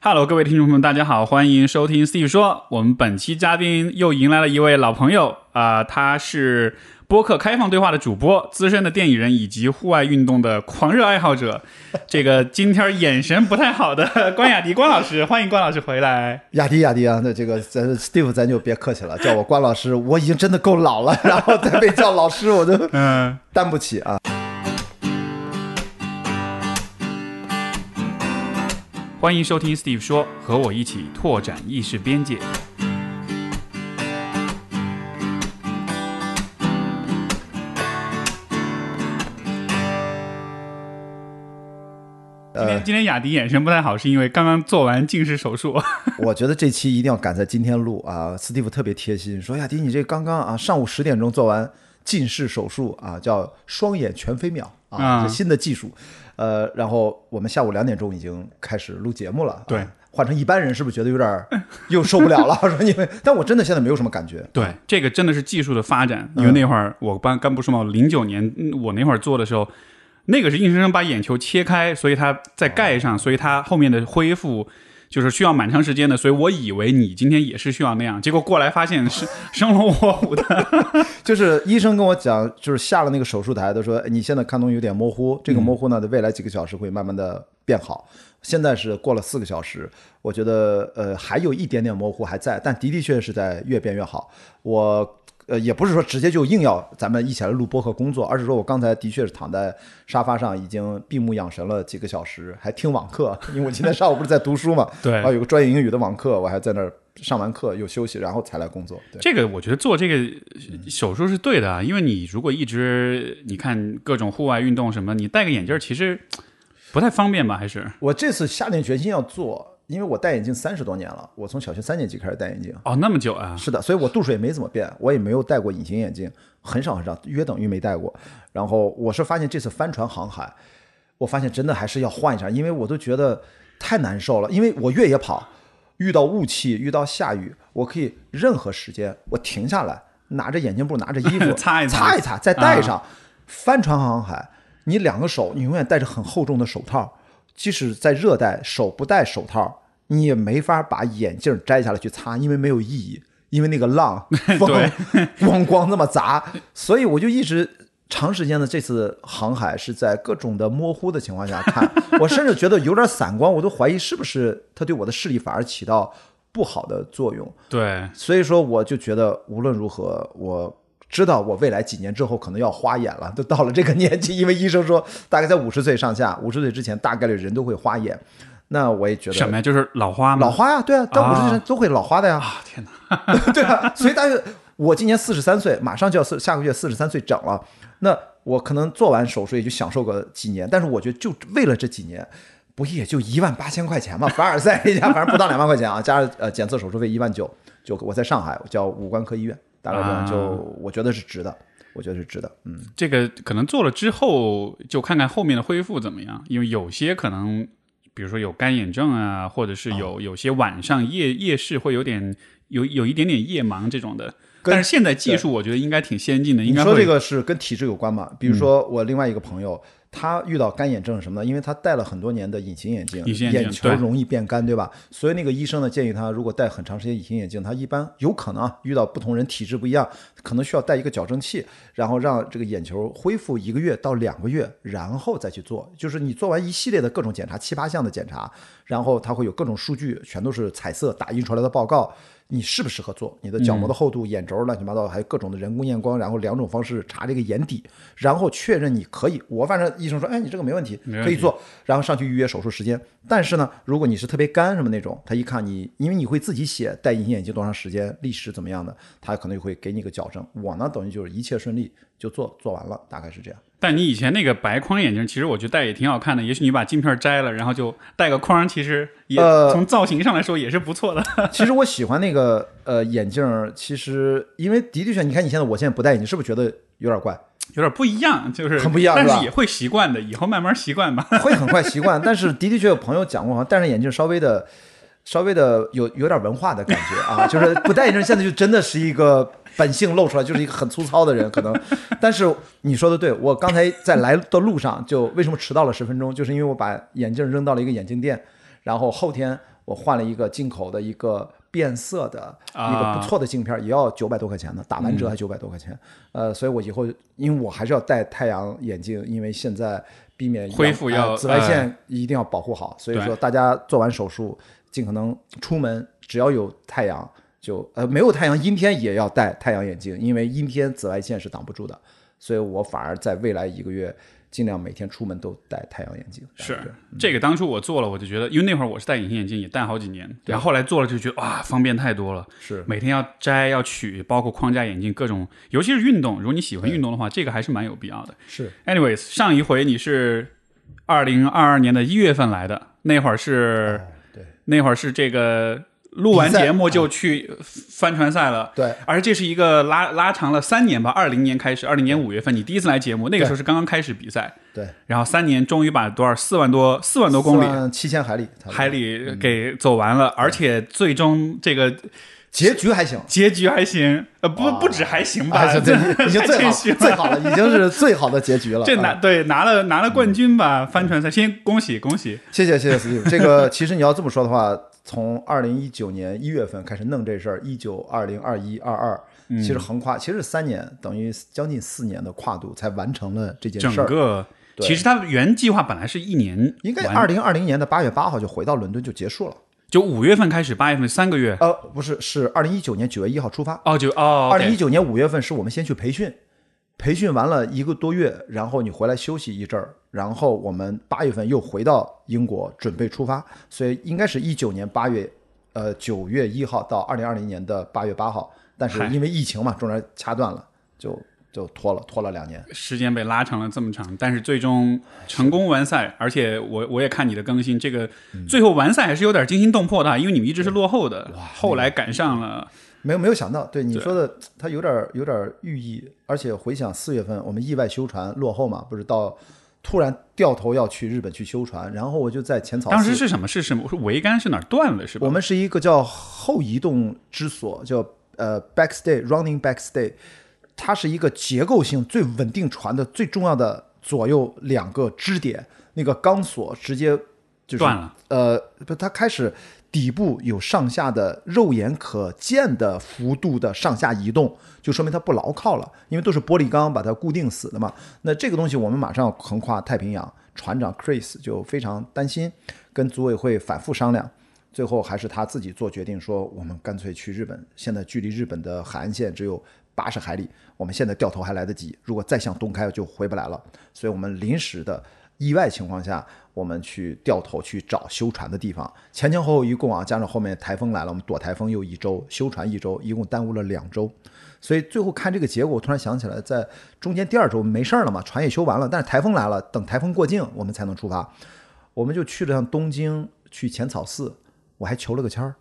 Hello，各位听众朋友们，大家好，欢迎收听 Steve 说。我们本期嘉宾又迎来了一位老朋友啊、他是播客开放对话的主播，资深的电影人以及户外运动的狂热爱好者。这个今天眼神不太好的关雅迪关老师，欢迎关老师回来。雅迪雅迪啊，那这个咱 Steve 咱就别客气了，叫我关老师，我已经真的够老了，然后再被叫老师，我就嗯，担不起啊。欢迎收听 Steve 说，和我一起拓展意识边界。今天今天雅迪眼神不太好，是因为刚刚做完近视手术。我觉得这期一定要赶在今天录啊，Steve 特别贴心，说雅迪你这刚刚啊上午十点钟做完近视手术啊，叫双眼全飞秒啊，新的技术，呃，然后我们下午两点钟已经开始录节目了，啊对。换成一般人是不是觉得有点 又受不了了？说你们，但我真的现在没有什么感觉。对，这个真的是技术的发展，因为那会儿我刚刚不说嘛，零九年嗯我那会儿做的时候，那个是硬生生把眼球切开，所以它在盖上，所以它后面的恢复就是需要蛮长时间的，所以我以为你今天也是需要那样，结果过来发现是 生龙活虎的。就是医生跟我讲，就是下了那个手术台，他说哎你现在看东西有点模糊，这个模糊呢，在未来几个小时会慢慢的变好。现在是过了四个小时，我觉得呃还有一点点模糊还在，但的的确是在越变越好。我呃也不是说直接就硬要咱们一起来录播和工作，而是说我刚才的确是躺在沙发上，已经闭目养神了几个小时，还听网课，因为我今天上午不是在读书嘛，对然后有个专业英语的网课，我还在那儿上完课又休息，然后才来工作。对。这个我觉得做这个手术是对的啊，因为你如果一直你看各种户外运动什么，你戴个眼镜儿其实不太方便吧？还是我这次下定决心要做，因为我戴眼镜三十多年了，我从小学三年级开始戴眼镜。哦那么久啊？是的，所以我度数也没怎么变，我也没有戴过隐形眼镜，很少很少，约等于没戴过。然后我是发现这次帆船航海，我发现真的还是要换一下，因为我都觉得太难受了。因为我越野跑，遇到雾气，遇到下雨，我可以任何时间我停下来，拿着眼镜布，拿着衣服 擦一擦擦一擦，再戴上。帆船航海，你两个手你永远戴着很厚重的手套，即使在热带手不戴手套，你也没法把眼镜摘下来去擦，因为没有意义，因为那个浪风咣咣那么砸，所以我就一直。长时间的这次航海是在各种的模糊的情况下看，我甚至觉得有点散光，我都怀疑是不是它对我的视力反而起到不好的作用。对，所以说，我就觉得无论如何，我知道我未来几年之后可能要花眼了，都到了这个年纪，因为医生说大概在五十岁上下，五十岁之前大概率人都会花眼。那我也觉得什么呀？就是老花吗？老花呀，对啊，到五十岁都会老花的呀，啊！天哪！对啊。所以大家我今年四十三岁，马上就要四下个月四十三岁整了，那我可能做完手术也就享受个几年，但是我觉得就为了这几年。不也就一万八千块钱嘛，凡尔赛一家，反正不到两万块钱啊，加上呃检测手术费一万九，就我在上海我叫五官科医院，大概这样啊就我觉得是值的，我觉得是值的，嗯，这个可能做了之后，就看看后面的恢复怎么样，因为有些可能，比如说有干眼症啊，或者是有、有些晚上夜夜视会有点有有一点点夜盲这种的。但是现在技术我觉得应该挺先进的，应你该会说这个是跟体质有关嘛？比如说我另外一个朋友，他遇到干眼症是什么呢，因为他戴了很多年的隐形眼镜，隐形眼球容易变干，对吧？所以那个医生呢建议他，如果戴很长时间隐形眼镜，他一般有可能啊遇到不同人体质不一样，可能需要戴一个矫正器，然后让这个眼球恢复一个月到两个月，然后再去做。就是你做完一系列的各种检查，七八项的检查，然后他会有各种数据，全都是彩色打印出来的报告。你适不适合做？你的角膜的厚度、眼轴乱七八糟，还有各种的人工验光，然后两种方式查这个眼底，然后确认你可以。我反正医生说，哎，你这个没问题，可以做，然后上去预约手术时间。但是呢，如果你是特别干什么那种，他一看你，因为你会自己写戴隐形眼镜多长时间，历史怎么样的，他可能就会给你个矫正。我呢，等于就是一切顺利就做做完了，大概是这样。但你以前那个白框眼镜，其实我觉得戴也挺好看的。也许你把镜片摘了，然后就戴个框，其实也、呃从造型上来说也是不错的。其实我喜欢那个呃眼镜，其实因为的的确，你看你现在我现在不戴眼镜，是不是觉得有点怪？有点不一样，就是很不一样但是也会习惯的，以后慢慢习惯吧。会很快习惯，但是的的确有朋友讲过，好像戴上眼镜稍微的、稍微的有有点文化的感觉啊，就是不戴眼镜现在就真的是一个本性露出来，就是一个很粗糙的人可能。但是你说的对，我刚才在来的路上就为什么迟到了十分钟，就是因为我把眼镜扔到了一个眼镜店，然后后天我换了一个进口的一个变色的一啊个不错的镜片，也要九百多块钱呢，打完折还九百多块钱。呃，所以我以后因为我还是要戴太阳眼镜，因为现在避免恢复要呃紫外线一定要保护好，所以说大家做完手术尽可能出门只要有太阳。就呃没有太阳，阴天也要戴太阳眼镜，因为阴天紫外线是挡不住的，所以我反而在未来一个月尽量每天出门都戴太阳眼镜。是这个，当初我做了，我就觉得，因为那会儿我是戴隐形眼镜，也戴好几年，然后后来做了就觉得哇，方便太多了。是每天要摘要取，包括框架眼镜各种，尤其是运动，如果你喜欢运动的话，这个还是蛮有必要的。是 Anyways，上一回你是二零二二年的一月份来的，那会儿是、对那会儿是这个录完节目就去帆船赛了。对。而这是一个拉拉长了三年吧，二零年开始，二零年五月份你第一次来节目，那个时候是刚刚开始比赛，对，然后三年终于把多少四万多四万多公里七千海里，海里给走完了，而且最终这个结局还行。结局还行，呃不不止还行吧，已经最好最好了，已经是最好的结局了。这拿啊对拿了拿了冠军吧，帆船赛先恭喜恭喜，谢谢谢谢 Steve。这个其实你要这么说的话，从二零一九年一月份开始弄这事儿，一九、二零、二一、二二，嗯其实横跨，其实是三年，等于将近四年的跨度才完成了这件整事儿。个其实他原计划本来是一年，应该二零二零年的八月八号就回到伦敦就结束了。就五月份开始，八月份三个月。呃，不是，是二零一九年九月一号出发。哦，就哦，二零一九年五月份是我们先去培训，培训完了一个多月，然后你回来休息一阵儿，然后我们八月份又回到英国准备出发，所以应该是一九年八月，呃九月一号到二零二零年的八月八号，但是因为疫情嘛，中间掐断了，就就拖了拖了两年。时间被拉长了这么长，但是最终成功完赛，而且我我也看你的更新，这个嗯最后完赛还是有点惊心动魄的啊，因为你们一直是落后的，后来赶上了，没有没有想到，对你说的，它有点儿有点儿寓意，而且回想四月份我们意外修船落后嘛，不是到突然掉头要去日本去修船，然后我就在浅草。当时是什么？是什么？是桅杆是哪儿断了是吧？我们是一个叫后移动支索，叫呃 backstay running backstay，它是一个结构性最稳定船的最重要的左右两个支点，那个钢索直接就是断了。呃，不，它开始底部有上下的肉眼可见的幅度的上下移动，就说明它不牢靠了，因为都是玻璃钢把它固定死的嘛。那这个东西我们马上要横跨太平洋，船长 Chris 就非常担心，跟组委会反复商量。最后还是他自己做决定，说我们干脆去日本。现在距离日本的海岸线只有八十海里，我们现在掉头还来得及。如果再向东开，就回不来了。所以我们临时的意外情况下，我们去掉头去找修船的地方。前前后后一共啊，加上后面台风来了，我们躲台风又一周，修船一周，一共耽误了两周。所以最后看这个结果，我突然想起来，在中间第二周没事儿了嘛，船也修完了，但是台风来了，等台风过境我们才能出发。我们就去了趟东京，去浅草寺，我还求了个签儿，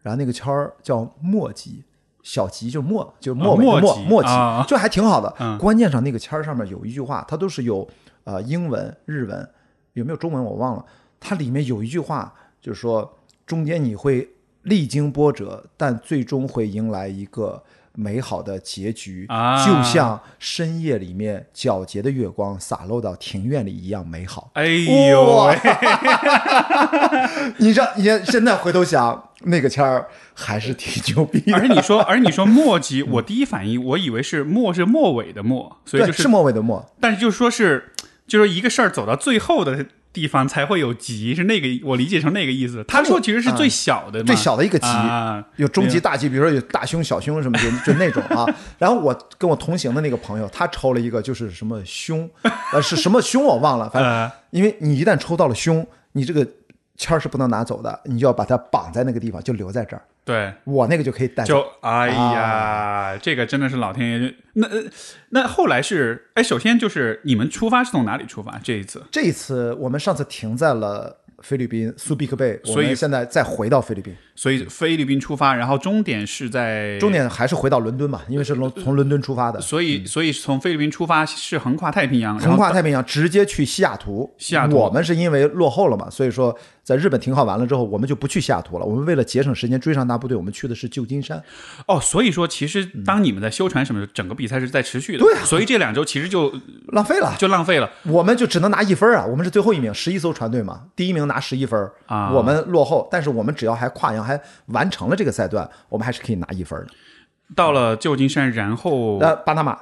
然后那个签儿叫墨吉，小吉就是墨，就墨吉墨墨吉啊，就还挺好的。嗯关键上那个签儿上面有一句话，它都是有呃英文、日文，有没有中文我忘了。它里面有一句话，就是说中间你会历经波折，但最终会迎来一个美好的结局，啊就像深夜里面皎洁的月光洒落到庭院里一样美好。哎呦 你知道，你现在回头想，那个签儿还是挺牛逼的。而你说，而你说 末级，我第一反应我以为是末是末尾的末，所以，就是是，末尾的末，但是就说是，就是一个事儿走到最后的地方才会有急，是那个我理解成那个意思。他说其实是最小的嘛，最小的一个急啊，有中级、大级，比如说有大凶、小凶什么，就就那种啊。然后我跟我同行的那个朋友，他抽了一个就是什么凶，呃，是什么凶我忘了，反正呃，因为你一旦抽到了凶，你这个签儿是不能拿走的，你就要把它绑在那个地方，就留在这儿。对，我那个就可以带走。就哎呀，这个真的是老天爷。那呃那后来是，哎，首先就是你们出发是从哪里出发？这一次，这一次我们上次停在了菲律宾苏比克贝，所以现在再回到菲律宾，所以菲律宾出发，然后终点是在终点还是回到伦敦嘛，因为是从从伦敦出发的，所以，所以从菲律宾出发是横跨太平洋，横跨太平洋直接去西雅图。西雅图我们是因为落后了嘛，所以说在日本停靠完了之后，我们就不去西雅图了。我们为了节省时间追上大部队，我们去的是旧金山。哦，所以说其实当你们在修船什么的，整个比赛是在持续的。对啊所以这两周其实就浪费了，就浪费了。我们就只能拿一分啊！我们是最后一名，十一艘船队嘛，第一名拿十一分啊我们落后，但是我们只要还跨洋还完成了这个赛段，我们还是可以拿一分的。到了旧金山，然后呃，巴拿马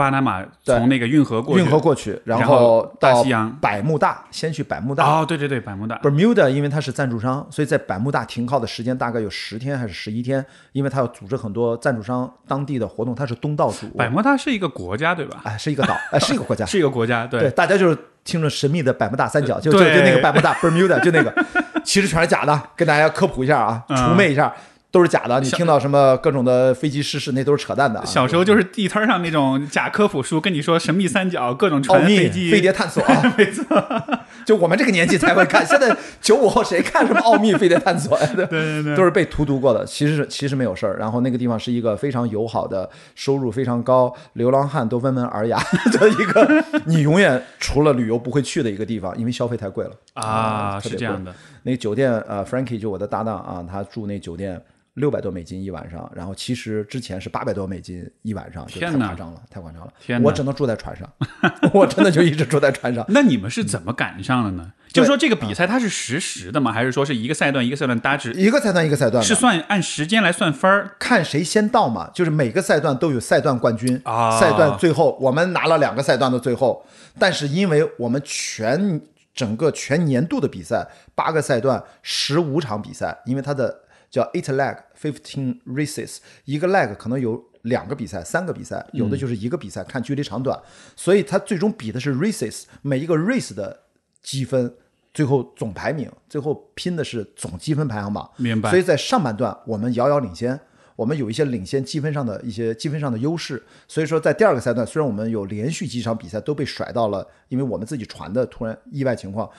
巴拿马从那个运河过去，运河过去，然后后大到西洋。百慕大，先去百慕大。哦，对对对，百慕大。Bermuda 因为它是赞助商，所以在百慕大停靠的时间大概有十天还是十一天，因为它要组织很多赞助商当地的活动，它是东道主，百慕大是一个国家对吧？哎是一个岛，哎是一个国家，是一个国家，对，大家就是听着神秘的百慕大三角，就就就那个百慕大 Bermuda 就那个，其实全是假的，跟大家科普一下啊，嗯。除魅一下。都是假的，你听到什么各种的飞机失事，那都是扯淡的啊。小时候就是地摊上那种假科普书，跟你说神秘三角、各种奥船、秘、飞机、飞碟探索啊，没错，就我们这个年纪才会看。现在九五后谁看什么奥秘、飞碟探索 呀？对对对都是被荼毒过的。其实其实没有事儿。然后那个地方是一个非常友好的，收入非常高，流浪汉都温文尔雅的一个，你永远除了旅游不会去的一个地方，因为消费太贵了啊，是这样的。那个酒店，呃，Frankie 就我的搭档啊，他住那酒店六百多美金一晚上，然后其实之前是八百多美金一晚上，就太天夸张了，太夸张了。天我只能住在船上，我真的就一直住在船上。那你们是怎么赶上的呢？就是说这个比赛它是实时的吗？还是说是一个赛段一个赛段搭值？一个赛段一个赛段是算按时间来算分儿？看谁先到嘛，就是每个赛段都有赛段冠军啊赛段最后我们拿了两个赛段的最后，但是因为我们全整个全年度的比赛八个赛段十五场比赛，因为它的叫 eight leg fifteen races，一个 leg 可能有两个比赛、三个比赛，有的就是一个比赛，看距离长短，所以它最终比的是 races，每一个 race 的积分。最后总排名，最后拼的是总积分排行榜。明白所以在上半段我们遥遥领先，我们有一些领先积分上的一些积分上的优势。所以说在第二个赛段，虽然我们有连续几场比赛都被甩到了，因为我们自己传的突然意外情况，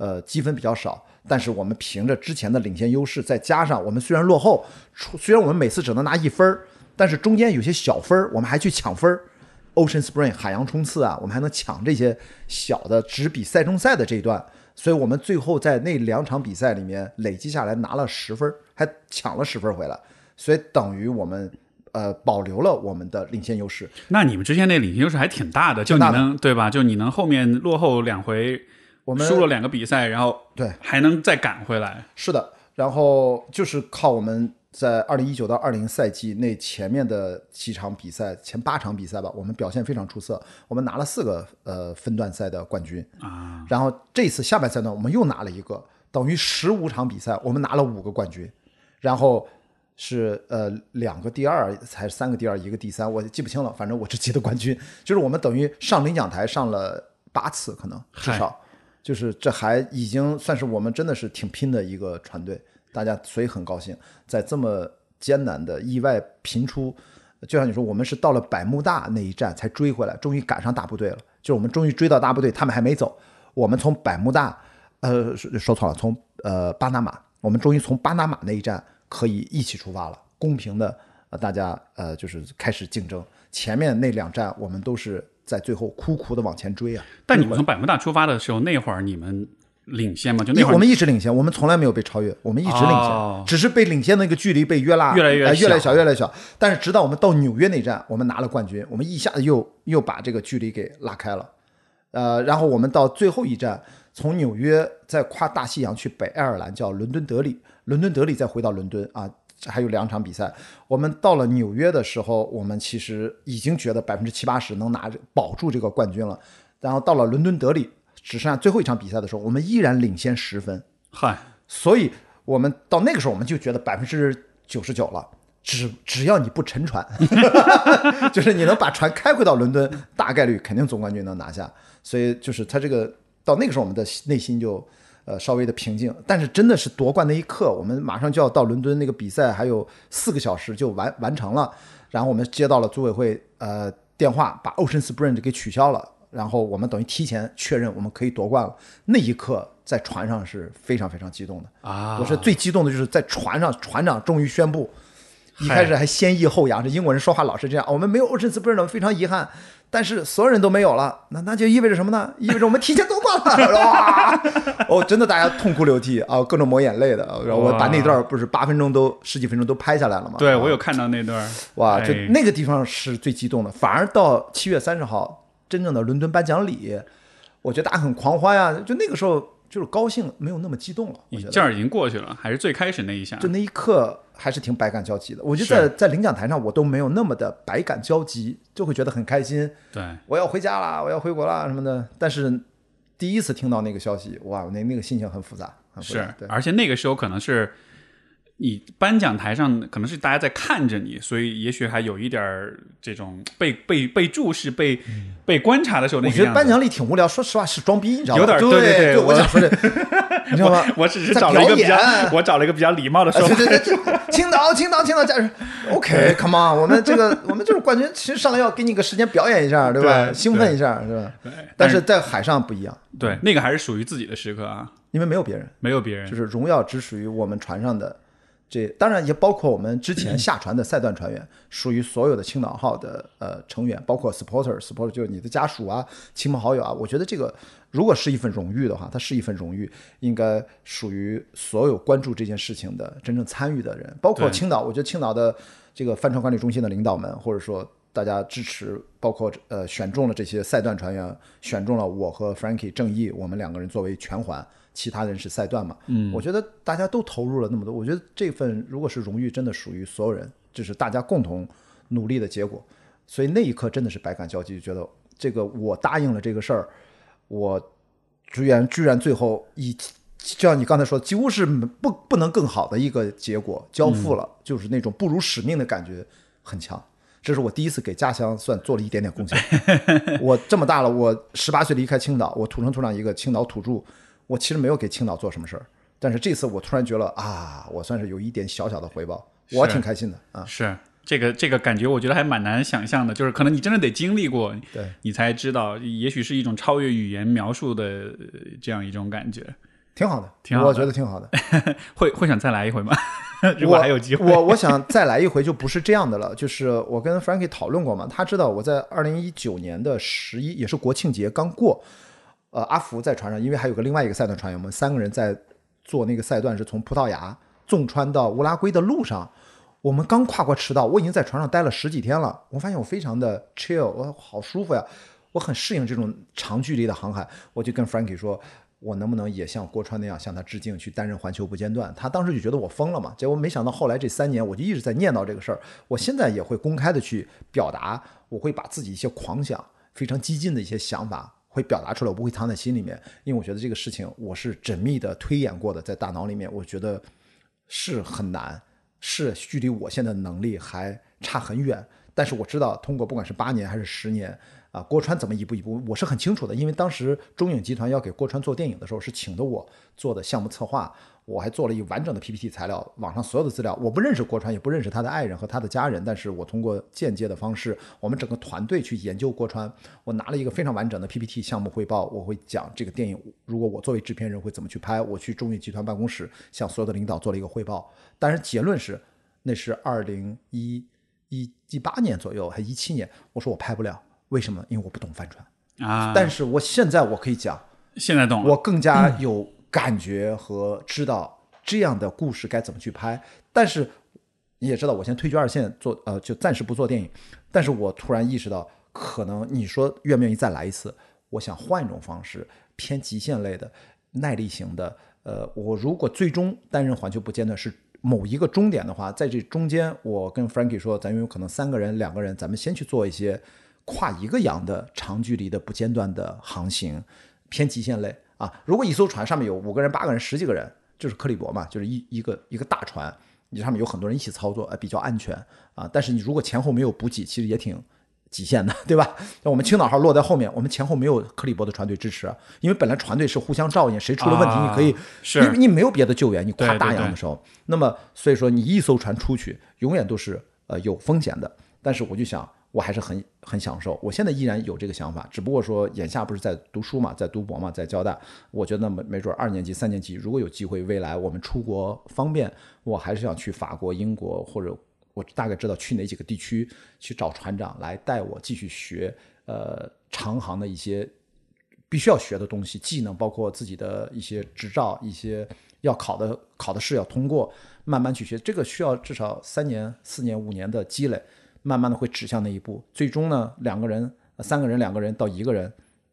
呃，积分比较少，但是我们凭着之前的领先优势，再加上我们虽然落后，虽然我们每次只能拿一分儿，但是中间有些小分儿，我们还去抢分儿。Ocean Spring 海洋冲刺啊，我们还能抢这些小的只比赛中赛的这一段，所以我们最后在那两场比赛里面累积下来拿了十分，还抢了十分回来，所以等于我们呃保留了我们的领先优势。那你们之前那领先优势还挺大的，就你能对吧？就你能后面落后两回，我们输了两个比赛，然后对还能再赶回来。是的，然后就是靠我们在二零一九到二零赛季那前面的几场比赛，前八场比赛吧，我们表现非常出色，我们拿了四个呃分段赛的冠军啊。然后这次下半赛段我们又拿了一个，等于十五场比赛我们拿了五个冠军，然后。是呃两个第二还是三个第二一个第三，我记不清了，反正我只记得冠军。就是我们等于上领奖台上了八次，可能至少，就是这还已经算是我们真的是挺拼的一个船队。大家所以很高兴，在这么艰难的意外频出，就像你说，我们是到了百慕大那一站才追回来，终于赶上大部队了。就是我们终于追到大部队，他们还没走，我们从百慕大，呃，说说错了，从呃巴拿马，我们终于从巴拿马那一站可以一起出发了，公平的，呃，大家呃就是开始竞争。前面那两站我们都是在最后苦苦的往前追啊。但你们从百慕大出发的时候，那会儿你们领先吗？就那会儿我们一直领先，我们从来没有被超越，我们一直领先，哦只是被领先的那个距离被越拉越来越呃越来越小小，越来越小。但是直到我们到纽约那站，我们拿了冠军，我们一下子又又把这个距离给拉开了。呃，然后我们到最后一站，从纽约再跨大西洋去北爱尔兰，叫伦敦德里，伦敦德里再回到伦敦啊，这还有两场比赛。我们到了纽约的时候，我们其实已经觉得百分之七八十能拿着保住这个冠军了。然后到了伦敦德里，只剩下最后一场比赛的时候，我们依然领先十分。嗨，所以我们到那个时候，我们就觉得百分之九十九了。只只要你不沉船，就是你能把船开回到伦敦，大概率肯定总冠军能拿下。所以就是他这个到那个时候，我们的内心就呃稍微的平静。但是真的是夺冠那一刻，我们马上就要到伦敦，那个比赛还有四个小时就完完成了。然后我们接到了组委会呃电话，把 Ocean Sprint 给取消了。然后我们等于提前确认我们可以夺冠了。那一刻在船上是非常非常激动的啊我是最激动的就是在船上，船长终于宣布，一开始还先抑后扬，这英国人说话老是这样，我们没有 Ocean Sprint，非常遗憾。但是所有人都没有了，那那就意味着什么呢？意味着我们提前夺冠了，哇！哦，真的大家痛哭流涕啊，各种抹眼泪的。然后我把那段不是八分钟都十几分钟都拍下来了嘛？对，我有看到那段。哇，就那个地方是最激动的。反而到七月三十号真正的伦敦颁奖礼，我觉得大家很狂欢呀。就那个时候就是高兴，没有那么激动了。劲儿已经过去了，还是最开始那一下。就那一刻。还是挺百感交集的。我觉得在在领奖台上，我都没有那么的百感交集，就会觉得很开心。对，我要回家啦，我要回国啦什么的。但是第一次听到那个消息，哇，那那个心情很复杂。是，而且那个时候可能是。你颁奖台上可能是大家在看着你，所以也许还有一点儿这种被被被注视、被被观察的时候那。我觉得颁奖礼挺无聊，说实话是装逼，你知道吗？有点对对对，我想说的，你知道吗？我只是找了一个比较，我找了一个比较礼貌的说法。对对 对，青岛青岛青岛，加油！OK，Come on，我们这个我们就是冠军，其实上来要给你个时间表演一下，对吧？兴奋一下，是吧？对。但是在海上不一样，对，那个还是属于自己的时刻啊，因为没有别人，没有别人，就是荣耀只属于我们船上的。这当然也包括我们之前下船的赛段船员，属于所有的青岛号的呃成员，包括 supporter，supporter 就是你的家属啊、亲朋好友啊。我觉得这个如果是一份荣誉的话，它是一份荣誉，应该属于所有关注这件事情的真正参与的人，包括青岛。我觉得青岛的这个帆船管理中心的领导们，或者说大家支持，包括呃选中了这些赛段船员，选中了我和 Frankie 正义，我们两个人作为全环。其他人是赛段嘛？嗯，我觉得大家都投入了那么多，我觉得这份如果是荣誉，真的属于所有人，就是大家共同努力的结果。所以那一刻真的是百感交集，就觉得这个我答应了这个事儿，我居然居然最后以就像你刚才说，几乎是不不能更好的一个结果交付了，就是那种不辱使命的感觉很强。这是我第一次给家乡算做了一点点贡献。我这么大了，我十八岁离开青岛，我土生土长一个青岛土著。我其实没有给青岛做什么事儿，但是这次我突然觉得啊，我算是有一点小小的回报，我挺开心的啊。是这个这个感觉，我觉得还蛮难想象的，就是可能你真的得经历过，对你才知道，也许是一种超越语言描述的这样一种感觉，挺好的，挺好的，我觉得挺好的。会会想再来一回吗？如果还有机会，我我想再来一回，就不是这样的了。就是我跟 Frankie 讨论过嘛，他知道我在二零一九年的十一，也是国庆节刚过。呃，阿福在船上，因为还有个另外一个赛段船员，我们三个人在做那个赛段，是从葡萄牙纵穿到乌拉圭的路上。我们刚跨过赤道，我已经在船上待了十几天了。我发现我非常的 chill，我好舒服呀，我很适应这种长距离的航海。我就跟 Frankie 说，我能不能也像郭川那样向他致敬，去担任环球不间断？他当时就觉得我疯了嘛。结果没想到后来这三年，我就一直在念叨这个事儿。我现在也会公开的去表达，我会把自己一些狂想、非常激进的一些想法。会表达出来，我不会藏在心里面，因为我觉得这个事情我是缜密的推演过的，在大脑里面，我觉得是很难，是距离我现在能力还差很远。但是我知道，通过不管是八年还是十年。啊，郭川怎么一步一步，我是很清楚的，因为当时中影集团要给郭川做电影的时候，是请的我做的项目策划，我还做了一完整的 PPT 材料，网上所有的资料，我不认识郭川，也不认识他的爱人和他的家人，但是我通过间接的方式，我们整个团队去研究郭川，我拿了一个非常完整的 PPT 项目汇报，我会讲这个电影，如果我作为制片人会怎么去拍，我去中影集团办公室向所有的领导做了一个汇报，但是结论是，那是二零一一一八年左右，还一七年，我说我拍不了。为什么？因为我不懂帆船啊！但是我现在我可以讲，现在懂了，我更加有感觉和知道这样的故事该怎么去拍。但是你也知道，我先退居二线做，呃，就暂时不做电影。但是我突然意识到，可能你说愿不愿意再来一次？我想换一种方式，偏极限类的、耐力型的。呃，我如果最终担任环球不间断是某一个终点的话，在这中间，我跟 Frankie 说，咱有可能三个人、两个人，咱们先去做一些。跨一个洋的长距离的不间断的航行，偏极限类啊！如果一艘船上面有五个人、八个人、十几个人，就是克里伯嘛，就是一一个一个大船，你上面有很多人一起操作，呃，比较安全啊。但是你如果前后没有补给，其实也挺极限的，对吧？那我们青岛号落在后面，我们前后没有克里伯的船队支持，因为本来船队是互相照应，谁出了问题你可以，因为你没有别的救援，你跨大洋的时候，那么所以说你一艘船出去永远都是呃有风险的。但是我就想。我还是很很享受，我现在依然有这个想法，只不过说眼下不是在读书嘛，在读博嘛，在交大，我觉得没没准二年级、三年级如果有机会，未来我们出国方便，我还是想去法国、英国，或者我大概知道去哪几个地区去找船长来带我继续学。呃长航的一些必须要学的东西、技能，包括自己的一些执照、一些要考的考的试要通过，慢慢去学。这个需要至少三年、四年、五年的积累，慢慢的会指向那一步。最终呢，两个人、三个人、两个人到一个人，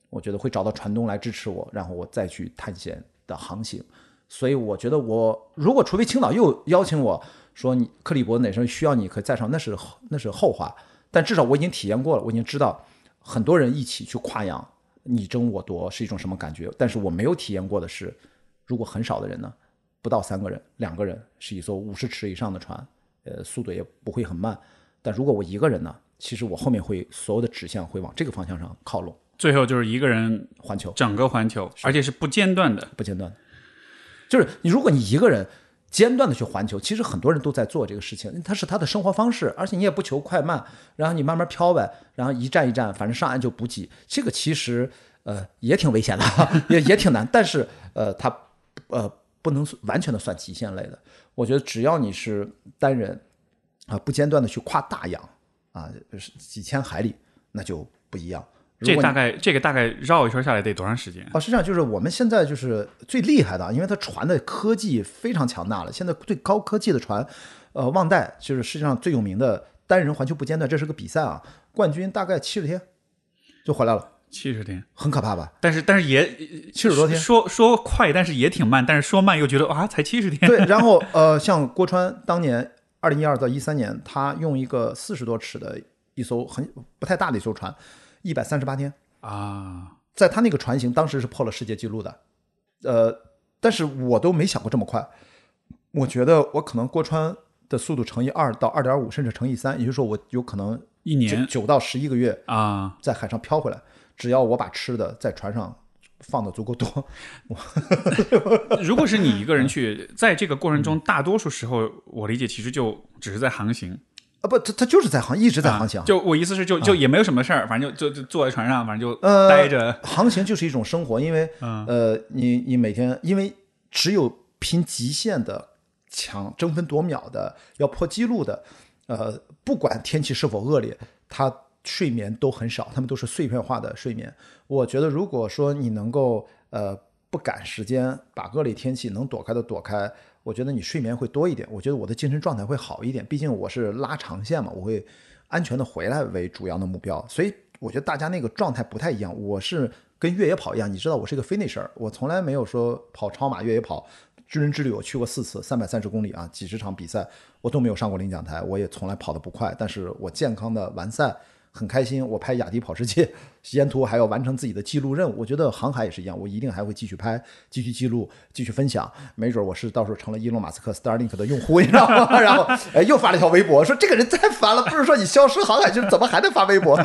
我觉得会找到船东来支持我，然后我再去探险的航行。所以我觉得我如果除非青岛又邀请我说你克里伯哪时候需要你可以再上，那是那是后话。但至少我已经体验过了，我已经知道很多人一起去跨洋，你争我夺是一种什么感觉。但是我没有体验过的是，如果很少的人呢，不到三个人，两个人是一艘五十尺以上的船，呃，速度也不会很慢。但如果我一个人呢，其实我后面会所有的指向会往这个方向上靠拢，最后就是一个人环球整个环球，而且是不间断的。不间断的。就是你，如果你一个人间断的去环球，其实很多人都在做这个事情，它是他的生活方式，而且你也不求快慢，然后你慢慢飘呗，然后一站一站，反正上岸就补给，这个其实呃也挺危险的，也也挺难，但是呃它呃不能完全的算极限类的。我觉得只要你是单人啊，不间断的去跨大洋啊，是几千海里，那就不一样。这大概这个大概绕一圈下来得多长时间？哦，实际上，就是我们现在就是最厉害的啊，因为它船的科技非常强大了。现在最高科技的船，呃，旺代就是世界上最有名的单人环球不间断，这是个比赛啊，冠军大概七十天就回来了，七十天，很可怕吧？但是但是也七十多天。说说快，但是也挺慢，但是说慢又觉得啊，才七十天。对，然后呃，像郭川当年二零一二到一三年，他用一个四十多尺的一艘很不太大的一艘船，一百三十八天。啊，在他那个船型当时是破了世界纪录的，呃，但是我都没想过这么快。我觉得我可能过川的速度乘以二到二点五，甚至乘以三，也就是说我有可能一年。九到十一个月啊，在海上漂回来，只要我把吃的在船上放的足够多。如果是你一个人去，在这个过程中，大多数时候我理解其实就只是在航行，啊，不，他他就是在航，一直在航行。啊就我意思是就，就也没有什么事儿，反正就就就坐在船上，反正就呃待着。航行就是一种生活，因为、嗯呃，你你每天因为只有拼极限的、抢争分夺秒的、要破纪录的，呃，不管天气是否恶劣，他睡眠都很少，他们都是碎片化的睡眠。我觉得，如果说你能够呃不赶时间，把恶劣天气能躲开的躲开，我觉得你睡眠会多一点，我觉得我的精神状态会好一点。毕竟我是拉长线嘛，我会安全的回来为主要的目标，所以我觉得大家那个状态不太一样。我是跟越野跑一样，你知道我是一个 finisher，我从来没有说跑超马越野跑。军人之旅我去过四次，三百三十公里啊，几十场比赛，我都没有上过领奖台，我也从来跑得不快，但是我健康的完赛，很开心。我拍雅迪跑世界，沿途还要完成自己的记录任务。我觉得航海也是一样，我一定还会继续拍，继续记录，继续分享。没准我是到时候成了伊隆马斯克 Starlink 的用户，你知道吗？然后哎又发了一条微博，说这个人太烦了，不是说你消失航海，就是怎么还在发微博，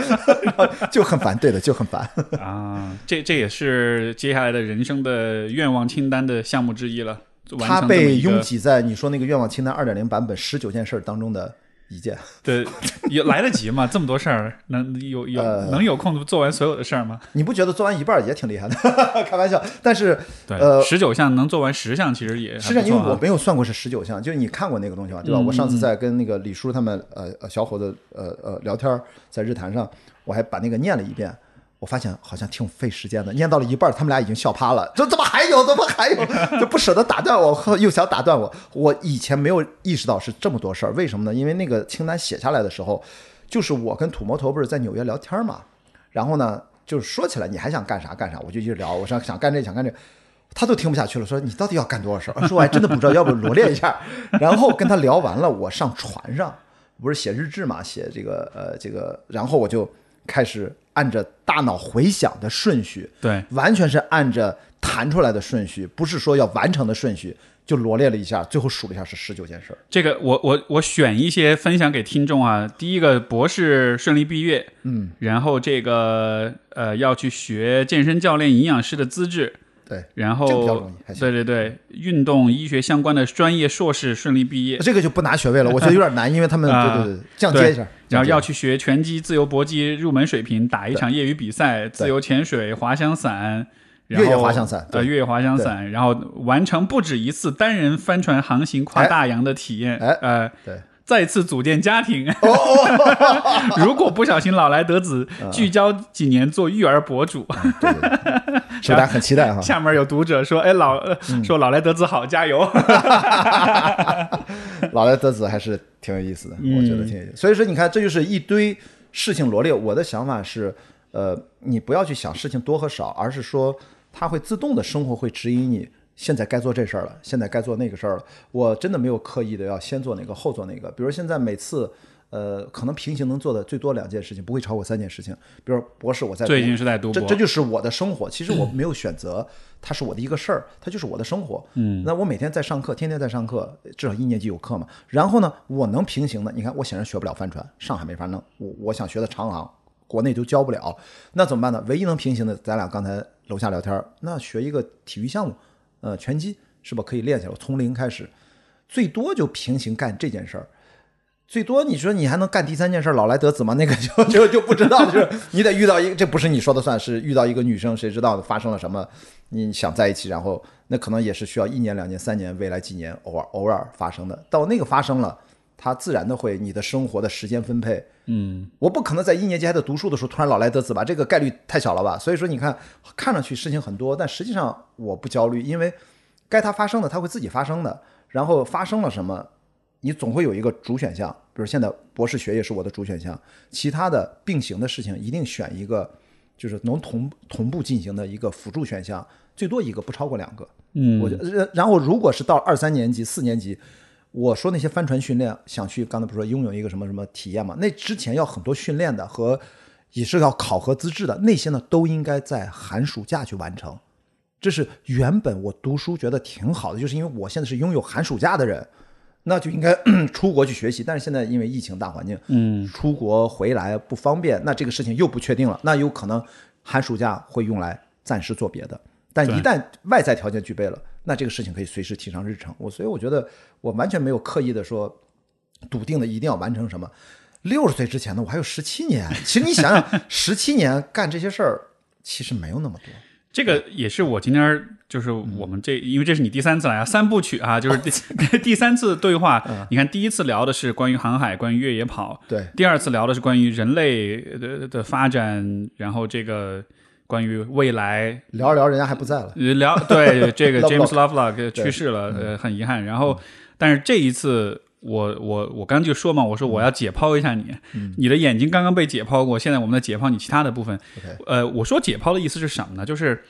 然后就很烦，对的，就很烦。啊，这这也是接下来的人生的愿望清单的项目之一了。完他被拥挤在你说那个愿望清单二点零版本十九件事儿当中的一件。对，有来得及吗？这么多事儿，能有有、呃能有空做完所有的事儿吗？你不觉得做完一半儿也挺厉害的？开玩笑，但是对，呃十九项能做完十项，其实也还实际上，不错啊因为我没有算过是十九项，就是你看过那个东西吗？对吧？嗯我上次在跟那个李叔他们呃呃小伙子呃呃聊天，在日坛上，我还把那个念了一遍。我发现好像挺费时间的，念到了一半，他们俩已经笑趴了，说怎么还有，怎么还有，就不舍得打断我，又想打断我。我以前没有意识到是这么多事儿，为什么呢？因为那个清单写下来的时候，就是我跟土魔头不是在纽约聊天嘛，然后呢，就是说起来你还想干啥干啥，我就一直聊，我说想干这想干这，他都听不下去了，说你到底要干多少事儿？说我还真的不知道，要不罗列一下。然后跟他聊完了，我上船上不是写日志嘛，写这个呃这个，然后我就开始按着大脑回想的顺序，对，完全是按着弹出来的顺序，不是说要完成的顺序，就罗列了一下，最后数了一下是十九件事儿。这个我我我选一些分享给听众啊。第一个，博士顺利毕业，嗯，然后这个呃要去学健身教练、营养师的资质，对，然后对对对，运动医学相关的专业硕士顺利毕业，这个就不拿学位了，我觉得有点难，因为他们啊对对对降阶一下，然后要去学拳击、自由搏击入门水平，打一场业余比赛，自由潜水、滑翔伞。然后越野滑翔伞对。呃，越野滑翔伞，然后完成不止一次单人帆船航行跨大洋的体验，哎。呃，对，再次组建家庭。哦 如果不小心老来得子，聚焦几年做育儿博主。对对对，是大家很期待哈。下面有读者说：“哎，老说老来得子好，加油。老来得子还是挺有意思的，我觉得挺有意思。所以说，你看，这就是一堆事情罗列。我的想法是，呃，你不要去想事情多和少，而是说它会自动的生活会指引你。现在该做这事儿了，现在该做那个事儿了。我真的没有刻意的要先做哪个后做哪个。比如现在每次，呃，可能平行能做的最多两件事情，不会超过三件事情。比如博士，我在”最读近是在读博这，这就是我的生活。其实我没有选择，它是我的一个事儿，它就是我的生活。嗯，那我每天在上课，天天在上课，至少一年级有课嘛。然后呢，我能平行的，你看我显然学不了帆船，上海没法弄。我我想学的长航，国内都教不了，那怎么办呢？唯一能平行的，咱俩刚才楼下聊天儿，那学一个体育项目，呃，拳击是吧？可以练起来，从零开始，最多就平行干这件事儿。最多你说你还能干第三件事儿，老来得子吗？那个 就就就不知道，就是你得遇到一个，这不是你说的算，是遇到一个女生，谁知道发生了什么？你想在一起，然后那可能也是需要一年、两年、三年，未来几年偶尔偶尔发生的。到那个发生了，它自然的会你的生活的时间分配，嗯，我不可能在一年级还在读书的时候突然老来得子吧，这个概率太小了吧？所以说你看，看上去事情很多，但实际上我不焦虑，因为该它发生的它会自己发生的，然后发生了什么，你总会有一个主选项，比如现在博士学业是我的主选项，其他的并行的事情一定选一个，就是能同同步进行的一个辅助选项，最多一个，不超过两个。嗯我觉得，然后如果是到二三年级、四年级，我说那些帆船训练，想去刚才不是说拥有一个什么什么体验嘛？那之前要很多训练的和也是要考核资质的，那些呢都应该在寒暑假去完成。这是原本我读书觉得挺好的，就是因为我现在是拥有寒暑假的人，那就应该 出国去学习。但是现在因为疫情大环境，嗯，出国回来不方便，那这个事情又不确定了，那有可能寒暑假会用来暂时做别的。但一旦外在条件具备了，那这个事情可以随时提上日程。我所以我觉得我完全没有刻意的说笃定的一定要完成什么。六十岁之前呢，我还有十七年。其实你想想，十七年干这些事儿，其实没有那么多。这个也是我今天儿就是我们这，因为这是你第三次来啊，三部曲啊，就是第 第三次对话。你看，第一次聊的是关于航海，关于越野跑；对，第二次聊的是关于人类的的发展，然后这个关于未来。聊着聊人家还不在了。呃聊 对这个 James Lovelock 去世了，呃，很遗憾。然后，但是这一次。我我我刚刚就说嘛，我说我要解剖一下你，你的眼睛刚刚被解剖过，现在我们在解剖你其他的部分。呃，我说解剖的意思是什么呢？就是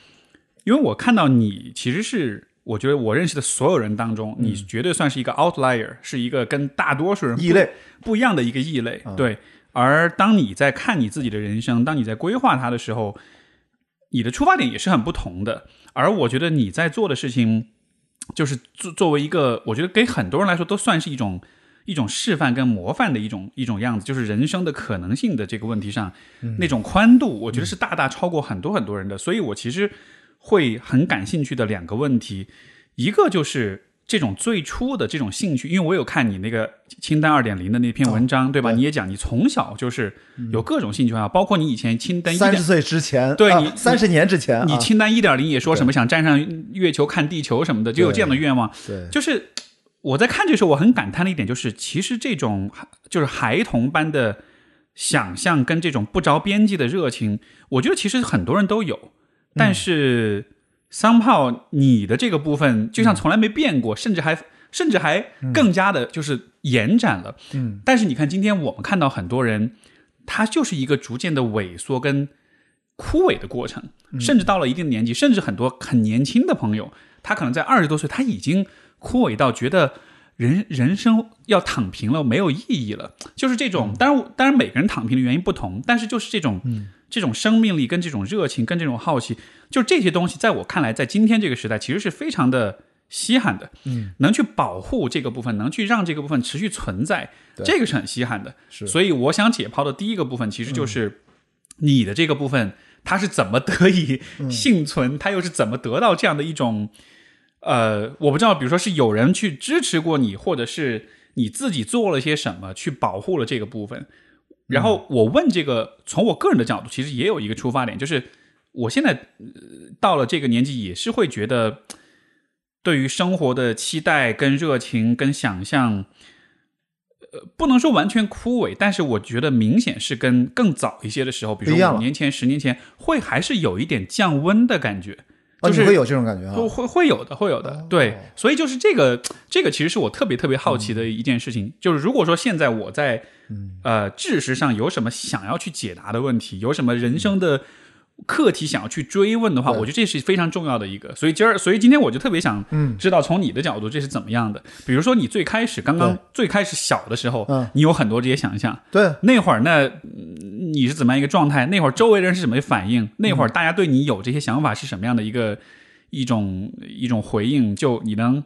因为我看到你其实是，我觉得我认识的所有人当中，你绝对算是一个 outlier，是一个跟大多数人异类不一样的一个异类。对，而当你在看你自己的人生，当你在规划它的时候，你的出发点也是很不同的。而我觉得你在做的事情，就是作作为一个，我觉得给很多人来说都算是一种一种示范跟模范的一种一种样子，就是人生的可能性的这个问题上，那种宽度，我觉得是大大超过很多很多人的。所以我其实会很感兴趣的两个问题，一个就是。这种最初的这种兴趣，因为我有看你那个清单二点零的那篇文章，对吧？你也讲你从小就是有各种兴趣爱好，包括你以前清单三十岁之前，啊对你三十年之前，啊。你清单一点零也说什么想站上月球看地球什么的，就有这样的愿望。对。就是我在看这时候，我很感叹的一点就是，其实这种就是孩童般的想象跟这种不着边际的热情，我觉得其实很多人都有，但是桑炮你的这个部分就像从来没变过，甚至还甚至还更加的就是延展了。嗯，但是你看，今天我们看到很多人，他就是一个逐渐的萎缩跟枯萎的过程，甚至到了一定年纪，甚至很多很年轻的朋友，他可能在二十多岁，他已经枯萎到觉得人人生要躺平了，没有意义了。就是这种，当然，当然每个人躺平的原因不同，但是就是这种，这种生命力跟这种热情跟这种好奇，就这些东西，在我看来，在今天这个时代，其实是非常的稀罕的。嗯，能去保护这个部分，能去让这个部分持续存在，这个是很稀罕的。是所以我想解剖的第一个部分，其实就是你的这个部分，它是怎么得以幸存，它又是怎么得到这样的一种，呃，我不知道，比如说是有人去支持过你，或者是你自己做了些什么去保护了这个部分。然后我问这个，从我个人的角度，其实也有一个出发点，就是我现在、呃到了这个年纪，也是会觉得对于生活的期待、跟热情、跟想象，呃不能说完全枯萎，但是我觉得明显是跟更早一些的时候，比如五年前、十年前，会还是有一点降温的感觉。哦，就是你会有这种感觉啊？会会会有的，会有的，对，所以就是这个，这个其实是我特别特别好奇的一件事情，就是如果说现在我在呃知识上有什么想要去解答的问题，有什么人生的课题想要去追问的话，我觉得这是非常重要的一个。所以今儿，所以今天我就特别想嗯知道从你的角度这是怎么样的。比如说你最开始刚刚最开始小的时候嗯，你有很多这些想象，对，那会儿呢，嗯你是怎么样一个状态？那会儿周围人是什么反应？那会儿大家对你有这些想法是什么样的一个一种一种回应？就你能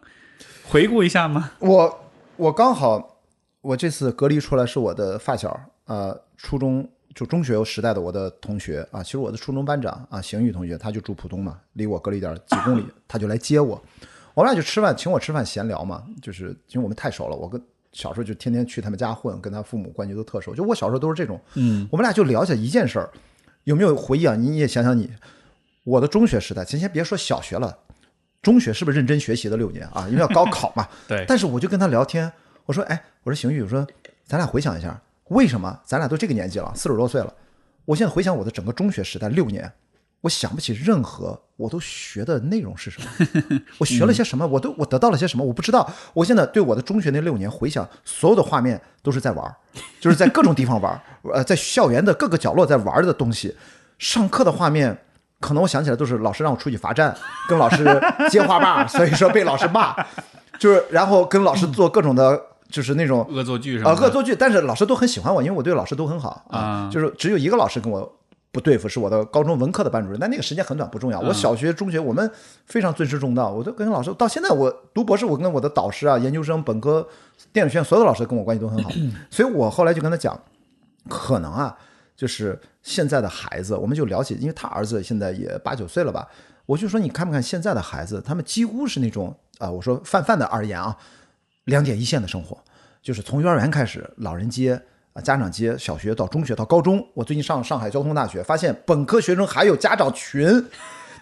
回顾一下吗？我我刚好，我这次隔离出来是我的发小，呃，初中就中学时代的我的同学啊，其实我的初中班长啊，邢宇同学，他就住浦东嘛，离我隔了一点儿几公里，他就来接我，我们俩就吃饭，请我吃饭闲聊嘛，就是因为我们太熟了，我跟小时候就天天去他们家混，跟他父母关系都特熟，就我小时候都是这种，嗯，我们俩就聊起来一件事儿，有没有回忆啊？你也想想你，我的中学时代，咱先别说小学了，中学是不是认真学习的六年啊？因为要高考嘛。对但是我就跟他聊天，我说，哎，我说邢宇，我说咱俩回想一下，为什么咱俩都这个年纪了，四十多岁了，我现在回想我的整个中学时代六年，我想不起任何我都学的内容是什么，我学了些什么，我都我得到了些什么，我不知道。我现在对我的中学那六年回想，所有的画面都是在玩儿，就是在各种地方玩儿，呃，在校园的各个角落在玩儿的东西。上课的画面，可能我想起来都是老师让我出去罚站，跟老师接话把，所以说被老师骂，就是然后跟老师做各种的，就是那种恶作剧什么啊，的？恶作剧，但是老师都很喜欢我，因为我对老师都很好啊就是只有一个老师跟我不对付，是我的高中文科的班主任，但那个时间很短，不重要。我小学、中学我们非常尊师重道，我都跟老师到现在我读博士，我跟我的导师啊、研究生、本科、电影学院所有的老师跟我关系都很好，所以我后来就跟他讲，可能啊，就是现在的孩子，我们就聊起，因为他儿子现在也八九岁了吧，我就说你看不看现在的孩子，他们几乎是那种啊、我说泛泛的而言啊，两点一线的生活，就是从幼儿园开始，老人接啊，家长接，小学到中学到高中。我最近上上海交通大学，发现本科学生还有家长群。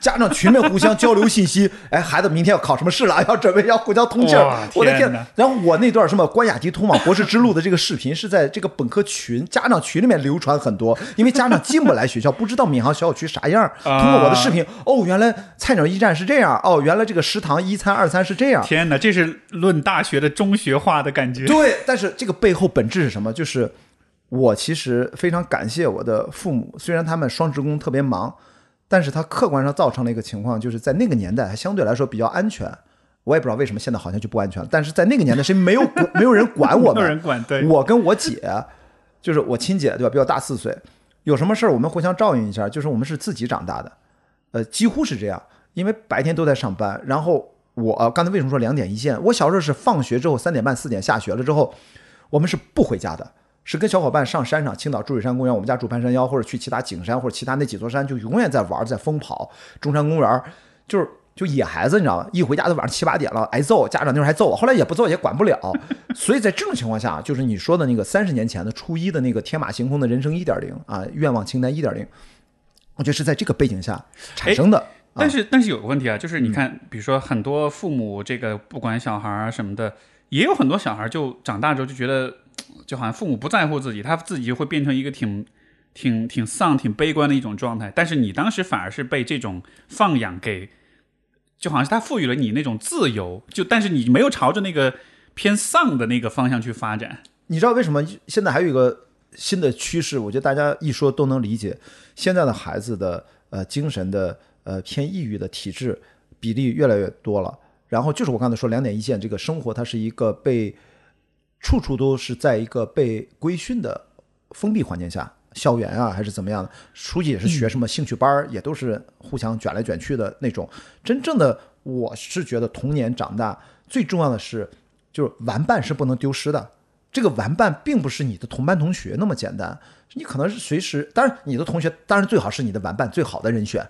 家长群里面互相交流信息，哎，孩子明天要考什么试了，要准备要互相通气儿。我的天！然后我那段什么关雅迪通往博士之路的这个视频是在这个本科群家长群里面流传很多，因为家长进不来学校，不知道闵行小区啥样。通过我的视频，哦，原来菜鸟驿站是这样，哦，原来这个食堂一餐二餐是这样。天哪，这是论大学的中学化的感觉。对，但是这个背后本质是什么？就是我其实非常感谢我的父母，虽然他们双职工特别忙，但是它客观上造成了一个情况，就是在那个年代还相对来说比较安全。我也不知道为什么现在好像就不安全了，但是在那个年代是没有管 没有人管我没们，有人管，对，我跟我姐，就是我亲姐对吧，比我大四岁，有什么事儿我们互相照应一下，就是我们是自己长大的，呃，几乎是这样，因为白天都在上班，然后我、呃刚才为什么说两点一线？我小时候是放学之后三点半四点下学了之后，我们是不回家的，是跟小伙伴上山上，青岛珠水山公园，我们家住盘山腰，或者去其他景山或者其他那几座山，就永远在玩，在疯跑。中山公园就是就野孩子，你知道吗？一回家都晚上七八点了，挨揍，家长那时候还揍我，后来也不揍也管不了。所以在这种情况下，就是你说的那个三十年前的初一的那个天马行空的人生一点零啊，愿望清单一点零，我觉得是在这个背景下产生的。但是但是有个问题啊，就是你看，比如说很多父母这个不管小孩啊什么的，也有很多小孩就长大之后就觉得，就好像父母不在乎自己，他自己就会变成一个挺挺挺丧、挺悲观的一种状态。但是你当时反而是被这种放养给，就好像是他赋予了你那种自由，就但是你没有朝着那个偏丧的那个方向去发展。你知道为什么现在还有一个新的趋势？我觉得大家一说都能理解。现在的孩子的呃精神的呃偏抑郁的体质比例越来越多了。然后就是我刚才说两点一线，这个生活它是一个被处处都是在一个被规训的封闭环境下，校园啊还是怎么样的，出去也是学什么兴趣班儿，也都是互相卷来卷去的那种。真正的我是觉得童年长大最重要的是，就是玩伴是不能丢失的。这个玩伴并不是你的同班同学那么简单，你可能是随时，当然你的同学当然最好是你的玩伴最好的人选，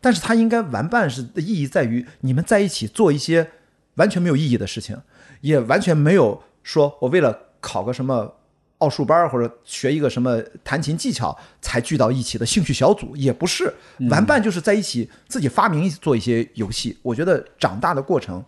但是他应该玩伴是的意义在于你们在一起做一些完全没有意义的事情，也完全没有说我为了考个什么奥数班或者学一个什么弹琴技巧才聚到一起的兴趣小组，也不是玩伴就是在一起自己发明做一些游戏。我觉得长大的过程，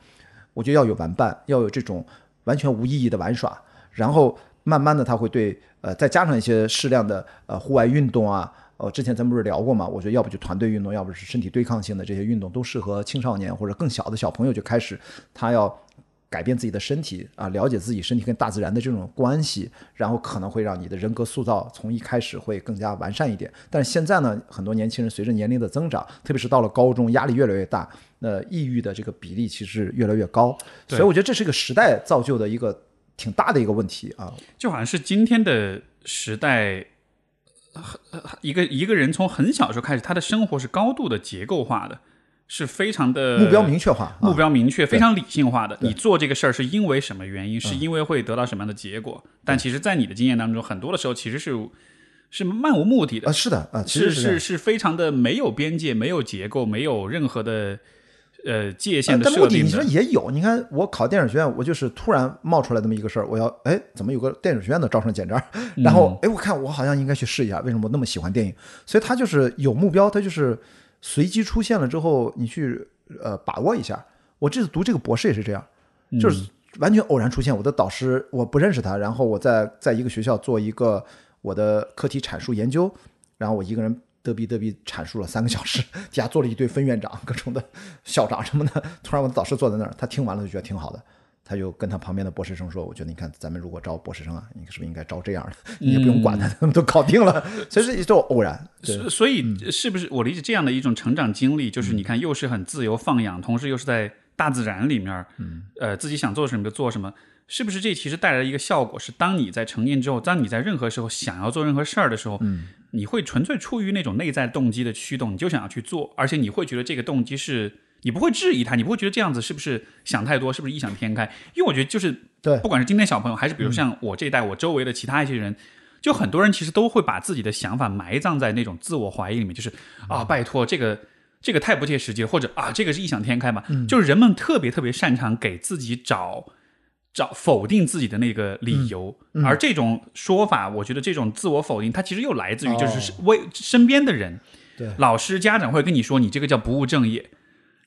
我觉得要有玩伴，要有这种完全无意义的玩耍。然后慢慢的他会对呃再加上一些适量的呃户外运动啊。呃，之前咱们不是聊过吗？我觉得要不就团队运动，要不是身体对抗性的这些运动，都适合青少年或者更小的小朋友就开始，他要改变自己的身体啊，了解自己身体跟大自然的这种关系，然后可能会让你的人格塑造从一开始会更加完善一点。但是现在呢，很多年轻人随着年龄的增长，特别是到了高中，压力越来越大，那抑郁的这个比例其实越来越高。所以我觉得这是一个时代造就的一个挺大的一个问题啊。就好像是今天的时代，呃一个一个人从很小时候开始，他的生活是高度的结构化的，是非常的目标明确化，啊目标明确，非常理性化的。你做这个事儿是因为什么原因？是因为会得到什么样的结果？但其实，在你的经验当中，很多的时候其实是是漫无目的的啊，，是的啊，其是实是是是非常的没有边界、没有结构、没有任何的呃界限的但目的你说。也有，你看我考电影学院，我就是突然冒出来这么一个事儿，我要哎，怎么有个电影学院的招生简章？然后哎，我看我好像应该去试一下，为什么我那么喜欢电影？所以他就是有目标，他就是随机出现了之后，你去呃把握一下。我这次读这个博士也是这样，就是完全偶然出现。我的导师我不认识他，然后我在在一个学校做一个我的课题阐述研究，然后我一个人嘚逼嘚逼阐述了三个小时，底下坐了一堆分院长、各种的校长什么的。突然我的导师坐在那儿，他听完了就觉得挺好的，他就跟他旁边的博士生说：“我觉得你看咱们如果招博士生啊，你是不是应该招这样的？你也不用管他，他们都搞定了。”所以这就偶然。所所以是不是我理解这样的一种成长经历，就是你看又是很自由放养，同时又是在大自然里面，嗯，呃，自己想做什么就做什么，是不是这其实带来的一个效果是，当你在成年之后，当你在任何时候想要做任何事儿的时候，嗯，你会纯粹出于那种内在动机的驱动，你就想要去做，而且你会觉得这个动机是。你不会质疑他，你不会觉得这样子是不是想太多，是不是异想天开？因为我觉得就是对不管是今天小朋友，还是比如像我这一代，我周围的其他一些人，就很多人其实都会把自己的想法埋葬在那种自我怀疑里面，就是啊，拜托这个这个太不切实际了，或者啊，这个是异想天开嘛。就是人们特别特别擅长给自己找找否定自己的那个理由，而这种说法，我觉得这种自我否定，它其实又来自于就是是为身边的人，对老师、家长会跟你说，你这个叫不务正业。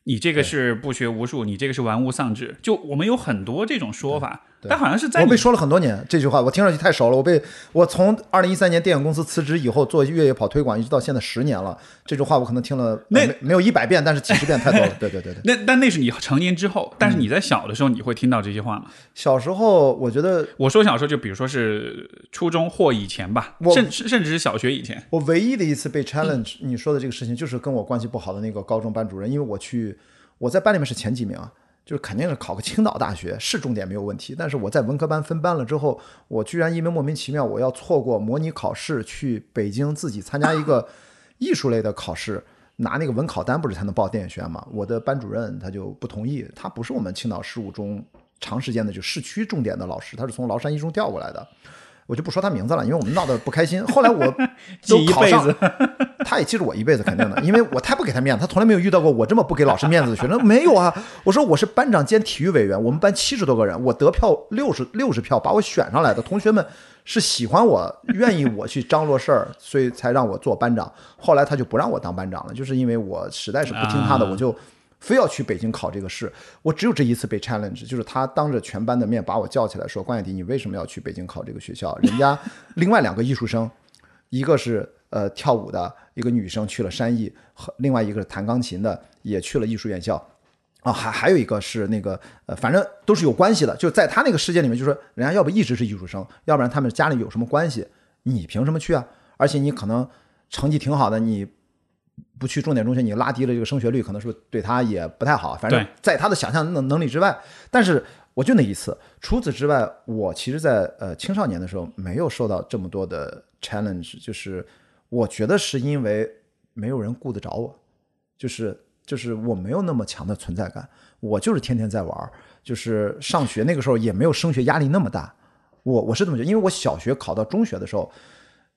你这个是不学无术，你这个是玩物丧志。就我们有很多这种说法，但好像是在我被说了很多年这句话，我听上去太熟了。我被我从二零一三年电影公司辞职以后做越野跑推广，一直到现在十年了。这句话我可能听了那呃没没有一百遍，但是几十遍太多 了。对对对对。那但那是你成年之后，但是你在小的时候，你会听到这些话吗？小时候我觉得我说小时候，就比如说是初中或以前吧，甚甚甚至是小学以前。我唯一的一次被 challenge 你说的这个事情，就是跟我关系不好的那个高中班主任，因为我去我在班里面是前几名啊，就是肯定是考个青岛大学是重点没有问题，但是我在文科班分班了之后，我居然因为莫名其妙我要错过模拟考试，去北京自己参加一个 艺术类的考试。拿那个文考单不是才能报电影学院嘛？我的班主任他就不同意，他不是我们青岛十五中长时间的就市区重点的老师，他是从崂山一中调过来的。我就不说他名字了，因为我们闹得不开心。后来我 都考上辈子，他也记住我一辈子，肯定的，因为我太不给他面子，他从来没有遇到过我这么不给老师面子的学生，没有啊。我说我是班长兼体育委员，我们班七十多个人，我得票六十六十票把我选上来的，同学们是喜欢我，愿意我去张罗事儿，所以才让我做班长。后来他就不让我当班长了，就是因为我实在是不听他的，啊我就。非要去北京考这个试，我只有这一次被 challenge，就是他当着全班的面把我叫起来说：“关雅迪，你为什么要去北京考这个学校？人家 另外两个艺术生，一个是呃跳舞的一个女生去了山艺，和另外一个是弹钢琴的也去了艺术院校。啊，还还有一个是那个呃，反正都是有关系的。就在他那个世界里面，就说人家要不一直是艺术生，要不然他们家里有什么关系，你凭什么去啊？而且你可能成绩挺好的，你不去重点中学，你拉低了这个升学率，可能是不是对他也不太好。反正在他的想象能能力之外，但是我就那一次。除此之外，我其实在，呃青少年的时候没有受到这么多的 challenge，就是我觉得是因为没有人顾得着我，就是就是我没有那么强的存在感，我就是天天在玩儿，就是上学那个时候也没有升学压力那么大。我我是这么觉得，因为我小学考到中学的时候，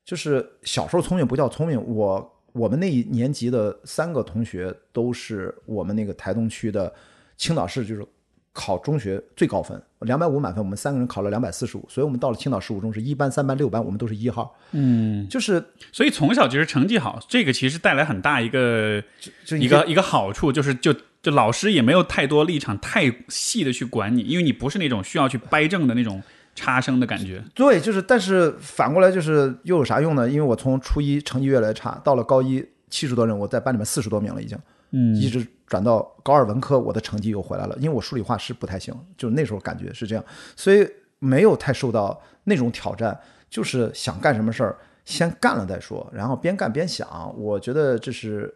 就是小时候聪明不叫聪明，我我们那一年级的三个同学都是我们那个台东区的青岛市，就是考中学最高分，两百五满分，我们三个人考了两百四十五，所以我们到了青岛十五中是一班、三班、六班，我们都是一号，嗯，就是所以从小其实成绩好，这个其实带来很大一个就一个一个好处，就是就就老师也没有太多立场太细的去管你，因为你不是那种需要去掰正的那种差生的感觉。对，就是，但是反过来就是又有啥用呢？因为我从初一成绩越来越差，到了高一七十多人，我在班里面四十多名了已经，嗯一直转到高二文科，我的成绩又回来了，因为我数理化是不太行，就那时候感觉是这样，所以没有太受到那种挑战，就是想干什么事儿先干了再说，然后边干边想，我觉得这是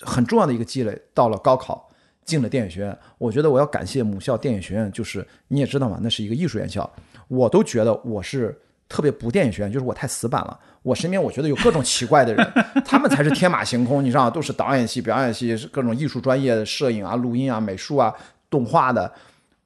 很重要的一个积累。到了高考。进了电影学院，我觉得我要感谢母校电影学院，就是你也知道嘛，那是一个艺术院校，我都觉得我是特别不电影学院，就是我太死板了。我身边我觉得有各种奇怪的人，他们才是天马行空，你知道，都是导演系、表演系，各种艺术专业的，摄影啊、录音啊、美术啊、动画的。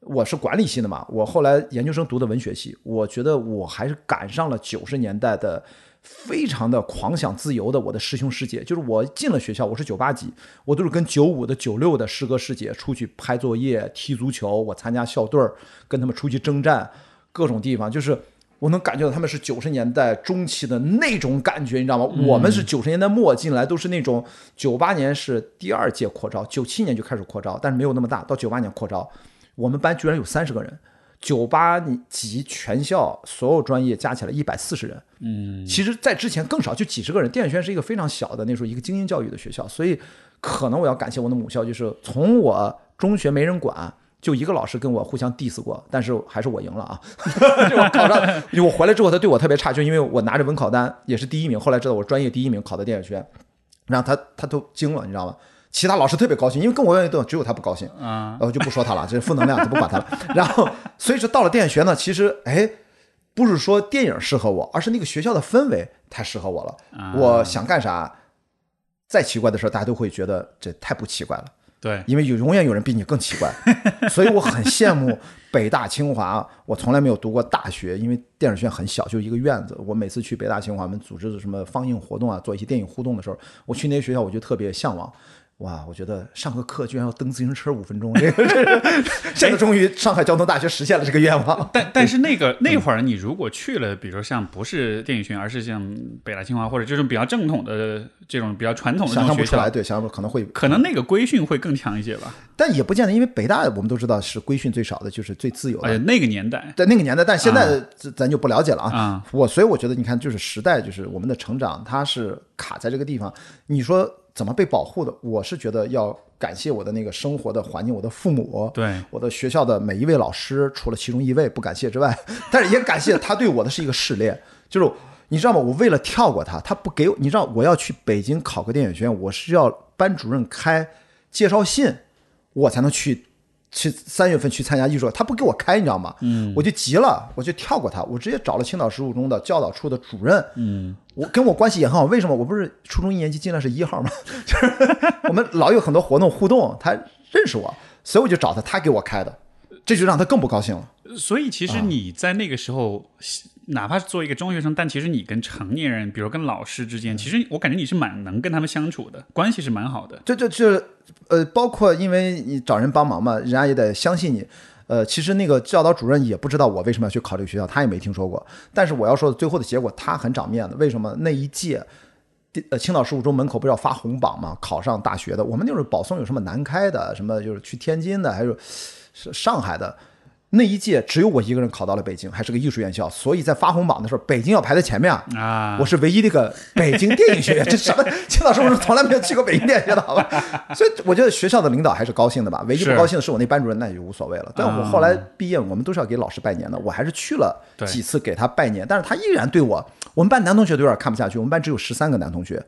我是管理系的嘛，我后来研究生读的文学系，我觉得我还是赶上了九十年代的。非常的狂想自由的我的师兄师姐，就是我进了学校，我是九八级，我都是跟九五的、九六的师哥师姐出去拍作业、踢足球，我参加校队儿，跟他们出去征战，各种地方，就是我能感觉到他们是九十年代中期的那种感觉，你知道吗？我们是九十年代末进来，都是那种九八年是第二届扩招，九七年就开始扩招，但是没有那么大，到九八年扩招，我们班居然有三十个人。九八级全校所有专业加起来一百四十人，嗯，其实，在之前更少，就几十个人。电影学院是一个非常小的那时候一个精英教育的学校，所以可能我要感谢我的母校，就是从我中学没人管，就一个老师跟我互相 diss 过，但是还是我赢了啊！就我考上，我回来之后，他对我特别差，就因为我拿着文考单也是第一名，后来知道我专业第一名，考的电影学院，然后他他都惊了，你知道吗？其他老师特别高兴，因为跟我一样，只有他不高兴然后就不说他了，这是负能量，就不管他了。然后，所以说到了电影学呢，其实哎，不是说电影适合我，而是那个学校的氛围太适合我了。啊我想干啥，再奇怪的事儿，大家都会觉得这太不奇怪了，对，因为有永远有人比你更奇怪。所以我很羡慕北大清华，我从来没有读过大学，因为电影学院很小，就一个院子。我每次去北大清华，我们组织的什么放映活动啊，做一些电影互动的时候，我去那些学校，我就特别向往。哇，我觉得上个课居然要蹬自行车五分钟，这个这个现在终于上海交通大学实现了这个愿望。但但是那个那会儿，你如果去了，比如说像不是电影学院，而是像北大清华或者这种比较正统的这种比较传统的学校，象不出来，对，想象不可能会，可能那个规训会更强一些吧。但也不见得，因为北大我们都知道是规训最少的，就是最自由的。哎呀，那个年代在那个年代，但现在咱咱就不了解了啊。啊，我所以我觉得，你看，就是时代，就是我们的成长，它是卡在这个地方。你说怎么被保护的？我是觉得要感谢我的那个生活的环境，我的父母，对，我的学校的每一位老师，除了其中一位不感谢之外，但是也感谢他对我的是一个试炼，就是你知道吗？我为了跳过他，他不给我，你知道我要去北京考个电影学院，我是要班主任开介绍信，我才能去。去三月份去参加艺术，他不给我开，你知道吗？嗯，我就急了，我就跳过他，我直接找了青岛十五中的教导处的主任。嗯，我跟我关系也很好，为什么？我不是初中一年级进来是一号吗？就是我们老有很多活动互动，他认识我，所以我就找他，他给我开的，这就让他更不高兴了。所以其实你在那个时候，哪怕是做一个中学生，但其实你跟成年人，比如跟老师之间，其实我感觉你是蛮能跟他们相处的，关系是蛮好的。这这这，呃，包括因为你找人帮忙嘛，人家也得相信你。呃，其实那个教导主任也不知道我为什么要去考这个学校，他也没听说过。但是我要说的最后的结果，他很长面子。为什么那一届，呃，青岛十五中门口不是要发红榜吗？考上大学的，我们就是保送有什么南开的，什么就是去天津的，还有是上海的。那一届只有我一个人考到了北京，还是个艺术院校，所以在发红榜的时候，北京要排在前面啊。啊，我是唯一的一个北京电影学院，这什么青岛是不是从来没有去过北京电影学院的好吧？所以我觉得学校的领导还是高兴的吧。唯一不高兴的是我那班主任，那也就无所谓了。但我后来毕业，我们都是要给老师拜年的，我还是去了几次给他拜年，但是他依然对我，我们班男同学都有点看不下去，我们班只有十三个男同学。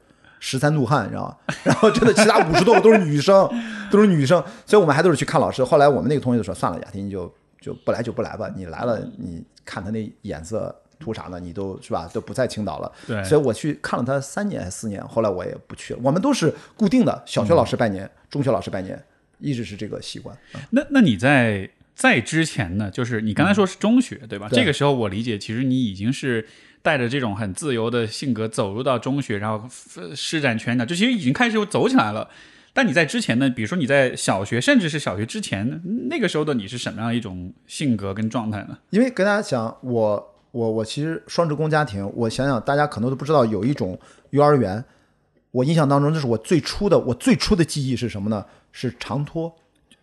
十三怒汉，你知道吗？然后真的，其他五十多个都是女生，都是女生，所以我们还都是去看老师。后来我们那个同学就说：“算了，雅婷，你就就不来就不来吧。你来了，你看他那眼色图啥呢？你都是吧，都不在青岛了。对所以我去看了他三年还是四年，后来我也不去了。我们都是固定的，小学老师拜年，中学老师拜年，一直是这个习惯。那那你在在之前呢？就是你刚才说是中学，对吧？对这个时候我理解，其实你已经是带着这种很自由的性格走入到中学，然后呃施展拳脚，就其实已经开始走起来了。但你在之前呢？比如说你在小学，甚至是小学之前，那个时候的你是什么样一种性格跟状态呢？因为跟大家讲，我我我其实双职工家庭，我想想大家可能都不知道，有一种幼儿园，我印象当中就是我最初的我最初的记忆是什么呢？是长托。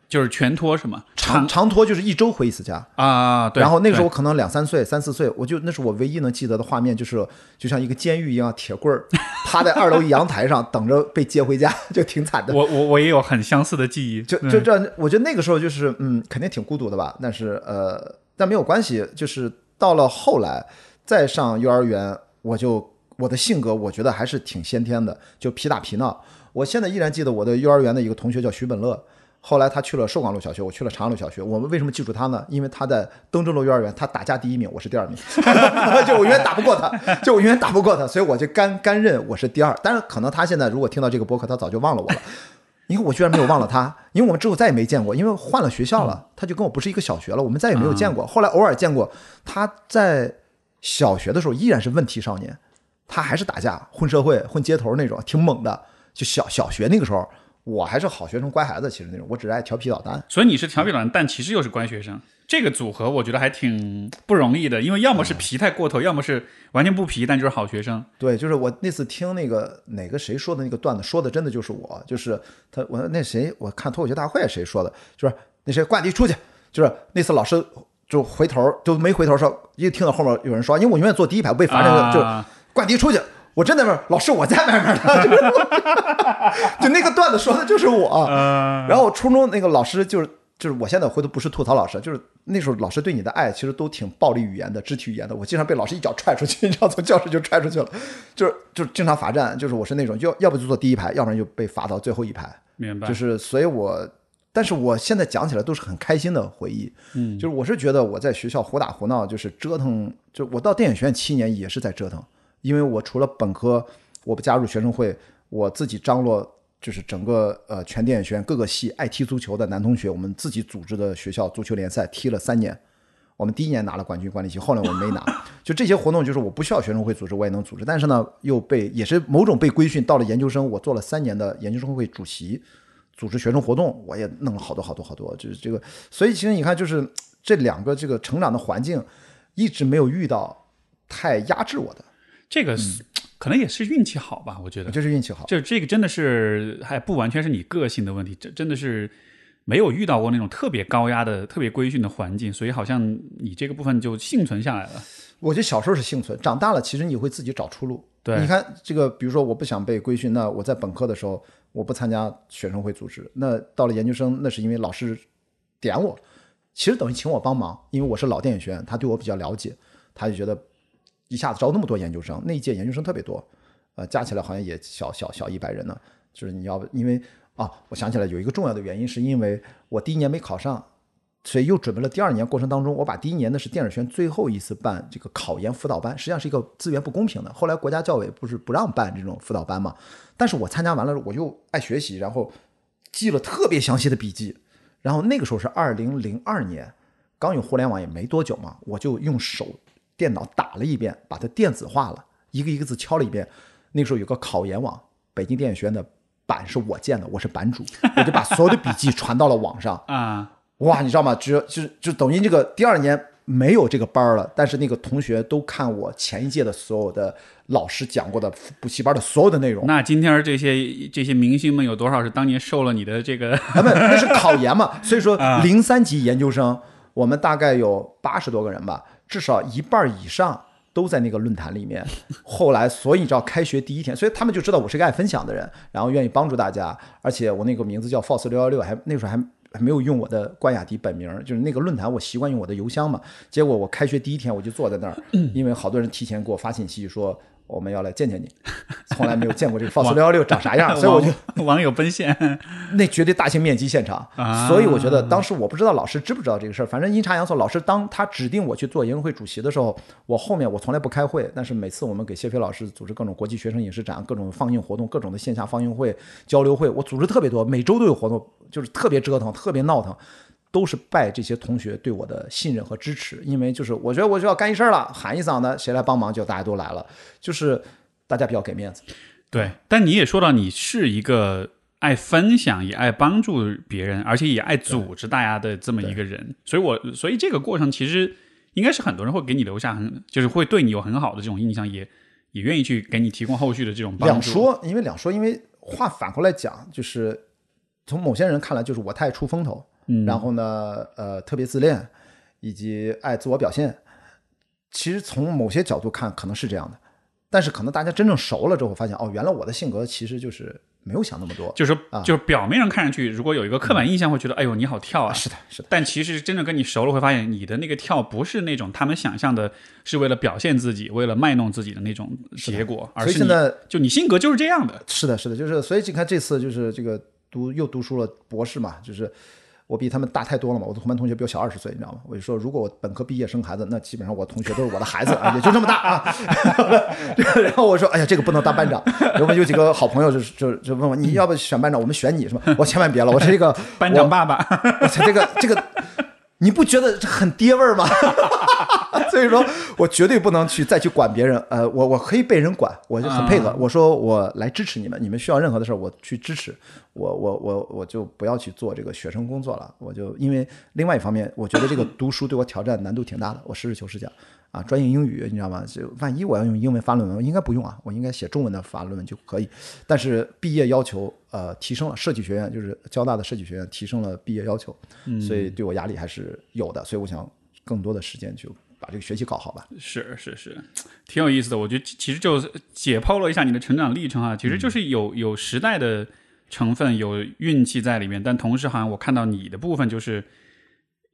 就是全托是吗？长长托就是一周回一次家。啊，对。然后那个时候我可能两三岁、三四岁，我就那是我唯一能记得的画面，就是就像一个监狱一样，铁棍儿 趴在二楼阳台上等着被接回家，就挺惨的。我我我也有很相似的记忆，嗯就就这样，我觉得那个时候就是嗯，肯定挺孤独的吧。但是呃，但没有关系，就是到了后来再上幼儿园，我就我的性格我觉得还是挺先天的，就皮打皮闹。我现在依然记得我的幼儿园的一个同学叫徐本乐。后来他去了寿光路小学，我去了长安路小学。我们为什么记住他呢？因为他在登州路幼儿园，他打架第一名，我是第二名，就我永远打不过他，就我永远打不过他，所以我就甘甘认我是第二。但是可能他现在如果听到这个播客，他早就忘了我了。因为我居然没有忘了他，因为我们之后再也没见过，因为换了学校了，他就跟我不是一个小学了，我们再也没有见过。后来偶尔见过，他在小学的时候依然是问题少年，他还是打架、混社会、混街头那种，挺猛的。就小小学那个时候，我还是好学生、乖孩子，其实那种，我只是爱调皮捣蛋。所以你是调皮捣蛋，但其实又是乖学生，这个组合我觉得还挺不容易的，因为要么是皮太过头，要么是完全不皮，但就是好学生。对，就是我那次听那个哪个谁说的那个段子，说的真的就是我，就是他，我那谁，我看脱口秀大会谁说的，就是那谁挂地出去，就是那次老师就回头就没回头说，一听到后面有人说，因为我永远坐第一排，我被罚站就啊挂地出去。我真的是老师，我在外面呢，就 是就那个段子说的就是我。呃，然后初中那个老师就是就是我现在回头不是吐槽老师，就是那时候老师对你的爱其实都挺暴力语言的、肢体语言的。我经常被老师一脚踹出去，你知道从教室就踹出去了，就是就是经常罚站，就是我是那种要要不就坐第一排，要不然就被罚到最后一排。明白，就是所以我，但是我现在讲起来都是很开心的回忆。嗯，就是我是觉得我在学校胡打胡闹，就是折腾，就我到电影学院七年也是在折腾，因为我除了本科我不加入学生会，我自己张罗就是整个呃全电影学院各个系爱踢足球的男同学，我们自己组织的学校足球联赛踢了三年。我们第一年拿了冠军管理席，后来我们没拿。就这些活动，就是我不需要学生会组织，我也能组织。但是呢，又被也是某种被规训。到了研究生，我做了三年的研究生会主席，组织学生活动，我也弄了好多好多好多。就是这个，所以其实你看，就是这两个这个成长的环境，一直没有遇到太压制我的，这个、可能也是运气好吧，我觉得。就是运气好。就这个真的是还不完全是你个性的问题，这真的是没有遇到过那种特别高压的、特别规训的环境，所以好像你这个部分就幸存下来了。我觉得小时候是幸存，长大了其实你会自己找出路。对你看这个，比如说我不想被规训，那我在本科的时候我不参加学生会组织，那到了研究生，那是因为老师点我，其实等于请我帮忙，因为我是老电影学院，他对我比较了解，他就觉得一下子招那么多研究生，那一届研究生特别多，呃，加起来好像也小小小一百人呢。就是你要因为啊，我想起来有一个重要的原因，是因为我第一年没考上，所以又准备了第二年过程当中，我把第一年的是电影学院最后一次办这个考研辅导班，实际上是一个资源不公平的。后来国家教委不是不让办这种辅导班嘛，但是我参加完了，我又爱学习，然后记了特别详细的笔记。然后那个时候是二零零二年，刚有互联网也没多久嘛，我就用手电脑打了一遍，把它电子化了，一个一个字敲了一遍。那个时候有个考研网，北京电影学院的版是我建的，我是版主，我就把所有的笔记传到了网上。啊，哇，你知道吗？只就就等于这个第二年没有这个班了，但是那个同学都看我前一届的所有的老师讲过的补习班的所有的内容。那今天这些这些明星们有多少是当年受了你的这个？啊，不，那是考研嘛，所以说 啊零三级研究生，我们大概有八十多个人吧，至少一半以上都在那个论坛里面。后来，所以你知道，开学第一天，所以他们就知道我是个爱分享的人，然后愿意帮助大家，而且我那个名字叫 Force 六幺六，还那时候还。还没有用我的关雅迪本名，就是那个论坛，我习惯用我的邮箱嘛。结果我开学第一天我就坐在那儿，因为好多人提前给我发信息说我们要来见见你，从来没有见过这个 Force 六幺六长啥样，所以我就网 网友奔现，那绝对大型面基现场，啊。所以我觉得当时我不知道老师知不知道这个事儿，反正阴差阳错，老师当他指定我去做研究会主席的时候，我后面我从来不开会，但是每次我们给谢飞老师组织各种国际学生影视展、各种放映活动、各种的线下放映会、交流会，我组织特别多，每周都有活动，就是特别折腾、特别闹腾。都是拜这些同学对我的信任和支持，因为就是我觉得我就要干一事儿了，喊一嗓子，谁来帮忙就大家都来了，就是大家比较给面子。对。但你也说到你是一个爱分享、也爱帮助别人，而且也爱组织大家的这么一个人，所以我所以这个过程其实应该是很多人会给你留下很，就是会对你有很好的这种印象，也也愿意去给你提供后续的这种帮助。两说，因为两说，因为话反过来讲，就是从某些人看来就是我太出风头，嗯然后呢，呃，特别自恋，以及爱自我表现。其实从某些角度看，可能是这样的，但是可能大家真正熟了之后，发现哦，原来我的性格其实就是没有想那么多。就是啊就是表面上看上去，如果有一个刻板印象，会觉得哎呦你好跳啊，是的，是的，但其实真正跟你熟了，会发现你的那个跳不是那种他们想象的，是为了表现自己、为了卖弄自己的那种结果，而是就你性格就是这样的。是的，是的，就是所以你看这次就是这个读又读书了博士嘛，就是我比他们大太多了嘛，我的同班同学比我小二十岁，你知道吗？我就说如果我本科毕业生孩子，那基本上我同学都是我的孩子啊，也就这么大啊。然后我说，哎呀，这个不能当班长。我们有几个好朋友就是就就问我，你要不选班长，我们选你是吧？我千万别了，我是这个班长爸爸，我操，这个这个，你不觉得这很爹味儿吗？所以说我绝对不能去再去管别人。呃，我我可以被人管，我就很配合。我说我来支持你们，你们需要任何的事儿，我去支持。我我我我就不要去做这个学生工作了。我就因为另外一方面，我觉得这个读书对我挑战难度挺大的。我实事求是讲啊，专业英语你知道吗？就万一我要用英文发论文，我应该不用啊，我应该写中文的发论文就可以。但是毕业要求呃提升了，设计学院就是交大的设计学院提升了毕业要求，所以对我压力还是有的。所以我想更多的时间就把这个学习搞好吧。是是是，挺有意思的。我觉得其其实就解剖了一下你的成长历程啊，其实就是有有时代的成分，有运气在里面，但同时好像我看到你的部分就是，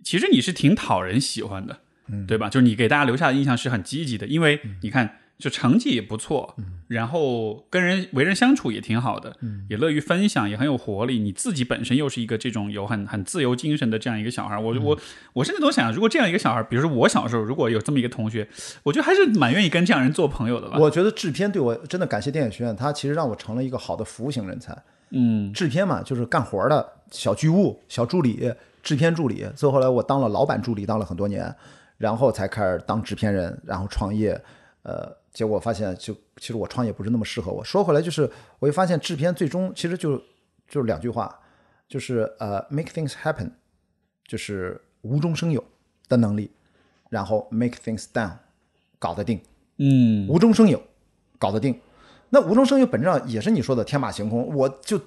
其实你是挺讨人喜欢的，对吧？就是你给大家留下的印象是很积极的，因为你看。就成绩也不错，然后跟人为人相处也挺好的，也乐于分享，也很有活力。你自己本身又是一个这种有很很自由精神的这样一个小孩，我我我甚至都想，如果这样一个小孩，比如说我小时候如果有这么一个同学，我觉得还是蛮愿意跟这样人做朋友的吧。我觉得制片对我真的感谢电影学院，他其实让我成了一个好的服务型人才。嗯，制片嘛，就是干活的小剧务、小助理、制片助理。最后后来我当了老板助理，当了很多年，然后才开始当制片人，然后创业。呃，结果发现就其实我创业不是那么适合我。说回来就是，我会发现制片最终其实就就是两句话，就是呃，make things happen，就是无中生有的能力，然后 make things done，搞得定。嗯，无中生有，搞得定。那无中生有本质上也是你说的天马行空。我就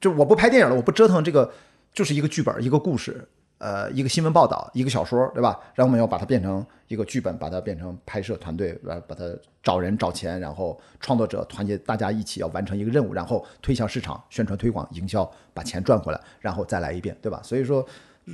就我不拍电影了，我不折腾这个，就是一个剧本，一个故事，呃，一个新闻报道，一个小说，对吧？然后我们要把它变成一个剧本，把它变成拍摄团队，来，把它找人找钱，然后创作者团结大家一起要完成一个任务，然后推向市场，宣传推广、营销，把钱赚回来，然后再来一遍，对吧？所以说。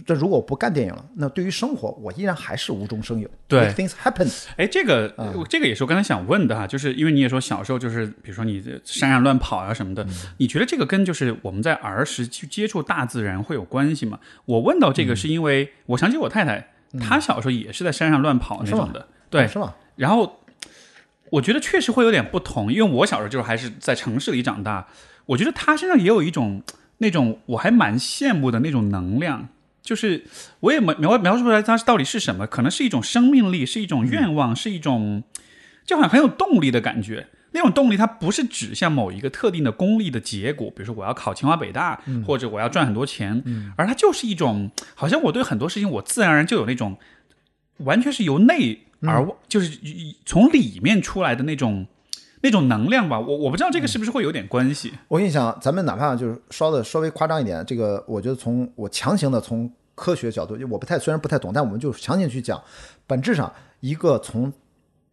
这如果我不干电影了，那对于生活，我依然还是无中生有。对 things happen。哎，这个、这个也是我刚才想问的哈，就是因为你也说小时候就是比如说你山上乱跑啊什么的，你觉得这个跟就是我们在儿时去接触大自然会有关系吗？我问到这个是因为我想起我太太，她小时候也是在山上乱跑那种的，对，是吧？然后我觉得确实会有点不同，因为我小时候就是还是在城市里长大，我觉得她身上也有一种那种我还蛮羡慕的那种能量。就是我也描描描述不出来它到底是什么，可能是一种生命力，是一种愿望，是一种就好像很有动力的感觉。那种动力它不是指向某一个特定的功利的结果，比如说我要考清华北大，或者我要赚很多钱，而它就是一种好像我对很多事情我自然而然就有那种完全是由内而就是从里面出来的那种。那种能量吧，我我不知道这个是不是会有点关系。我跟你讲，咱们哪怕就是说的稍微夸张一点，这个我觉得从我强行的从科学角度，我不太虽然不太懂，但我们就强行去讲，本质上一个从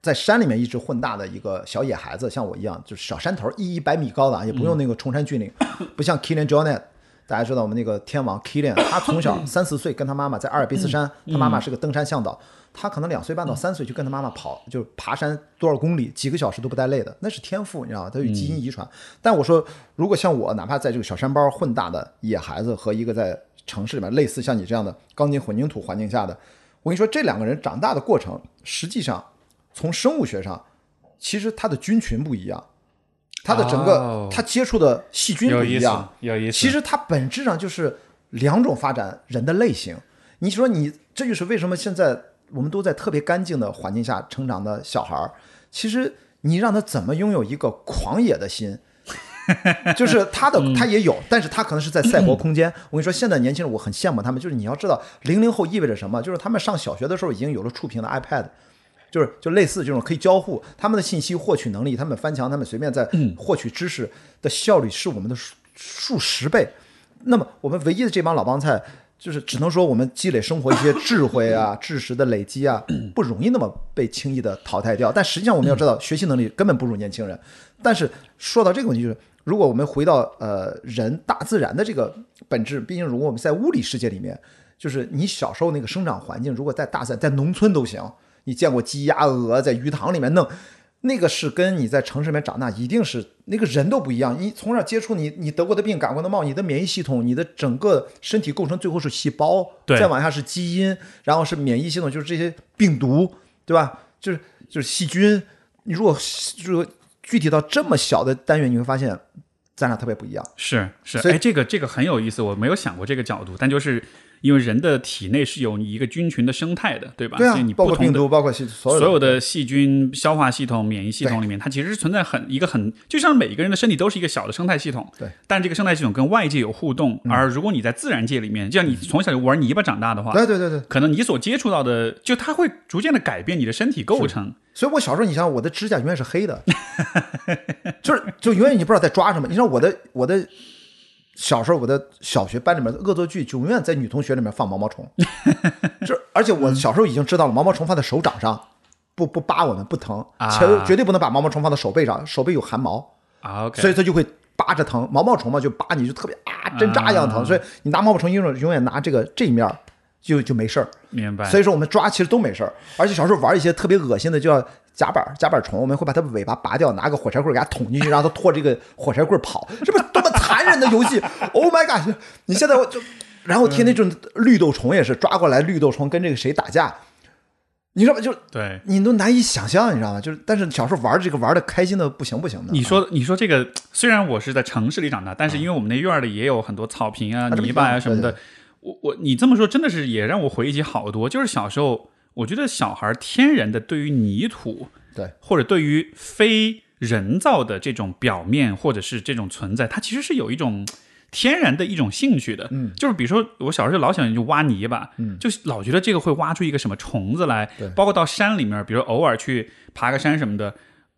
在山里面一直混大的一个小野孩子，像我一样，就是小山头一一百米高的，也不用那个崇山峻岭，不像 Killian Jornet。大家知道我们那个天王 Killian，他从小三四岁跟他妈妈在阿尔卑斯山，他妈妈是个登山向导。他可能两岁半到三岁就跟他妈妈跑，就爬山多少公里，几个小时都不带累的，那是天赋，你知道吗？他有基因遗传。但我说，如果像我，哪怕在这个小山包混大的野孩子和一个在城市里面类似像你这样的钢筋混凝土环境下的，我跟你说，这两个人长大的过程，实际上从生物学上，其实他的菌群不一样，他的整个、哦他接触的细菌不一样，，有意思。其实它本质上就是两种发展人的类型。你说你这就是为什么现在我们都在特别干净的环境下成长的小孩儿，其实你让他怎么拥有一个狂野的心，就是他的他也有，但是他可能是在赛博空间。我跟你说，现在年轻人我很羡慕他们，就是你要知道零零后意味着什么，就是他们上小学的时候已经有了触屏的 iPad。就是就类似这种可以交互，他们的信息获取能力，他们翻墙，他们随便在获取知识的效率是我们的数数十倍。那么我们唯一的这帮老帮菜，就是只能说我们积累生活一些智慧啊、知识的累积啊，不容易那么被轻易的淘汰掉。但实际上我们要知道，学习能力根本不如年轻人。但是说到这个问题，就是如果我们回到呃人大自然的这个本质，毕竟如果我们在物理世界里面，就是你小时候那个生长环境，如果在大自然，在农村都行，你见过鸡鸭鹅在鱼塘里面弄。那个是跟你在城市里面长大，一定是那个人都不一样。你从小接触你，你得过的病、感过的冒，你的免疫系统、你的整个身体构成，最后是细胞，对再往下是基因，然后是免疫系统，就是这些病毒，对吧？就是就是细菌。你如果就是具体到这么小的单元，你会发现咱俩特别不一样。是是，所以哎，这个这个很有意思，我没有想过这个角度，但就是因为人的体内是有一个菌群的生态的，对吧？对啊所以你，不同的包括病毒，包括细所有所有的细菌、消化系统、免疫系统里面，它其实是存在很一个很，就像每个人的身体都是一个小的生态系统。对，嗯但这个生态系统跟外界有互动，而如果你在自然界里面，就像你从小就玩泥巴长大的话，对对对对。可能你所接触到的，就它会逐渐的改变你的身体构成。所以我小时候，你想我的指甲永远是黑的，就是就永远你不知道在抓什么。你知道我的我的小时候，我的小学班里面的恶作剧就永远在女同学里面放毛毛虫，这 而且我小时候已经知道了，毛毛虫放在手掌上不不扒我们不疼，啊。绝绝对不能把毛毛虫放在手背上，手背有汗毛，啊所以它就会扒着疼。毛毛虫嘛就扒你就特别啊针扎一样疼，所以你拿毛毛虫永远永远拿这个这一面就就没事儿。明白。所以说我们抓其实都没事儿，而且小时候玩一些特别恶心的，就要夹板夹板虫，我们会把它尾巴拔掉，拿个火柴棍给它捅进去，让它拖这个火柴棍跑，这不多么残忍的游戏！Oh my god！你现在我就，然后天天这种绿豆虫也是抓过来，绿豆虫跟这个谁打架，你知道吗？就对，你都难以想象，你知道吗？就是但是小时候玩这个玩的开心的不行不行的。你说你说这个，虽然我是在城市里长大，但是因为我们那院里也有很多草坪啊、泥巴啊、什么的对，我我你这么说真的是也让我回忆起好多。就是小时候，我觉得小孩天然的对于泥土，对，或者对于非人造的这种表面或者是这种存在，它其实是有一种天然的一种兴趣的。嗯，就是比如说我小时候老喜欢就挖泥巴，嗯，就是老觉得这个会挖出一个什么虫子来对，包括到山里面，比如偶尔去爬个山什么的。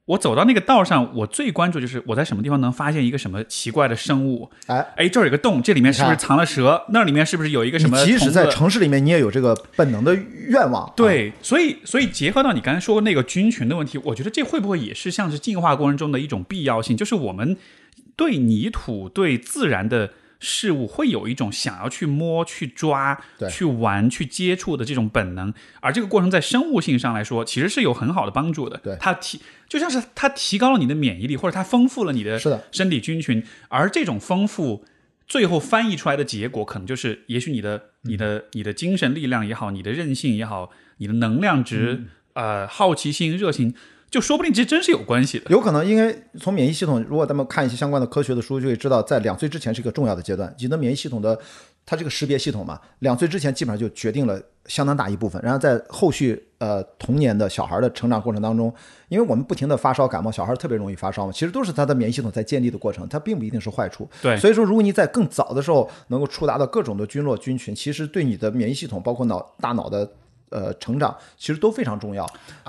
我走到那个道上，我最关注就是我在什么地方能发现一个什么奇怪的生物。哎，哎，这儿有个洞，这里面是不是藏了蛇？那里面是不是有一个什么你即使在城市里面，你也有这个本能的愿望。啊，对，所以所以结合到你刚才说的那个菌群的问题，我觉得这会不会也是像是进化过程中的一种必要性？就是我们对泥土、对自然的事物会有一种想要去摸、去抓对、去玩、去接触的这种本能，而这个过程在生物性上来说，其实是有很好的帮助的。对它提就像是它提高了你的免疫力，或者它丰富了你的身体菌群，而这种丰富。最后翻译出来的结果，可能就是，也许你的、你的、你的精神力量也好，你的韧性也好，你的能量值、呃，好奇心、热情，就说不定这真是有关系的。有可能，因为从免疫系统，如果咱们看一些相关的科学的书，就会知道，在两岁之前是一个重要的阶段。你的免疫系统的它这个识别系统嘛，两岁之前基本上就决定了相当大一部分。然后在后续呃童年的小孩的成长过程当中，因为我们不停的发烧感冒，小孩特别容易发烧嘛，其实都是他的免疫系统在建立的过程，它并不一定是坏处。对所以说如果你在更早的时候能够触达到各种的菌落菌群，其实对你的免疫系统，包括脑大脑的。呃，成长其实都非常重要，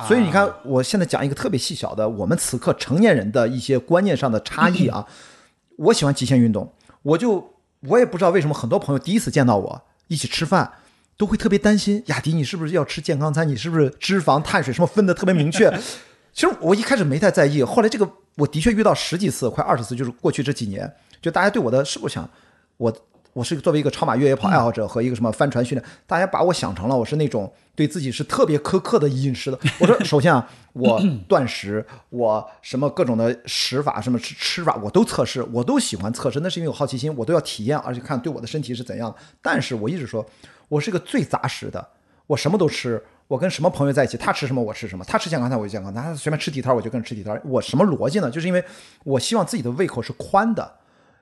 所以你看，我现在讲一个特别细小的，我们此刻成年人的一些观念上的差异啊。我喜欢极限运动，我就我也不知道为什么，很多朋友第一次见到我一起吃饭，都会特别担心，雅迪你是不是要吃健康餐？你是不是脂肪、碳水什么分的特别明确？其实我一开始没太在意，后来这个我的确遇到十几次，快二十次，就是过去这几年，就大家对我的是不是想我我是作为一个超马越野跑爱好者和一个什么帆船训练，大家把我想成了我是那种对自己是特别苛刻的饮食的。我说，首先啊，我断食，我什么各种的食法，什么吃吃法，我都测试，我都喜欢测试，那是因为有好奇心，我都要体验，而且看对我的身体是怎样的。但是我一直说，我是个最杂食的，我什么都吃。我跟什么朋友在一起，他吃什么我吃什么，他吃健康餐我就健康餐，他随便吃地摊我就跟着吃地摊。我什么逻辑呢？就是因为我希望自己的胃口是宽的，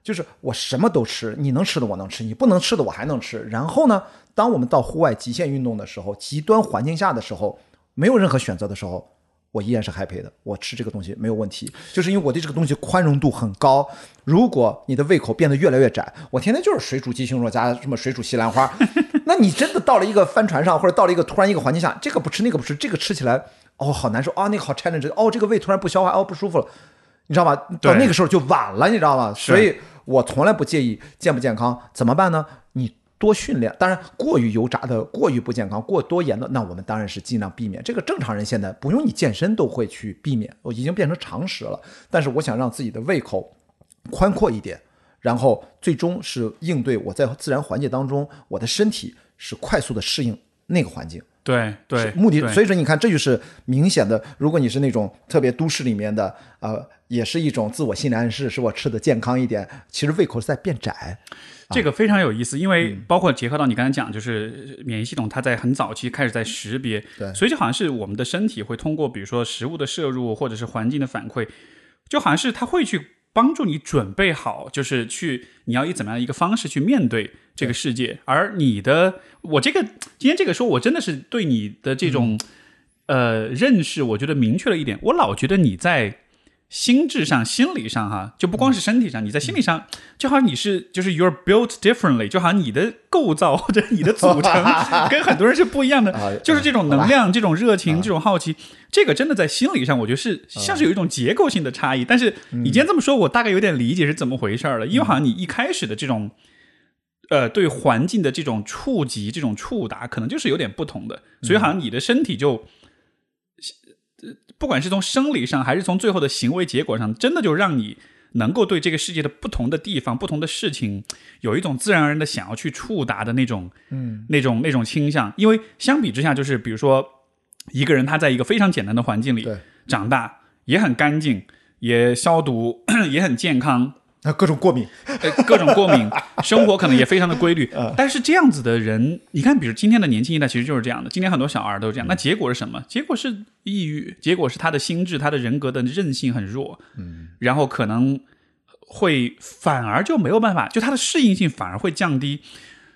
就是我什么都吃，你能吃的我能吃，你不能吃的我还能吃。然后呢，当我们到户外极限运动的时候，极端环境下的时候，没有任何选择的时候，我依然是 happy 的，我吃这个东西没有问题，就是因为我对这个东西宽容度很高。如果你的胃口变得越来越窄，我天天就是水煮鸡胸肉加什么水煮西兰花，那你真的到了一个帆船上，或者到了一个突然一个环境下，这个不吃那个不吃，这个吃起来哦好难受啊，那个好 challenge，哦这个胃突然不消化，哦不舒服了。你知道吗？到那个时候就晚了，你知道吗？所以我从来不介意健不健康，怎么办呢？你多训练，当然过于油炸的、过于不健康、过多盐的，那我们当然是尽量避免。这个正常人现在不用你健身都会去避免，我已经变成常识了。但是我想让自己的胃口宽阔一点，然后最终是应对我在自然环境当中，我的身体是快速的适应那个环境。对对，目的，所以说你看，这就是明显的。如果你是那种特别都市里面的，呃，也是一种自我心理暗示，使我吃的健康一点。其实胃口是在变窄。这个非常有意思，因为嗯包括结合到你刚才讲，就是免疫系统它在很早期开始在识别，对所以就好像是我们的身体会通过比如说食物的摄入或者是环境的反馈，就好像是它会去帮助你准备好，就是去你要以怎么样一个方式去面对这个世界，而你的我这个今天这个说，我真的是对你的这种、呃认识，我觉得明确了一点，我老觉得你在。心智上、心理上，哈，就不光是身体上，你在心理上，就好像你是就是 you're built differently，就好像你的构造 或者你的组成 跟很多人是不一样的啊，就是这种能量、这种热情、这种好奇，这个真的在心理上，我觉得是像是有一种结构性的差异。但是你今天这么说，我大概有点理解是怎么回事了，因为好像你一开始的这种。呃，对环境的这种触及、这种触达，可能就是有点不同的，所以好像你的身体就，呃不管是从生理上，还是从最后的行为结果上，真的就让你能够对这个世界的不同的地方、不同的事情，有一种自然而然的想要去触达的那种，嗯，那种那种倾向。因为相比之下，就是比如说一个人他在一个非常简单的环境里长大，也很干净，也消毒，也很健康，那各种过敏，呃，各种过敏，生活可能也非常的规律。但是这样子的人，你看，比如今天的年轻一代，其实就是这样的。今天很多小孩都是这样，那结果是什么？结果是抑郁，结果是他的心智、他的人格的韧性很弱，嗯，然后可能会反而就没有办法，就他的适应性反而会降低。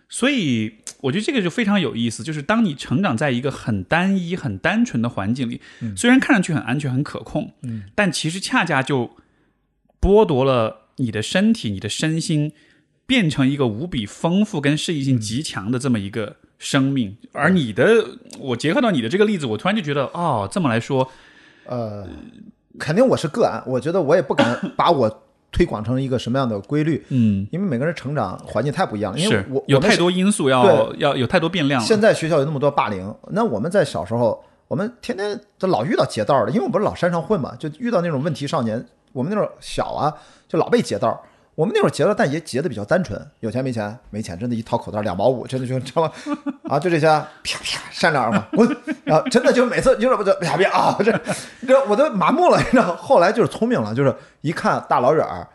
所以我觉得这个就非常有意思，就是当你成长在一个很单一、很单纯的环境里，虽然看上去很安全、很可控，嗯，但其实恰恰就剥夺了你的身体、你的身心，变成一个无比丰富跟适应性极强的这么一个生命。而你的，我结合到你的这个例子，我突然就觉得，哦，这么来说，呃，肯定我是个案，我觉得我也不敢把我推广成一个什么样的规律，嗯，因为每个人成长环境太不一样了。因为我我们太多因素要要有太多变量。现在学校有那么多霸凌，那我们在小时候，我们天天都老遇到劫道的，因为我们不是老山上混嘛，就遇到那种问题少年。我们那会儿小啊，就老被劫道。我们那会儿劫道，但也劫的比较单纯，有钱没钱，没钱，真的，一掏口袋两毛五，真的就知道吗？啊，就这些，啪啪扇两耳光，滚！然后真的就每次就是不就啪啪啊，这这我都麻木了，你知道？后来就是聪明了，就是一看大老远儿，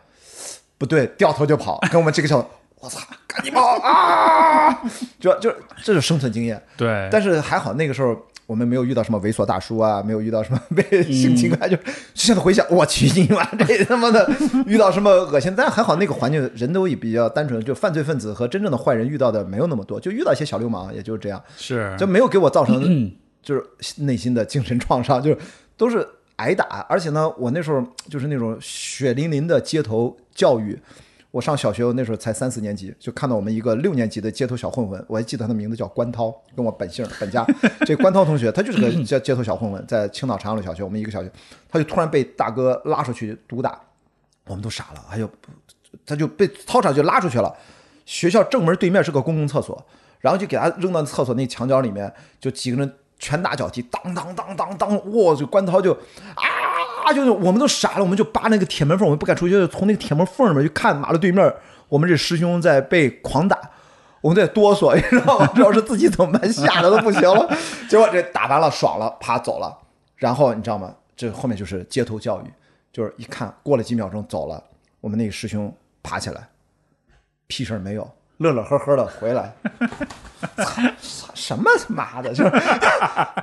不对，掉头就跑，跟我们这个小，我操，赶紧跑啊！就就这就是生存经验。对，但是还好那个时候我们没有遇到什么猥琐大叔啊，没有遇到什么被性侵害，就就现在回想，我去你妈 这他妈的遇到什么恶心，但是还好那个环境人都也比较单纯，就犯罪分子和真正的坏人遇到的没有那么多，就遇到一些小流氓，也就是这样，是就没有给我造成 就是内心的精神创伤，就是都是挨打，而且呢，我那时候就是那种血淋淋的街头教育。我上小学，我那时候才三四年级，就看到我们一个六年级的街头小混混，我还记得他的名字叫关涛，跟我本姓本家。这关涛同学，他就是个 街街头小混混，在青岛长阳路小学，我们一个小学，他就突然被大哥拉出去毒打，我们都傻了，哎呦，他就被操场就拉出去了。学校正门对面是个公共厕所，然后就给他扔到厕所那墙角里面，就几个人拳打脚踢，当当当当当，哇！就关涛就啊，就是我们都傻了，我们就扒那个铁门缝，我们不敢出去，就从那个铁门缝里面去看马路对面，我们这师兄在被狂打，我们在哆嗦，你知道吗？主要是自己怎么办，吓得都不行了。结果这打完了，爽了，啪走了。然后你知道吗？这后面就是街头教育，就是一看过了几秒钟走了，我们那个师兄爬起来，屁事儿没有，乐乐呵呵的回来。操什么他妈的，就是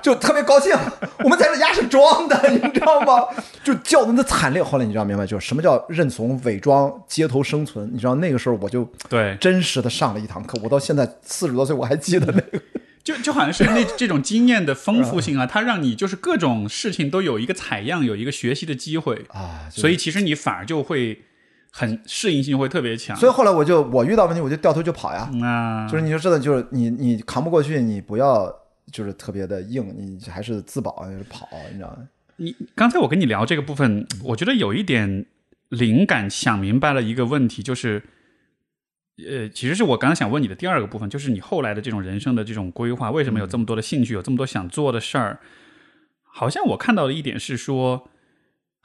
就特别高兴。我们在这家是装的，你知道吗？就叫的那惨烈。后来你知道明白，就是什么叫认怂、伪装、街头生存。你知道那个时候我就对，真实的上了一堂课。我到现在四十多岁，我还记得那个。就就好像是那这种经验的丰富性啊，它让你就是各种事情都有一个采样，有一个学习的机会啊就所以其实你反而就会很适应性会特别强。所以后来我就我遇到问题我就掉头就跑呀，啊，就是你就知道，就是你你扛不过去，你不要就是特别的硬，你还是自保，就是跑，你知道吗？你刚才我跟你聊这个部分，我觉得有一点灵感想明白了一个问题，就是，呃，其实是我刚刚想问你的第二个部分，就是你后来的这种人生的这种规划，为什么有这么多的兴趣，有这么多想做的事儿？好像我看到的一点是说，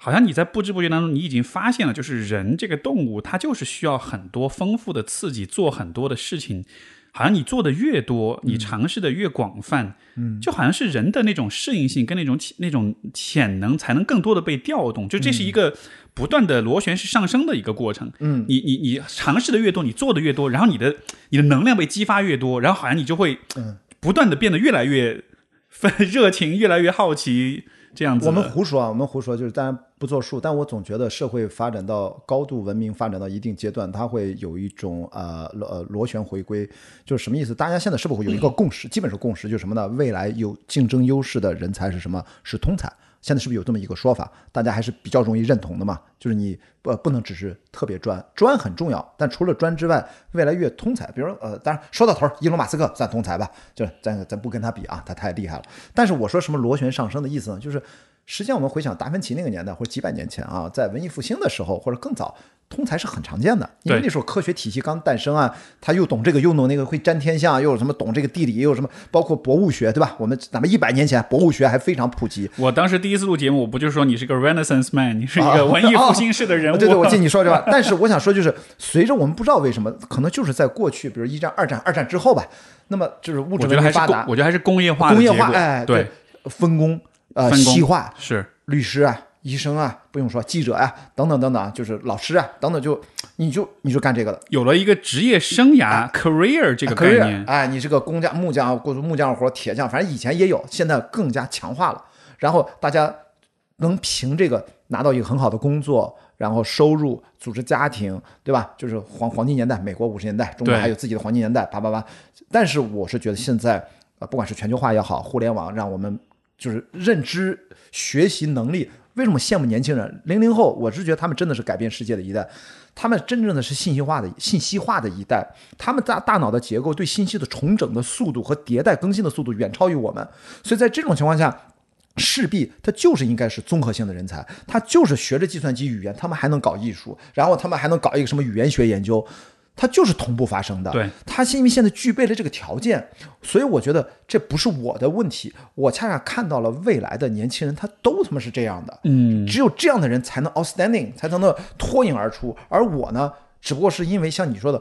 好像你在不知不觉当中，你已经发现了，就是人这个动物，它就是需要很多丰富的刺激，做很多的事情。好像你做的越多，你尝试的越广泛，嗯，就好像是人的那种适应性跟那种潜那种潜能才能更多的被调动，就这是一个不断的螺旋式上升的一个过程。嗯，你你你尝试的越多，你做的越多，然后你的你的能量被激发越多，然后好像你就会不断的变得越来越热情，越来越好奇，这样子。我们胡说啊，我们胡说，就是当然不作数，但我总觉得社会发展到高度文明发展到一定阶段，它会有一种呃螺呃螺旋回归，就是什么意思？大家现在是不是会有一个共识？基本是共识，就是什么呢？未来有竞争优势的人才是什么？是通才。现在是不是有这么一个说法？大家还是比较容易认同的嘛？就是你不不能只是特别专，专很重要，但除了专之外，未来越通才，比如呃，当然说到头儿，伊隆马斯克算通才吧，就是咱咱不跟他比啊，他太厉害了。但是我说什么螺旋上升的意思呢？就是实际上我们回想达芬奇那个年代或者几百年前啊，在文艺复兴的时候或者更早，通才是很常见的，因为那时候科学体系刚诞生啊，他又懂这个又懂那个，会占天下，又有什么懂这个地理，又有什么包括博物学，对吧？我们咱们一百年前博物学还非常普及，我当时第一次录节目，我不就是说你是个 Renaissance man，你是一啊个文艺复兴式的人物？对对，我记你说这话。但是我想说，就是随着我们不知道为什么，可能就是在过去，比如一战、二战、二战之后吧，那么就是物质文明发达，，我觉得还是工业化工业化，哎，对，分工，呃，分工细化，是律师啊、医生啊，不用说，记者呀、等等等等，就是老师啊等等就，你就你就干这个的。有了一个职业生涯 career 这个概 career，念。哎，你是个工匠、木匠、或者木匠活、铁匠，反正以前也有，现在更加强化了。然后大家能凭这个拿到一个很好的工作，然后收入、组织家庭，对吧？就是黄黄金年代，美国五十年代，中国还有自己的黄金年代，叭叭叭。但是我是觉得现在，呃，不管是全球化也好，互联网让我们就是认知、学习能力。为什么羡慕年轻人？零零后，我是觉得他们真的是改变世界的一代，他们真正的是信息化的信息化的一代，他们大大脑的结构对信息的重整的速度和迭代更新的速度远超于我们，所以在这种情况下。势必他就是应该是综合性的人才，他就是学着计算机语言，他们还能搞艺术，然后他们还能搞一个什么语言学研究，它就是同步发生的。对，他是因为现在具备了这个条件，所以我觉得这不是我的问题，我恰恰看到了未来的年轻人，他都他妈是这样的。嗯，只有这样的人才能 outstanding，才能能脱颖而出。而我呢，只不过是因为像你说的，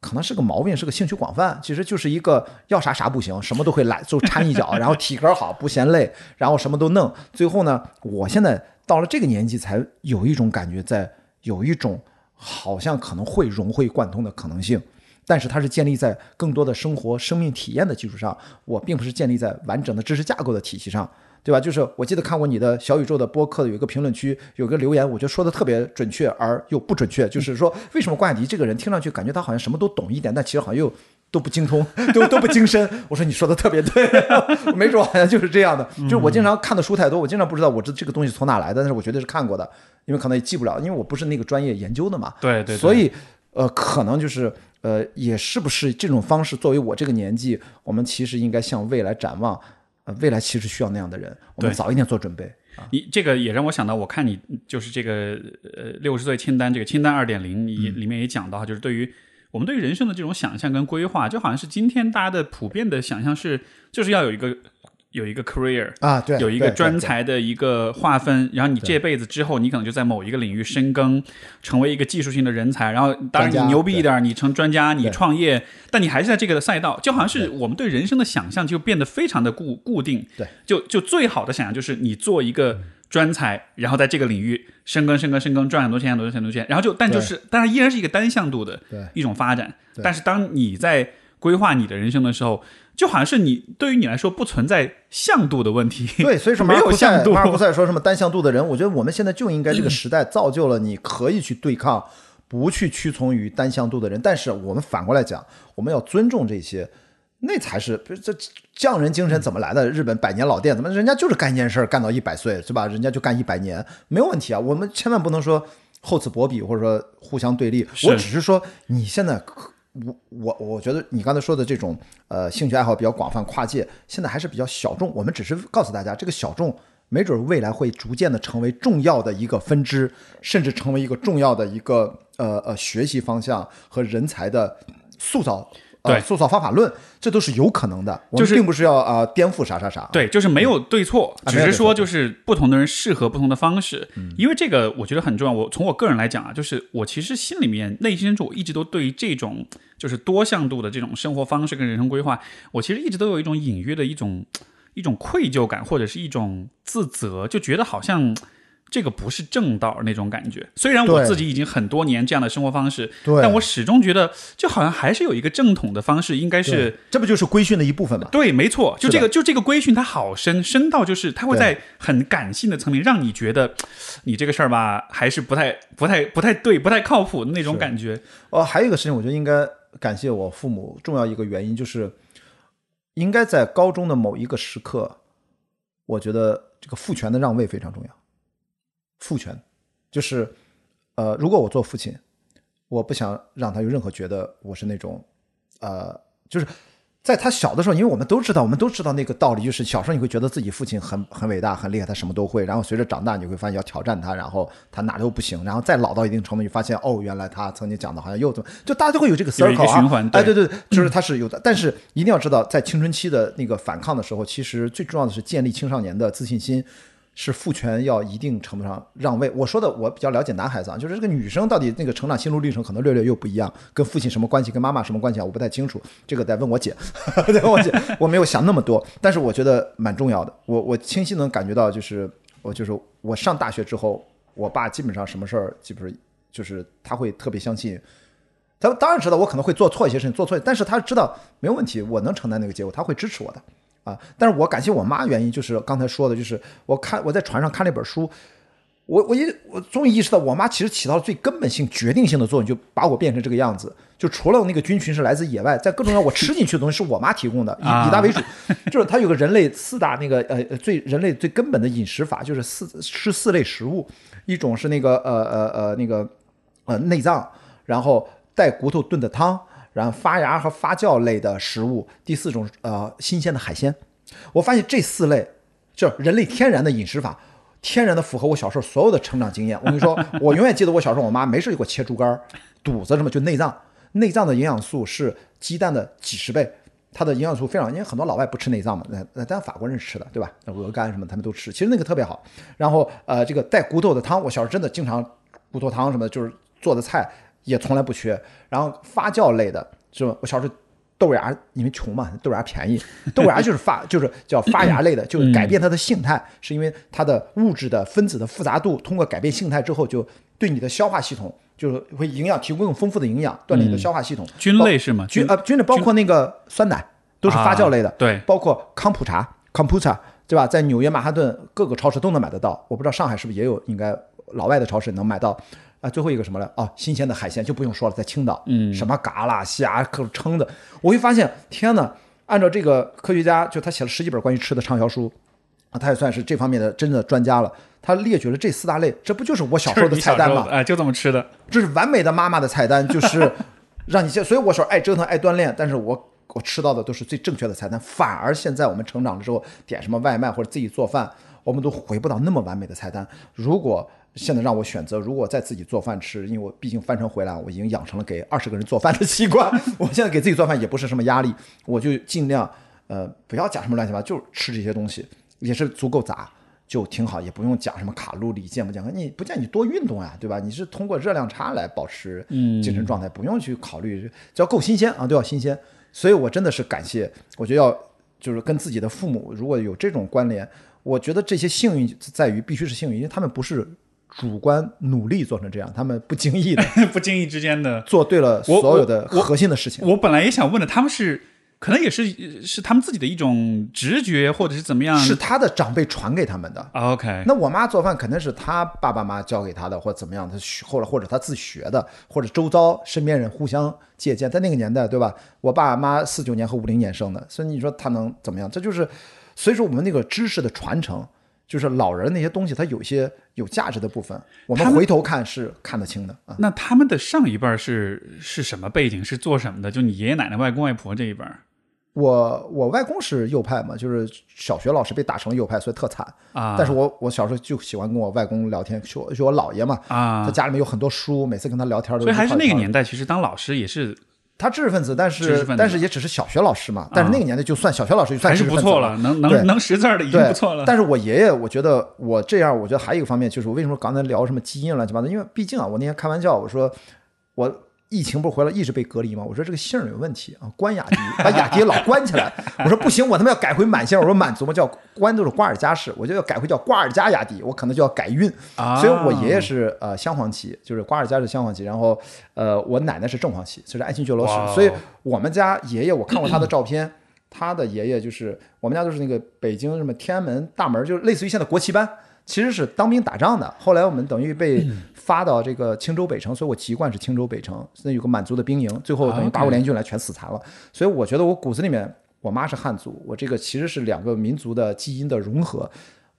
可能是个毛病，是个兴趣广泛，其实就是一个要啥啥不行，什么都会来，就掺一脚，然后体格好，不嫌累，然后什么都弄。最后呢，我现在到了这个年纪，才有一种感觉在，有一种好像可能会融会贯通的可能性。但是它是建立在更多的生活、生命体验的基础上，我并不是建立在完整的知识架构的体系上，对吧？就是我记得看过你的小宇宙的播客，有一个评论区有个留言，我觉得说的特别准确而又不准确，就是说为什么关雅迪这个人听上去感觉他好像什么都懂一点，但其实好像又都不精通，都都不精深。我说你说的特别对，没准好像就是这样的。就是我经常看的书太多，我经常不知道我这这个东西从哪来的，但是我绝对是看过的，因为可能也记不了，因为我不是那个专业研究的嘛。对对对所以呃，可能就是呃，也是不是这种方式，作为我这个年纪，我们其实应该向未来展望。呃，未来其实需要那样的人，我们早一点做准备。你这个也让我想到，我看你就是这个呃六十岁清单这个清单二点零，你嗯里面也讲到，就是对于我们对于人生的这种想象跟规划，就好像是今天大家的普遍的想象是，就是要有一个有一个 career，啊，对，有一个专才的一个划分，然后你这辈子之后，你可能就在某一个领域深耕，成为一个技术性的人才。然后，当然你牛逼一点，你成专家，你创业，但你还是在这个赛道，就好像是我们对人生的想象就变得非常的固固定。对，就就最好的想象就是你做一个专才，然后在这个领域深耕、深耕、深耕，赚很多钱、很多钱、很多钱，然后就，但就是，当然依然是一个单向度的一种发展。但是当你在规划你的人生的时候，就好像是你对于你来说不存在向度的问题。对，所以说 没有向度马尔库塞说什么单向度的人，我觉得我们现在就应该这个时代造就了你可以去对抗，不去屈从于单向度的人。但是我们反过来讲，我们要尊重这些，那才是不是这匠人精神怎么来的？日本百年老店怎么人家就是干一件事儿干到一百岁是吧？人家就干一百年没有问题啊。我们千万不能说厚此薄彼或者说互相对立。我只是说你现在。我我我觉得你刚才说的这种呃兴趣爱好比较广泛跨界，现在还是比较小众。我们只是告诉大家，这个小众没准未来会逐渐的成为重要的一个分支，甚至成为一个重要的一个呃呃学习方向和人才的塑造。呃对塑造方法论，这都是有可能的。就是并不是要啊、呃颠覆啥啥啥。对，就是没有对错，啊没有对错只是说就是不同的人适合不同的方式。因为这个我觉得很重要。我从我个人来讲啊，就是我其实心里面内心深处我一直都对于这种就是多向度的这种生活方式跟人生规划，我其实一直都有一种隐约的一种一种愧疚感，或者是一种自责，就觉得好像。这个不是正道那种感觉，虽然我自己已经很多年这样的生活方式，对但我始终觉得，就好像还是有一个正统的方式，应该是，这不就是规训的一部分吗？对，没错，就这个，就这个规训，它好深，深到就是它会在很感性的层面，让你觉得 你这个事儿吧，还是不太、不太、不太对、不太靠谱的那种感觉。哦，还有一个事情，我觉得应该感谢我父母，重要一个原因就是，应该在高中的某一个时刻，我觉得这个父权的让位非常重要。父权就是，呃，如果我做父亲，我不想让他有任何觉得我是那种，呃，就是在他小的时候，因为我们都知道，我们都知道那个道理，就是小时候你会觉得自己父亲很很伟大、很厉害，他什么都会。然后随着长大，你会发现要挑战他，然后他哪都不行。然后再老到一定程度，你发现哦，原来他曾经讲的好像又怎么，就大家都会有这个有一 circle 个啊，循环对哎，对对，对就是他是有的。但是一定要知道，在青春期的那个反抗的时候，其实最重要的是建立青少年的自信心。是父权要一定程度上让位。我说的我比较了解男孩子啊，就是这个女生到底那个成长心路历程可能略略又不一样，跟父亲什么关系，跟妈妈什么关系啊，我不太清楚，这个得问我姐，得问我姐，我没有想那么多，但是我觉得蛮重要的。我我清晰能感觉到，就是我就是我上大学之后，我爸基本上什么事儿，基本上就是他会特别相信。他当然知道我可能会做错一些事情，做错，但是他知道没有问题，我能承担那个结果，他会支持我的啊。但是我感谢我妈，原因就是刚才说的，就是我看我在船上看了一本书，我我一我终于意识到，我妈其实起到了最根本性、决定性的作用，就把我变成这个样子。就除了那个菌群是来自野外，在各种各样我吃进去的东西是我妈提供的，以啊以它为主。就是它有个人类四大那个呃呃最人类最根本的饮食法，就是四吃四类食物，一种是那个呃呃呃那个呃内脏，然后带骨头炖的汤，然后发芽和发酵类的食物，第四种呃新鲜的海鲜。我发现这四类就是人类天然的饮食法，天然的符合我小时候所有的成长经验。我跟你说，我永远记得我小时候，我妈没事就给我切猪肝、肚子什么，就内脏。内脏的营养素是鸡蛋的几十倍，它的营养素非常，因为很多老外不吃内脏嘛，那那但法国人吃的，对吧？那鹅肝什么他们都吃，其实那个特别好。然后呃，这个带骨头的汤，我小时候真的经常骨头汤什么的，就是做的菜也从来不缺。然后发酵类的，是吧？我小时候。豆芽，因为穷嘛，豆芽便宜，豆芽就是发，就是叫发芽类的，就是改变它的性态，是因为它的物质的分子的复杂度通过改变性态之后，就对你的消化系统就是会营养提供更丰富的营养，锻炼你的消化系统。菌类是吗？菌呃菌类包括那个酸奶都是发酵类的，啊对包括康普茶 （kombucha） 对吧？在纽约曼哈顿各个超市都能买得到，我不知道上海是不是也有，应该老外的超市能买到。啊，最后一个什么了？哦，新鲜的海鲜就不用说了，在青岛，嗯，什么嘎啦虾、各种称的，我会发现，天呐，按照这个科学家，就他写了十几本关于吃的畅销书，啊，他也算是这方面的真的专家了。他列举了这四大类，这不就是我小时候的菜单吗？哎，就这么吃的。这是完美的妈妈的菜单，就是 让你现。所以我说爱折腾爱锻炼，但是我我吃到的都是最正确的菜单。反而现在我们成长了之后，点什么外卖或者自己做饭，我们都回不到那么完美的菜单。如果现在让我选择，如果再自己做饭吃，因为我毕竟翻城回来，我已经养成了给二十个人做饭的习惯。我现在给自己做饭也不是什么压力，我就尽量呃不要讲什么乱七八糟，就是吃这些东西，也是足够杂。就挺好，也不用讲什么卡路里健不健康，你不见你多运动呀，对吧？你是通过热量差来保持精神状态，不用去考虑，只要够新鲜啊，都要新鲜。所以我真的是感谢，我觉得要就是跟自己的父母如果有这种关联，我觉得这些幸运在于必须是幸运，因为他们不是主观努力做成这样，他们不经意的 不经意之间的。做对了所有的核心的事情。我本来也想问的，他们是可能也是是他们自己的一种直觉，或者是怎么样？是他的长辈传给他们的，啊 OK，那我妈做饭肯定是他爸爸妈妈教给他的，或者怎么样，她学后来或者她自学的，或者周遭身边人互相借鉴。在那个年代，对吧？我爸妈四九年和五零年生的，所以你说他能怎么样？这就是，所以说我们那个知识的传承，就是老人那些东西，它有一些有价值的部分，我们们回头看是看得清的啊。那他们的上一辈是是什么背景？是做什么的？就你爷爷奶奶、外公外婆这一辈我我外公是右派嘛，就是小学老师被打成了右派，所以特惨。啊，但是我我小时候就喜欢跟我外公聊天，就我就我姥爷嘛，啊他，家里面有很多书，每次跟他聊天都所以还是那个年代，其实当老师也是他知识分子，但是但是也只是小学老师嘛。但是那个年代就算小学老师就算是不错了，能能能识字儿的已经，不错了。但是我爷爷，我觉得我这样，我觉得还有一个方面就是，我为什么刚才聊什么基因乱七八糟？因为毕竟啊，我那天开玩笑，我说我疫情不是回来一直被隔离吗？我说这个姓儿有问题啊，关雅迪，把雅迪老关起来。我说不行，我他妈要改回满姓。我说满族嘛叫关都是瓜尔佳氏，我就要改回叫瓜尔佳雅迪，我可能就要改运。啊，所以我爷爷是呃镶黄旗，就是瓜尔佳是镶黄旗，然后呃我奶奶是正黄旗，就是爱新觉罗氏。所以我们家爷爷，我看过他的照片，他的爷爷就是我们家都是那个北京什么天安门大门，就是类似于现在国旗班。其实是当兵打仗的，后来我们等于被发到这个青州北城，所以我籍贯是青州北城，那有个满族的兵营，最后等于啊八国联军来全死残了。所以我觉得我骨子里面，我妈是汉族，我这个其实是两个民族的基因的融合。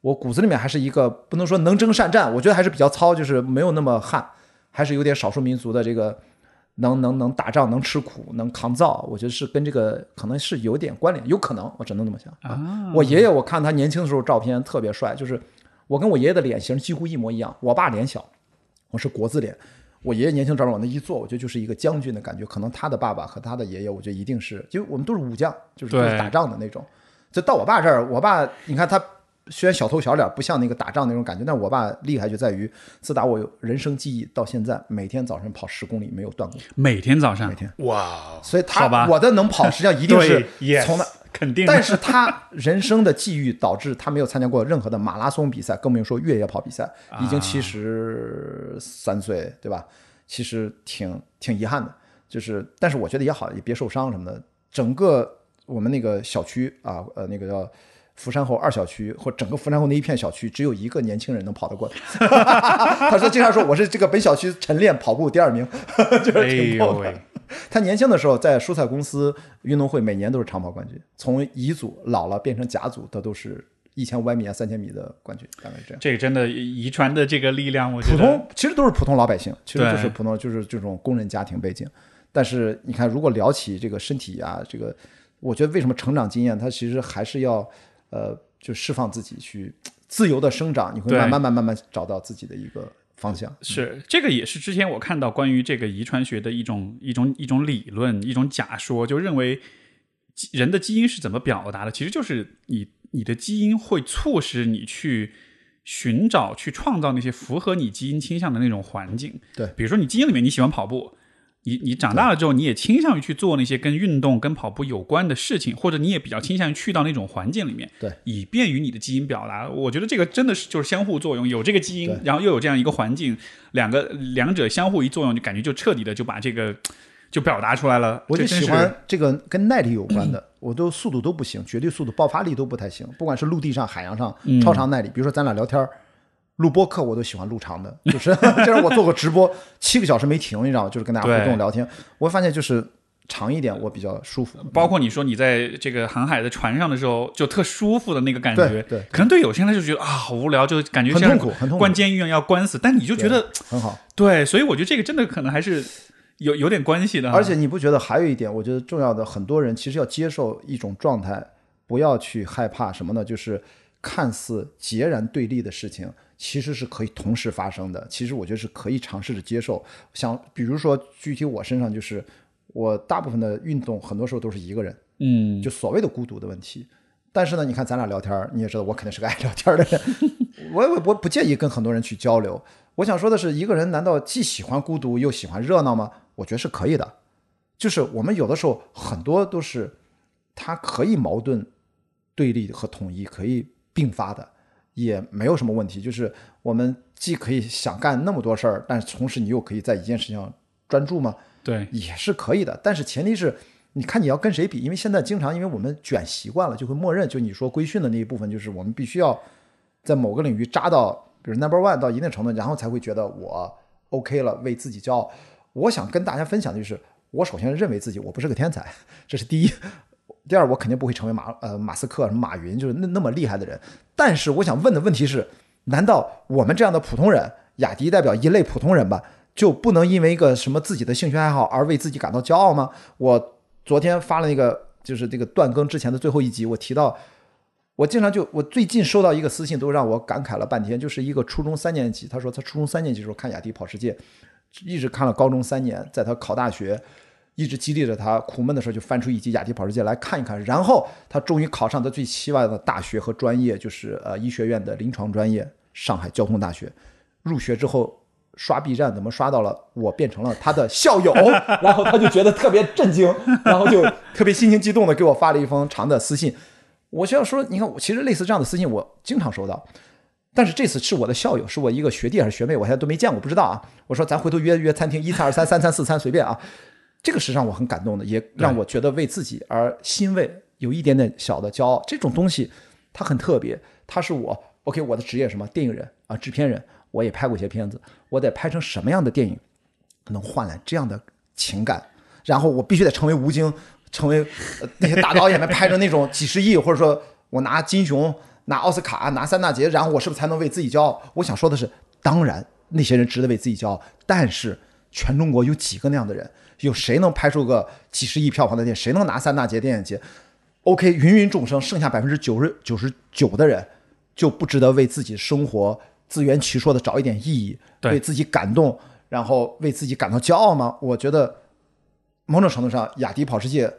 我骨子里面还是一个不能说能征善战，我觉得还是比较糙，就是没有那么汉，还是有点少数民族的这个能能能打仗、能吃苦、能抗造。我觉得是跟这个可能是有点关联，有可能，我只能这么想啊我爷爷我看他年轻的时候照片特别帅，就是我跟我爷爷的脸型几乎一模一样，我爸脸小，我是国字脸。我爷爷年轻时候往那一坐，我觉得就是一个将军的感觉。可能他的爸爸和他的爷爷，我觉得一定是，因为我们都是武将，就是都是打仗的那种。就到我爸这儿，我爸你看他虽然小头小脸，不像那个打仗那种感觉，但我爸厉害就在于，自打我有人生记忆到现在，每天早上跑十公里没有断过。每天早上，每天哇，所以他我的能跑，实际上一定是从那。肯定，但是他人生的际遇导致他没有参加过任何的马拉松比赛，更不用说越野跑比赛，已经七十三岁，对吧？其实挺挺遗憾的，就是，但是我觉得也好，也别受伤什么的。整个我们那个小区啊，呃，那个叫福山后二小区或整个福山后那一片小区，只有一个年轻人能跑得过他。他说经常说我是这个本小区晨练跑步第二名，就是哎挺逗的。他年轻的时候在蔬菜公司运动会每年都是长跑冠军，从乙组老了变成甲组，他都是一千五百米啊、三千米的冠军，大概是这样。这个真的遗传的这个力量，我觉得普通其实都是普通老百姓，其实就是普通就是这种工人家庭背景。但是你看，如果聊起这个身体啊，这个我觉得为什么成长经验，他其实还是要呃，就释放自己去自由的生长，你会对慢慢慢慢慢找到自己的一个方向。是这个也是之前我看到关于这个遗传学的一种一种一种理论，一种假说，就认为人的基因是怎么表达的，其实就是你你的基因会促使你去寻找、去创造那些符合你基因倾向的那种环境。对比如说你基因里面你喜欢跑步。你你长大了之后，你也倾向于去做那些跟运动、跟跑步有关的事情，或者你也比较倾向于去到那种环境里面，对，以便于你的基因表达。我觉得这个真的是就是相互作用，有这个基因，然后又有这样一个环境，两个两者相互一作用，就感觉就彻底的就把这个就表达出来了。我就喜欢这个跟耐力有关的，我都速度都不行，绝对速度、爆发力都不太行，不管是陆地上、海洋上，嗯超长耐力。比如说咱俩聊天儿录播课，我都喜欢录长的，就是就是我做过直播七个小时没停，你知道吗？就是跟大家互动聊天，我发现就是长一点我比较舒服。包括你说你在这个航海的船上的时候，就特舒服的那个感觉。对对可能对有些人就觉得啊好无聊，就感觉像很痛苦很痛苦关监狱要关死。但你就觉得很好，对，所以我觉得这个真的可能还是有有点关系的。而且你不觉得还有一点，我觉得重要的，很多人其实要接受一种状态，不要去害怕什么呢？就是看似截然对立的事情，其实是可以同时发生的。其实我觉得是可以尝试着接受。像比如说，具体我身上就是，我大部分的运动很多时候都是一个人，嗯，就所谓的孤独的问题。但是呢，你看咱俩聊天，你也知道我肯定是个爱聊天的人，我我我不介意跟很多人去交流。我想说的是，一个人难道既喜欢孤独又喜欢热闹吗？我觉得是可以的。就是我们有的时候很多都是，它可以矛盾、对立和统一可以并发的，也没有什么问题。就是我们既可以想干那么多事儿，但是同时你又可以在一件事情上专注吗？对，也是可以的，但是前提是，你看你要跟谁比，因为现在经常因为我们卷习惯了，就会默认，就你说规训的那一部分，就是我们必须要在某个领域扎到，比如 number one 到一定程度，然后才会觉得我 OK 了，为自己骄傲。我想跟大家分享的就是，我首先认为自己我不是个天才，这是第一。第二，我肯定不会成为马呃马斯克、什么马云，就是那那么厉害的人。但是我想问的问题是，难道我们这样的普通人，雅迪代表一类普通人吧，就不能因为一个什么自己的兴趣爱好而为自己感到骄傲吗？我昨天发了那个就是这个断更之前的最后一集，我提到，我经常就我最近收到一个私信，都让我感慨了半天，就是一个初中三年级，他说他初中三年级时候看雅迪跑世界，一直看了高中三年，在他考大学。一直激励着他，苦闷的时候就翻出一集《雅迪跑世界》来看一看，然后他终于考上他最期望的大学和专业，就是呃医学院的临床专业——上海交通大学。入学之后刷 B 站，怎么刷到了我变成了他的校友？然后他就觉得特别震惊，然后就特别心情激动的给我发了一封长的私信。我需要说，你看，我其实类似这样的私信我经常收到，但是这次是我的校友，是我一个学弟还是学妹，我现在都没见过，不知道啊。我说咱回头约约餐厅，一餐二三三餐四餐随便啊。这个是让我很感动的，也让我觉得为自己而欣慰，有一点点小的骄傲。这种东西它很特别，它是我 OK，我的职业什么电影人啊，制片人，我也拍过一些片子，我得拍成什么样的电影能换来这样的情感？然后我必须得成为吴京，成为那些大导演们拍成那种几十亿，或者说我拿金熊、拿奥斯卡、拿三大节，然后我是不是才能为自己骄傲？我想说的是，当然那些人值得为自己骄傲，但是全中国有几个那样的人？有谁能拍出个几十亿票房的电影？谁能拿三大节电影节？OK，芸芸众生，剩下百分之九十九十九的人就不值得为自己生活自圆其说的找一点意义，为自己感动，然后为自己感到骄傲吗？我觉得某种程度上，雅迪跑世界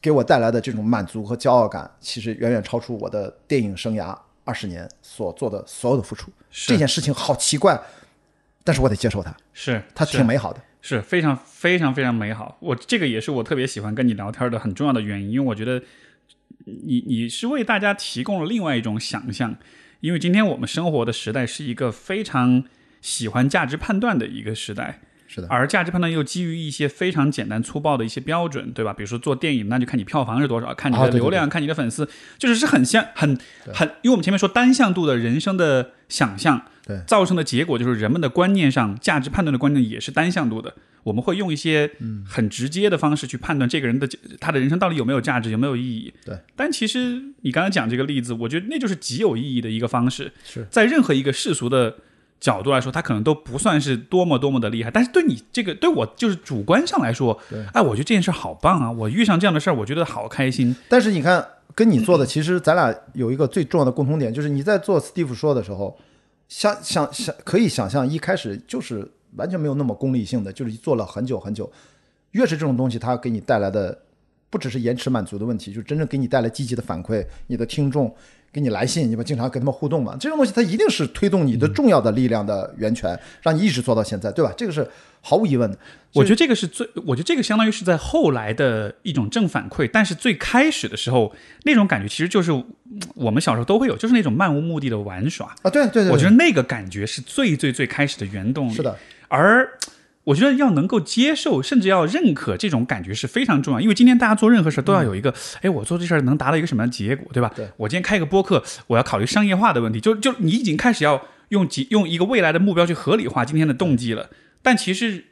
给我带来的这种满足和骄傲感，其实远远超出我的电影生涯二十年所做的所有的付出。这件事情好奇怪，但是我得接受它，是它挺美好的。是非常非常非常美好，我这个也是我特别喜欢跟你聊天的很重要的原因，因为我觉得你你是为大家提供了另外一种想象，因为今天我们生活的时代是一个非常喜欢价值判断的一个时代。是的，而价值判断又基于一些非常简单粗暴的一些标准，对吧？比如说做电影，那就看你票房是多少，看你的流量，看你的粉丝，就是是很像很很，因为我们前面说单向度的人生的想象，对，造成的结果就是人们的观念上价值判断的观念也是单向度的。我们会用一些很直接的方式去判断这个人的他的人生到底有没有价值，有没有意义。对，但其实你刚才讲这个例子，我觉得那就是极有意义的一个方式。是在任何一个世俗的。角度来说，他可能都不算是多么多么的厉害，但是对你这个对我就是主观上来说，哎，我觉得这件事好棒啊！我遇上这样的事儿，我觉得好开心。但是你看，跟你做的，其实咱俩有一个最重要的共同点，就是你在做 Steve 说的时候，想想想，可以想象一开始就是完全没有那么功利性的，就是做了很久很久。越是这种东西，它给你带来的不只是延迟满足的问题，就真正给你带来积极的反馈，你的听众。给你来信，你不经常跟他们互动嘛？这种东西它一定是推动你的重要的力量的源泉，让你一直做到现在，对吧？这个是毫无疑问的。我觉得这个是最，我觉得这个相当于是在后来的一种正反馈，但是最开始的时候那种感觉其实就是我们小时候都会有，就是那种漫无目的的玩耍啊。对对对，我觉得那个感觉是最最最开始的原动力。是的，而。我觉得要能够接受，甚至要认可这种感觉是非常重要。因为今天大家做任何事都要有一个，哎，我做这事儿能达到一个什么样的结果，对吧？对。我今天开个播客，我要考虑商业化的问题，就就你已经开始要用几用一个未来的目标去合理化今天的动机了。但其实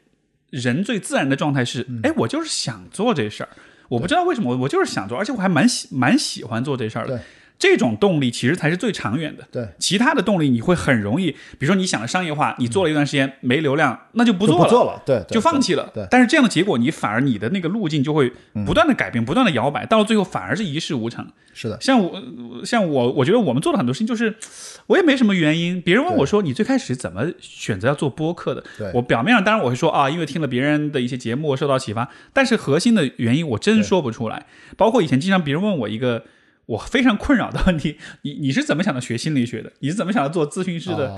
人最自然的状态是，哎，我就是想做这事儿，我不知道为什么，我就是想做，而且我还蛮喜蛮喜欢做这事儿的。这种动力其实才是最长远的。对，其他的动力你会很容易，比如说你想的商业化，你做了一段时间没流量，那就不做了，做了，对，就放弃了。对，但是这样的结果，你反而你的那个路径就会不断的改变，不断的摇摆，到了最后反而是一事无成。是的，像我，像我，我觉得我们做的很多事情，就是我也没什么原因。别人问我说你最开始怎么选择要做播客的？我表面上当然我会说啊，因为听了别人的一些节目受到启发，但是核心的原因我真说不出来。包括以前经常别人问我一个。我非常困扰的问题，你你是怎么想的学心理学的？你是怎么想的做咨询师的？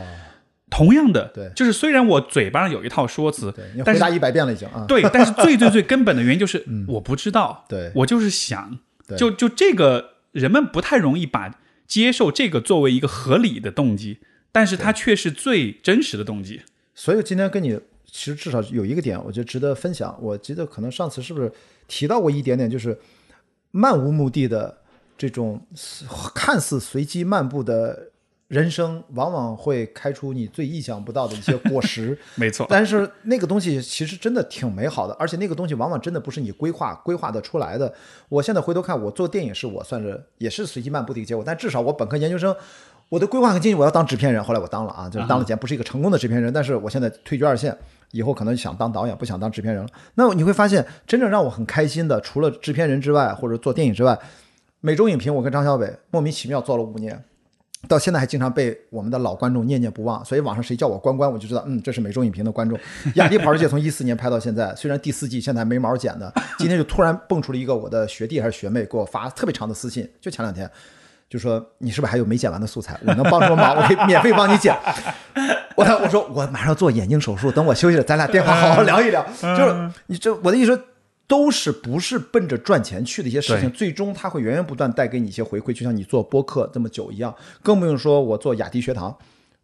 同样的，对，就是虽然我嘴巴上有一套说辞，对你回答一百遍了已经啊。对，但是最最最根本的原因就是我不知道，对我就是想，就就这个人们不太容易把接受这个作为一个合理的动机，但是它却是最真实的动机。所以今天跟你其实至少有一个点，我觉得值得分享。我记得可能上次是不是提到过一点点，就是漫无目的的。这种看似随机漫步的人生，往往会开出你最意想不到的一些果实。没错，但是那个东西其实真的挺美好的，而且那个东西往往真的不是你规划规划的出来的。我现在回头看，我做电影是我算是也是随机漫步的一个结果，但至少我本科研究生，我的规划很清晰，我要当制片人，后来我当了啊，就是当了钱，不是一个成功的制片人，但是我现在退居二线，以后可能想当导演，不想当制片人了。那你会发现，真正让我很开心的，除了制片人之外，或者做电影之外，美洲影评，我跟张小伟莫名其妙做了五年。到现在还经常被我们的老观众念念不忘，所以网上谁叫我关关，我就知道，嗯，这是美洲影评的观众。雅迪跑世界从一四年拍到现在，虽然第四季现在还没毛剪的，今天就突然蹦出了一个我的学弟还是学妹给我发特别长的私信，就前两天就说你是不是还有没剪完的素材，我能帮什么忙，我可以 免费帮你剪。我我说我马上做眼睛手术，等我休息了，咱俩电话好好聊一聊。就是你这我的意思说。都是不是奔着赚钱去的一些事情，最终它会源源不断带给你一些回馈，就像你做播客这么久一样，更不用说我做雅迪学堂。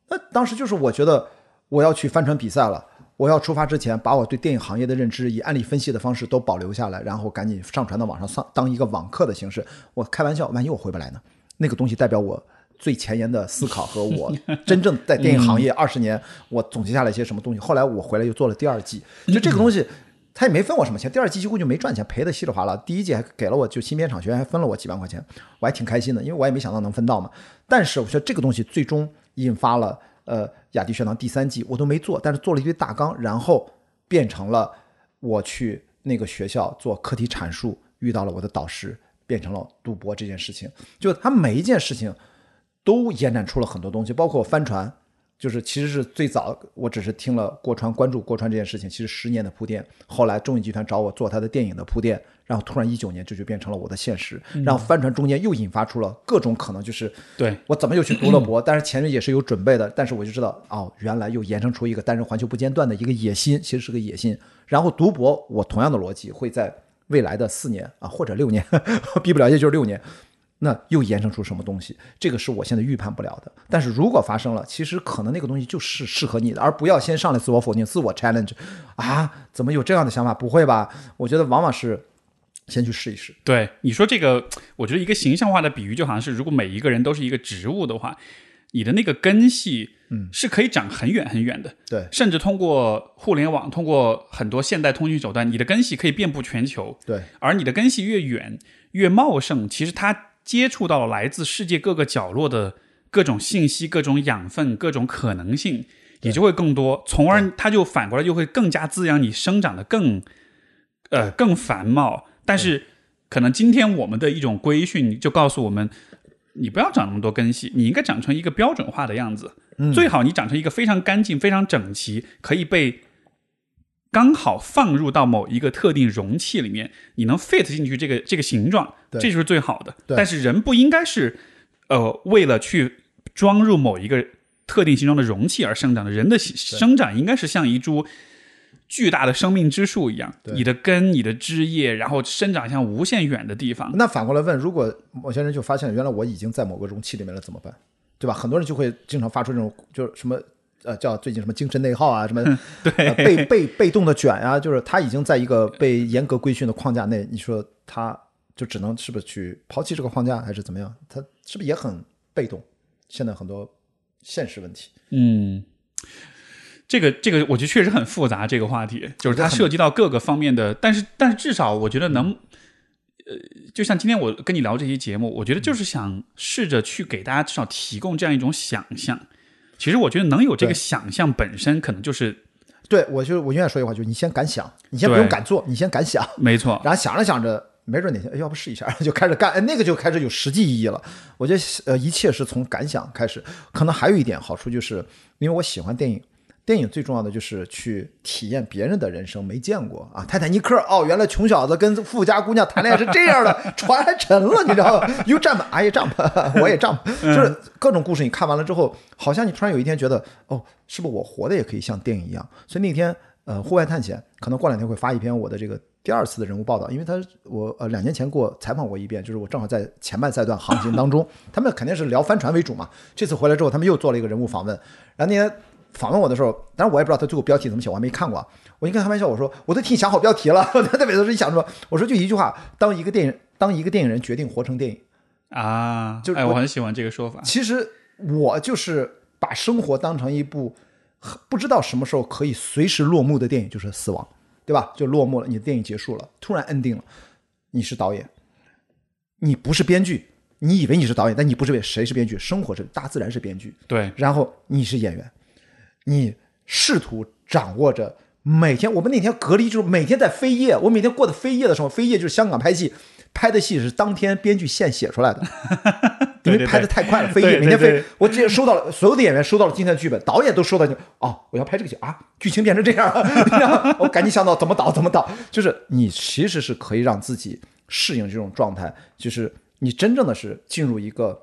那当时就是我觉得我要去帆船比赛了，我要出发之前把我对电影行业的认知以案例分析的方式都保留下来，然后赶紧上传到网上上当一个网课的形式。我开玩笑，万一我回不来呢？那个东西代表我最前沿的思考和我 真正在电影行业二十年，我总结下来一些什么东西。后来我回来又做了第二季，就这个东西。他也没分我什么钱，第二季几乎就没赚钱，赔的稀里哗啦。第一季还给了我就新片场学院还分了我几万块钱，我还挺开心的，因为我也没想到能分到嘛。但是我觉得这个东西最终引发了呃雅迪学堂第三季我都没做，但是做了一堆大纲，然后变成了我去那个学校做课题阐述，遇到了我的导师，变成了赌博这件事情。就他每一件事情都延展出了很多东西，包括帆船。就是其实是最早，我只是听了郭川关注郭川这件事情，其实十年的铺垫。后来中影集团找我做他的电影的铺垫，然后突然一九年这就变成了我的现实。然后帆船中间又引发出了各种可能，就是对我怎么又去读了博，但是前面也是有准备的。但是我就知道，哦，原来又延伸出一个单人环球不间断的一个野心，其实是个野心。然后读博，我同样的逻辑会在未来的四年啊或者六年，毕不了业就是六年。那又延伸出什么东西？这个是我现在预判不了的。但是如果发生了，其实可能那个东西就是适合你的，而不要先上来自我否定、自我 challenge。啊，怎么有这样的想法？不会吧？我觉得往往是先去试一试。对你说这个，我觉得一个形象化的比喻，就好像是如果每一个人都是一个植物的话，你的那个根系，嗯，是可以长很远很远的。对，甚至通过互联网，通过很多现代通讯手段，你的根系可以遍布全球。对，而你的根系越远越茂盛，其实它。接触到了来自世界各个角落的各种信息、各种养分、各种可能性，也就会更多，从而它就反过来就会更加滋养你生长的更，呃，更繁茂。但是，可能今天我们的一种规训就告诉我们，你不要长那么多根系，你应该长成一个标准化的样子。最好你长成一个非常干净、非常整齐，可以被。刚好放入到某一个特定容器里面，你能 fit 进去这个这个形状，这就是最好的。但是人不应该是，呃，为了去装入某一个特定形状的容器而生长的。人的生长应该是像一株巨大的生命之树一样，你的根、你的枝叶，然后生长向无限远的地方。那反过来问，如果某些人就发现原来我已经在某个容器里面了，怎么办？对吧？很多人就会经常发出这种，就是什么。呃，叫最近什么精神内耗啊，什么对被被被动的卷啊，就是他已经在一个被严格规训的框架内，你说他就只能是不是去抛弃这个框架，还是怎么样？他是不是也很被动？现在很多现实问题，嗯，这个这个我觉得确实很复杂，这个话题就是它涉及到各个方面的，但是但是至少我觉得能，呃，就像今天我跟你聊这期节目，我觉得就是想试着去给大家至少提供这样一种想象。其实我觉得能有这个想象本身，可能就是，对我就我永远说一句话，就是你先敢想，你先不用敢做，你先敢想，没错。然后想着想着，没准哪天要不试一下，就开始干，哎，那个就开始有实际意义了。我觉得呃，一切是从敢想开始。可能还有一点好处，就是因为我喜欢电影。电影最重要的就是去体验别人的人生，没见过啊！泰坦尼克哦，原来穷小子跟富家姑娘谈恋爱是这样的，船还沉了，你知道吗？You jump，I jump，我也 jump，就是各种故事。你看完了之后，好像你突然有一天觉得，哦，是不是我活的也可以像电影一样？所以那天，呃，户外探险可能过两天会发一篇我的这个第二次的人物报道，因为他我呃两年前给我采访过一遍，就是我正好在前半赛段航行当中，他们肯定是聊帆船为主嘛。这次回来之后，他们又做了一个人物访问，然后那天。访问我的时候，当然我也不知道他最后标题怎么写，我还没看过。我一跟他开玩笑，我说我都替你想好标题了。他特别都是一想说，我说就一句话：当一个电影，当一个电影人决定活成电影啊，就哎，我很喜欢这个说法。其实我就是把生活当成一部不知道什么时候可以随时落幕的电影，就是死亡，对吧？就落幕了，你的电影结束了，突然 ending 了。你是导演，你不是编剧。你以为你是导演，但你不是编，谁是编剧？生活是大自然是编剧，对，然后你是演员，你试图掌握着每天。我们那天隔离就是每天在飞夜，我每天过的飞夜的时候。飞夜就是香港拍戏，拍的戏是当天编剧现写出来的，因为拍的太快了，飞对夜每天飞。我直接收到了，所有的演员收到了今天的剧本，导演都收到就哦，我要拍这个戏啊，剧情变成这样了，我赶紧想到怎么导怎么导。就是你其实是可以让自己适应这种状态，就是你真正的是进入一个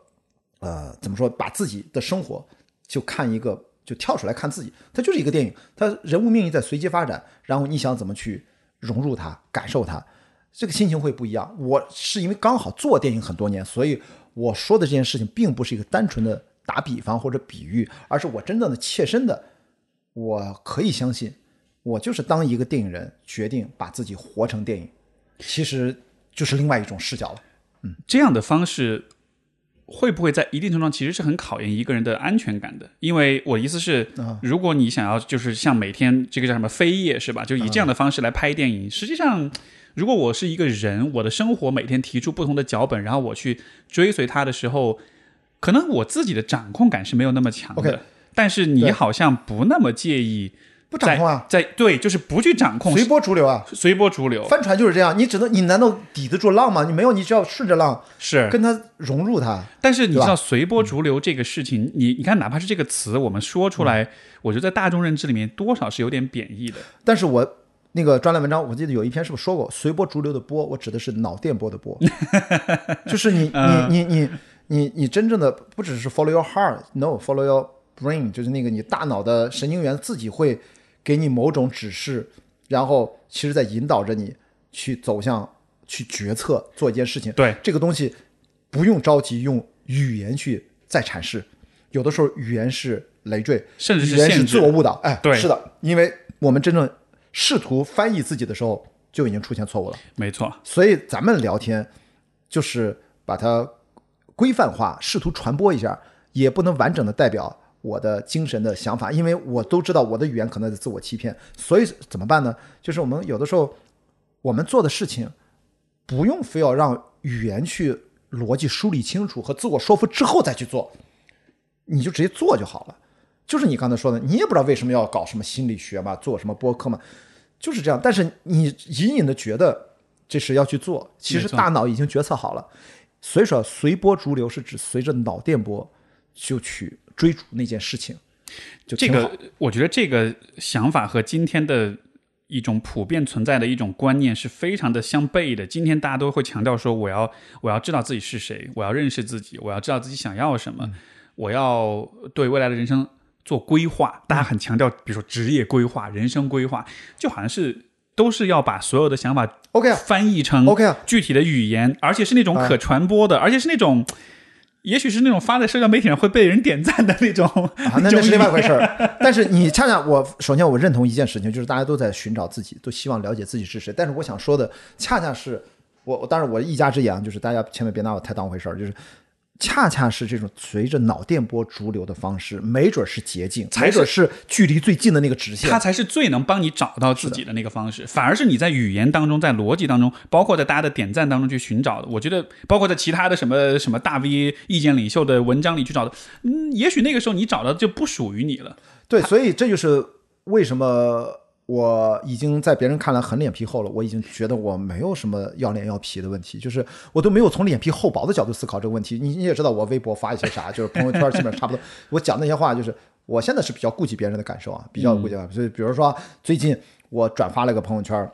呃，怎么说，把自己的生活就看一个，就跳出来看自己，它就是一个电影，它人物命运在随机发展，然后你想怎么去融入它、感受它，这个心情会不一样。我是因为刚好做电影很多年，所以我说的这件事情并不是一个单纯的打比方或者比喻，而是我真正的切身的，我可以相信，我就是当一个电影人，决定把自己活成电影，其实就是另外一种视角了。嗯这样的方式会不会在一定程度上其实是很考验一个人的安全感的？因为我意思是，如果你想要就是像每天这个叫什么飞页是吧？就以这样的方式来拍电影，实际上。如果我是一个人，我的生活每天提出不同的脚本，然后我去追随他的时候，可能我自己的掌控感是没有那么强的。但是你好像不那么介意不掌控啊，在在对，就是不去掌控，随波逐流啊，随波逐流，帆船就是这样，你只能你难道抵得住浪吗？你没有，你只要顺着浪，是。跟它融入它。但是你知道随波逐流这个事情，你你看，哪怕是这个词，我们说出来，我觉得在大众认知里面多少是有点贬义的。但是我那个专栏文章，我记得有一篇是不是说过“随波逐流”的波，我指的是脑电波的波，就是你你你你你你真正的不只是 follow your heart，no，follow your brain，就是那个你大脑的神经元自己会给你某种指示，然后其实在引导着你去走向去决策做一件事情。对这个东西不用着急用语言去再阐释，有的时候语言是累赘，甚至是语言是自我误导。哎，对是的，因为我们真正试图翻译自己的时候，就已经出现错误了。没错，所以咱们聊天就是把它规范化，试图传播一下，也不能完整的代表我的精神的想法，因为我都知道我的语言可能在自我欺骗。所以怎么办呢？就是我们有的时候我们做的事情，不用非要让语言去逻辑梳理清楚和自我说服之后再去做，你就直接做就好了。就是你刚才说的，你也不知道为什么要搞什么心理学嘛，做什么播客嘛，就是这样。但是你隐隐的觉得这是要去做，其实大脑已经决策好了。所以说，随波逐流是指随着脑电波就去追逐那件事情，就这个我觉得这个想法和今天的一种普遍存在的一种观念是非常的相悖的。今天大家都会强调说，我要我要知道自己是谁，我要认识自己，我要知道自己想要什么，我要对未来的人生做规划。大家很强调，比如说职业规划、人生规划，就好像是都是要把所有的想法翻译成具体的语言，而且是那种可传播的，而且是那种。也许是那种发在社交媒体上会被人点赞的那种啊，那那是另外一回事儿。但是你恰恰我首先我认同一件事情，就是大家都在寻找自己，都希望了解自己是谁。但是我想说的，恰恰是我我当然我一家之言啊，就是大家千万别拿我太当回事儿，就是。恰恰是这种随着脑电波逐流的方式，没准是捷径，才没准是距离最近的那个直线它。才是最能帮你找到自己的那个方式。反而是你在语言当中、在逻辑当中，包括在大家的点赞当中去寻找的。我觉得，包括在其他的什么什么大 V 意见领袖的文章里去找的，嗯，也许那个时候你找到的就不属于你了。对，所以这就是为什么我已经在别人看来很脸皮厚了。我已经觉得我没有什么要脸要皮的问题，就是我都没有从脸皮厚薄的角度思考这个问题。你你也知道，我微博发一些啥，就是朋友圈基本上差不多。我讲那些话，就是我现在是比较顾及别人的感受啊，比较顾及。所以比如说最近我转发了个朋友圈，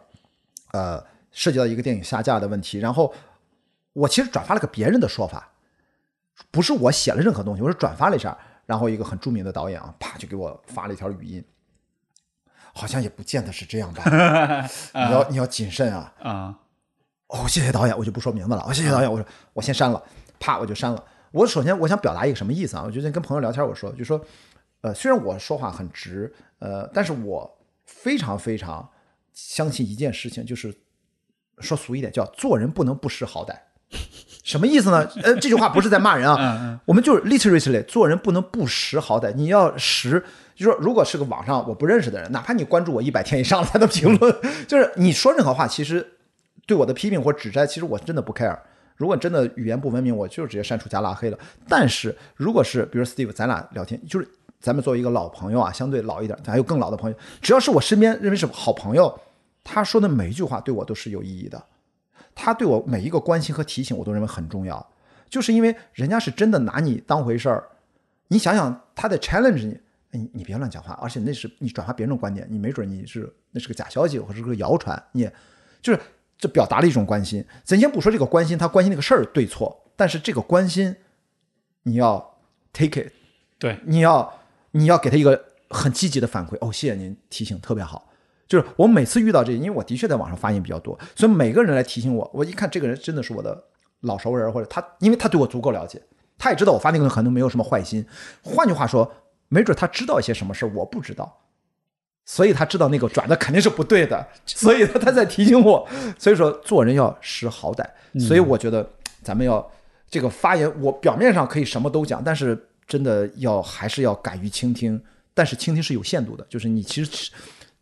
呃，涉及到一个电影下架的问题，然后我其实转发了个别人的说法，不是我写了任何东西，我是转发了一下。然后一个很著名的导演啊，啪就给我发了一条语音，好像也不见得是这样吧？你要你要谨慎啊！啊、哦，谢谢导演，我就不说名字了。哦，谢谢导演，我说我先删了，啪我就删了。我首先我想表达一个什么意思啊？我最近跟朋友聊天，我说就说，呃，虽然我说话很直，呃，但是我非常非常相信一件事情，就是说俗一点，叫做人不能不识好歹。什么意思呢？呃，这句话不是在骂人啊，我们就是 literally 做人不能不识好歹，你要识。就说如果是个网上我不认识的人，哪怕你关注我一百天以上他的评论，就是你说任何话，其实对我的批评或指摘，其实我真的不 care。如果真的语言不文明，我就直接删除加拉黑了。但是如果是比如 Steve，咱俩聊天，就是咱们作为一个老朋友啊，相对老一点，咱还有更老的朋友，只要是我身边认为是好朋友，他说的每一句话对我都是有意义的，他对我每一个关心和提醒，我都认为很重要，就是因为人家是真的拿你当回事儿。你想想，他在 challenge 你，你你别乱讲话，而且那是你转发别人的观点，你没准你是那是个假消息或者是个谣传，你也就是这表达了一种关心。咱先不说这个关心，他关心那个事儿对错，但是这个关心你要 take it，对，你要你要给他一个很积极的反馈。哦，谢谢您提醒，特别好。就是我每次遇到这，因为我的确在网上发言比较多，所以每个人来提醒我，我一看这个人真的是我的老熟人，或者他，因为他对我足够了解，他也知道我发那个可能没有什么坏心。换句话说，没准他知道一些什么事儿我不知道，所以他知道那个转的肯定是不对的，所以他在提醒我。所以说做人要识好歹，所以我觉得咱们要这个发言，我表面上可以什么都讲，但是真的要还是要敢于倾听，但是倾听是有限度的，就是你其实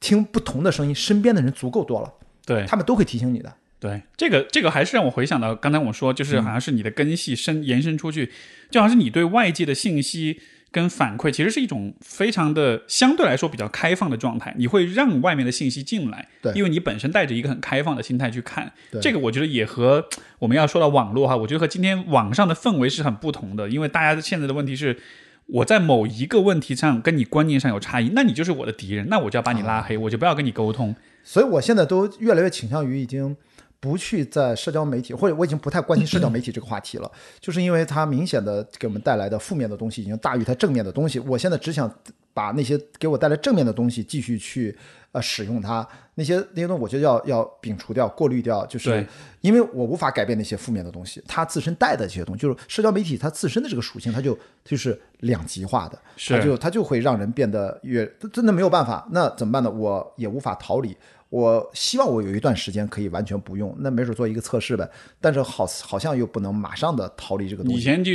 听不同的声音，身边的人足够多了，对，他们都会提醒你的。对，这个这个还是让我回想到刚才我说，就是好像是你的根系伸延伸出去，就好像是你对外界的信息跟反馈，其实是一种非常的相对来说比较开放的状态，你会让外面的信息进来，对因为你本身带着一个很开放的心态去看对，这个我觉得也和我们要说到网络哈，我觉得和今天网上的氛围是很不同的，因为大家现在的问题是。我在某一个问题上跟你观念上有差异，那你就是我的敌人，那我就要把你拉黑，我就不要跟你沟通。所以我现在都越来越倾向于已经不去在社交媒体，或者我已经不太关心社交媒体这个话题了，就是因为它明显的给我们带来的负面的东西已经大于它正面的东西。我现在只想把那些给我带来正面的东西继续去呃使用它，那些那些东西我觉得要要摒除掉、过滤掉，就是因为我无法改变那些负面的东西，它自身带的这些东西，就是社交媒体它自身的这个属性，它就就是两极化的，它就它就会让人变得越真的没有办法，那怎么办呢？我也无法逃离。我希望我有一段时间可以完全不用，那没准做一个测试呗。但是好好像又不能马上的逃离这个东西以前就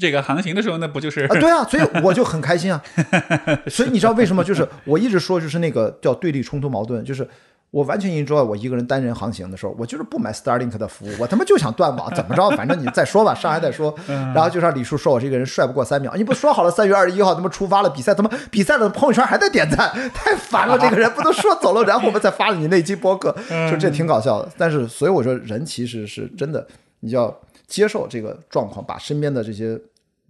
这个航行的时候，那不就是啊，对啊，所以我就很开心啊。所以你知道为什么？就是我一直说，就是那个叫对立冲突矛盾，就是我完全 enjoy 我一个人单人航行的时候，我就是不买 Starlink 的服务，我他妈就想断网，怎么着？反正你再说吧，上海再说。然后就让李叔说我这个人帅不过三秒，你不说好了三月二十一号他妈出发了比赛，他妈比赛了朋友圈还在点赞，太烦了！这个人不都说走了，然后我们再发了你那期播客，就这挺搞笑的。但是所以我说，人其实是真的，你就要接受这个状况，把身边的这些。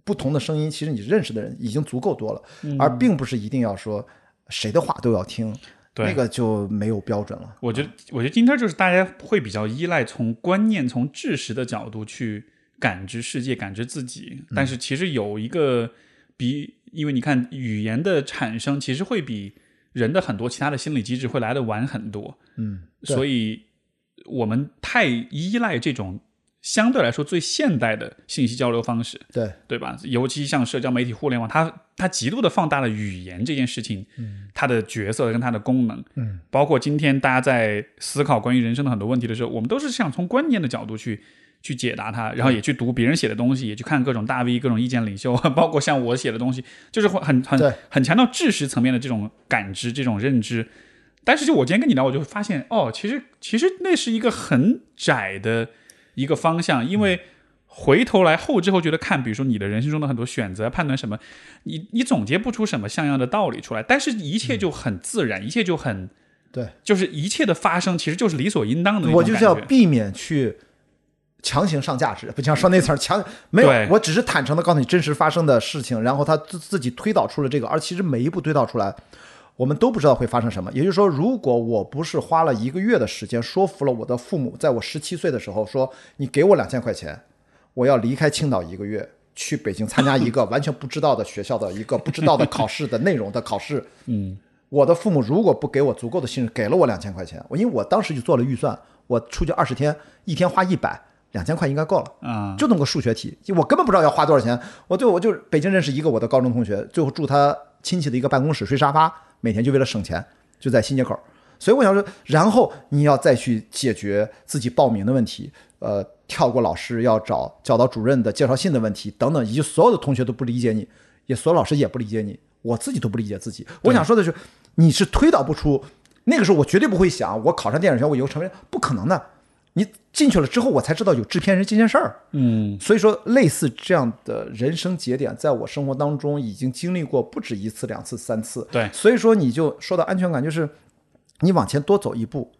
不同的声音，其实你认识的人已经足够多了，而并不是一定要说谁的话都要听，对那个就没有标准了。我觉得，我觉得今天就是大家会比较依赖从观念、从知识的角度去感知世界、感知自己。但是其实有一个比，因为你看语言的产生，其实会比人的很多其他的心理机制会来的晚很多。嗯，所以我们太依赖这种相对来说最现代的信息交流方式。对对吧？尤其像社交媒体、互联网，它它极度的放大了语言这件事情，它的角色跟它的功能，嗯，包括今天大家在思考关于人生的很多问题的时候，我们都是想从观念的角度去去解答它，然后也去读别人写的东西，也去看各种大 V、各种意见领袖，包括像我写的东西，就是会很很很强调知识层面的这种感知、这种认知。但是就我今天跟你聊，我就会发现，哦，其实其实那是一个很窄的一个方向，因为回头来后知后觉的看，比如说你的人生中的很多选择、判断什么，你你总结不出什么像样的道理出来，但是一切就很自然，一切就很对，就是一切的发生其实就是理所应当的我就是要避免去强行上价值，不像说那词儿强 没有，我只是坦诚的告诉你真实发生的事情，然后他自自己推导出了这个，而其实每一步推导出来。我们都不知道会发生什么，也就是说，如果我不是花了一个月的时间说服了我的父母，在我十七岁的时候说，你给我两千块钱，我要离开青岛一个月，去北京参加一个完全不知道的学校的一个不知道的考试的内容的考试。嗯，我的父母如果不给我足够的信任，给了我两千块钱，我因为我当时就做了预算，我出去二十天，一天花一百，两千块应该够了。啊、就那么个数学题，我根本不知道要花多少钱。我就我就北京认识一个我的高中同学，最后住他亲戚的一个办公室睡沙发，每天就为了省钱，就在新街口。所以我想说，然后你要再去解决自己报名的问题，呃，跳过老师要找教导主任的介绍信的问题等等，以及所有的同学都不理解你，也所有老师也不理解你，我自己都不理解自己。我想说的是，你是推导不出。那个时候我绝对不会想，我考上电影学院，我以后成为不可能的。你进去了之后，我才知道有制片人这件事儿。嗯，所以说，类似这样的人生节点，在我生活当中已经经历过不止一次、两次、三次。对所以说你就说到安全感，就是你往前多走一步，